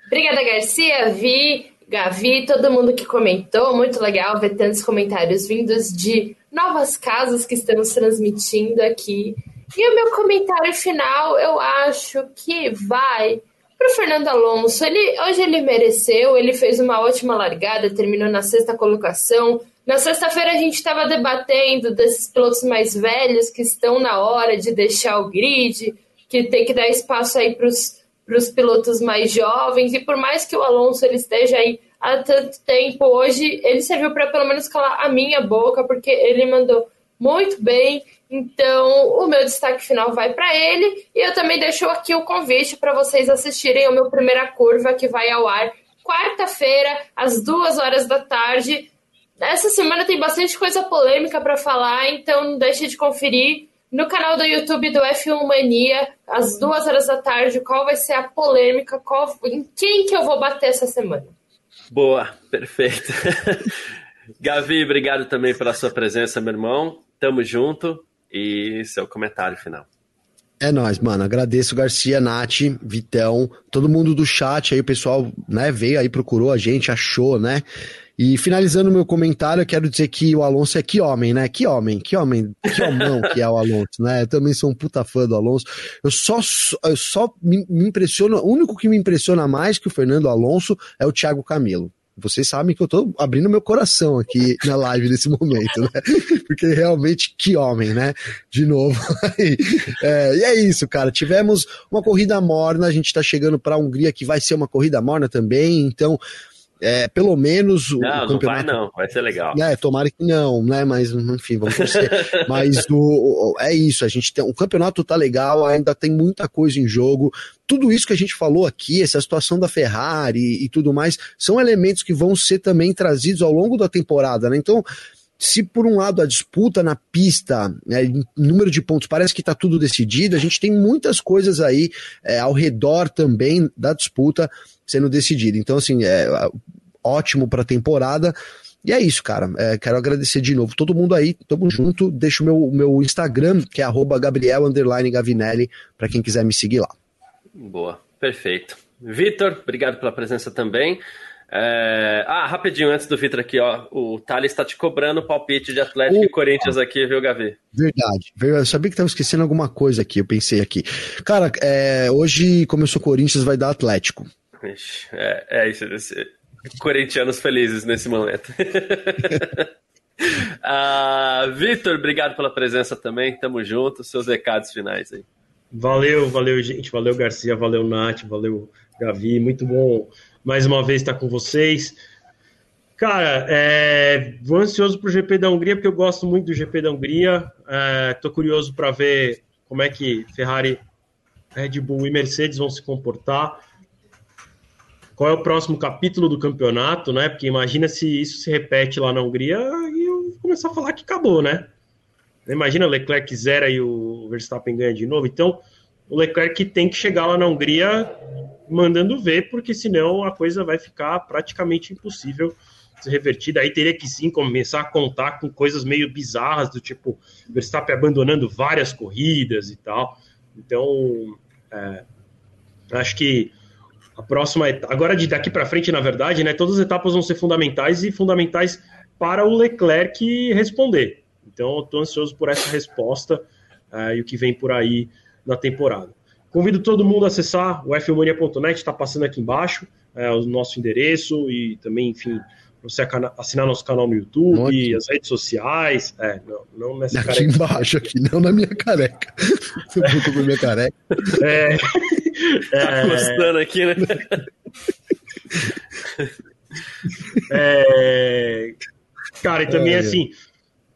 C: Obrigada, Garcia, Vi, Gavi, todo mundo que comentou. Muito legal ver tantos comentários vindos de novas casas que estamos transmitindo aqui. E o meu comentário final, eu acho que vai para o Fernando Alonso. Ele, hoje ele mereceu, ele fez uma ótima largada, terminou na sexta colocação na sexta-feira a gente estava debatendo desses pilotos mais velhos que estão na hora de deixar o grid, que tem que dar espaço aí para os pilotos mais jovens, e por mais que o Alonso ele esteja aí há tanto tempo, hoje ele serviu para pelo menos calar a minha boca, porque ele mandou muito bem. Então, o meu destaque final vai para ele. E eu também deixo aqui o convite para vocês assistirem o meu primeira curva, que vai ao ar quarta-feira, às duas horas da tarde, essa semana tem bastante coisa polêmica para falar, então não deixe de conferir no canal do YouTube do F1 Mania, às duas horas da tarde, qual vai ser a polêmica, qual, em quem que eu vou bater essa semana.
A: Boa, perfeito. Gavi, obrigado também pela sua presença, meu irmão. Tamo junto e seu comentário final.
D: É nóis, mano. Agradeço Garcia, Nath, Vitão, todo mundo do chat aí, o pessoal, né, veio aí, procurou a gente, achou, né? E finalizando meu comentário, eu quero dizer que o Alonso é que homem, né? Que homem, que homem, que homão que é o Alonso, né? Eu também sou um puta fã do Alonso. Eu só, eu só me, me impressiono, o único que me impressiona mais que o Fernando Alonso é o Thiago Camilo. Vocês sabem que eu tô abrindo meu coração aqui na live nesse momento, né? Porque realmente, que homem, né? De novo. é, e é isso, cara. Tivemos uma corrida morna, a gente tá chegando pra Hungria, que vai ser uma corrida morna também, então é, pelo menos
A: o, não, o campeonato. Não vai, não, vai ser legal.
D: É, tomara que não, né? Mas, enfim, vamos torcer. Mas o, o, é isso, a gente tem. O campeonato tá legal, ainda tem muita coisa em jogo. Tudo isso que a gente falou aqui, essa situação da Ferrari e, e tudo mais, são elementos que vão ser também trazidos ao longo da temporada, né? Então se por um lado a disputa na pista, né, número de pontos, parece que está tudo decidido, a gente tem muitas coisas aí é, ao redor também da disputa sendo decidida. Então, assim, é ótimo para a temporada. E é isso, cara. É, quero agradecer de novo todo mundo aí. Tamo junto. Deixa o meu, meu Instagram, que é Gabriel Gavinelli, para quem quiser me seguir lá.
A: Boa, perfeito. Vitor, obrigado pela presença também. É... Ah, rapidinho, antes do Vitor aqui, ó. O Thales está te cobrando o palpite de Atlético Opa. e Corinthians aqui, viu, Gavi?
D: Verdade. Eu sabia que estava esquecendo alguma coisa aqui, eu pensei aqui. Cara, é... hoje, sou Corinthians, vai dar Atlético.
A: É, é isso. Corintianos felizes nesse momento. uh, Vitor, obrigado pela presença também. Tamo junto. Seus recados finais aí.
B: Valeu, valeu, gente. Valeu, Garcia. Valeu, Nath. Valeu, Gavi. Muito bom mais uma vez estar com vocês. Cara, é, vou ansioso para o GP da Hungria, porque eu gosto muito do GP da Hungria. Estou é, curioso para ver como é que Ferrari, Red Bull e Mercedes vão se comportar. Qual é o próximo capítulo do campeonato, né? Porque imagina se isso se repete lá na Hungria e eu começar a falar que acabou, né? Imagina o Leclerc zera e o Verstappen ganha de novo. Então, o Leclerc tem que chegar lá na Hungria mandando ver, porque senão a coisa vai ficar praticamente impossível ser revertida. Aí teria que sim começar a contar com coisas meio bizarras, do tipo Verstappen abandonando várias corridas e tal. Então, é, acho que a próxima agora de daqui para frente, na verdade, né, todas as etapas vão ser fundamentais e fundamentais para o Leclerc responder. Então, estou ansioso por essa resposta uh, e o que vem por aí na temporada. convido todo mundo a acessar o fmania.net, está passando aqui embaixo é, o nosso endereço e também, enfim, você assinar nosso canal no YouTube, Nossa. as redes sociais. É, não, não nessa
D: aqui careca. embaixo, aqui, não na minha careca. Você pra minha careca.
A: É. Tá gostando aqui, né?
B: É, cara, e também, é, assim,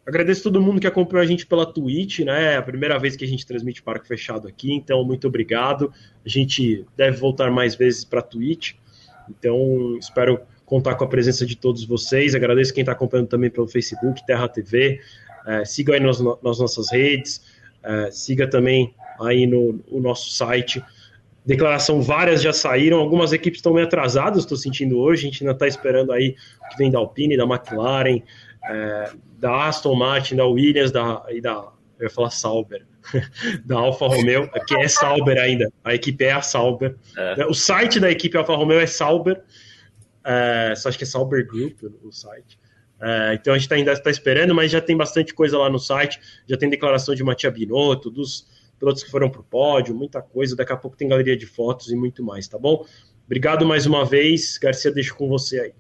B: agradeço todo mundo que acompanhou a gente pela Twitch, né? É a primeira vez que a gente transmite Parque Fechado aqui, então muito obrigado. A gente deve voltar mais vezes para Twitch, então espero contar com a presença de todos vocês. Agradeço quem está acompanhando também pelo Facebook, Terra TV. É, siga aí nas, nas nossas redes, é, siga também aí no, no nosso site declaração várias já saíram, algumas equipes estão meio atrasadas, estou sentindo hoje, a gente ainda está esperando aí o que vem da Alpine, da McLaren, é, da Aston Martin, da Williams da, e da, eu ia falar Sauber, da Alfa Romeo, que é Sauber ainda, a equipe é a Sauber, é. o site da equipe Alfa Romeo é Sauber, é, só acho que é Sauber Group o site, é, então a gente tá, ainda está esperando, mas já tem bastante coisa lá no site, já tem declaração de Matia Binotto, dos pilotos que foram para o pódio, muita coisa. Daqui a pouco tem galeria de fotos e muito mais, tá bom? Obrigado mais uma vez. Garcia, deixo com você aí.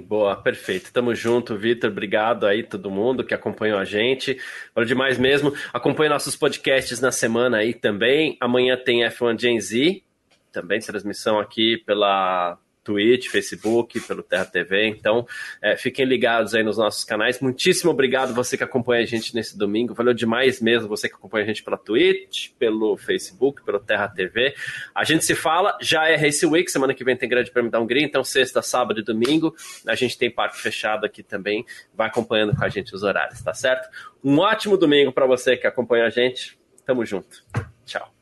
A: Boa, perfeito. Tamo junto, Vitor. Obrigado aí todo mundo que acompanhou a gente. Valeu demais mesmo. Acompanhe nossos podcasts na semana aí também. Amanhã tem F1 Gen Z, também transmissão aqui pela Twitch, Facebook, pelo Terra TV. Então, é, fiquem ligados aí nos nossos canais. Muitíssimo obrigado você que acompanha a gente nesse domingo. Valeu demais mesmo você que acompanha a gente pela Twitch, pelo Facebook, pelo Terra TV. A gente se fala, já é Race Week, semana que vem tem Grande Prêmio da Hungria, então sexta, sábado e domingo. A gente tem parque fechado aqui também. Vai acompanhando com a gente os horários, tá certo? Um ótimo domingo para você que acompanha a gente. Tamo junto. Tchau.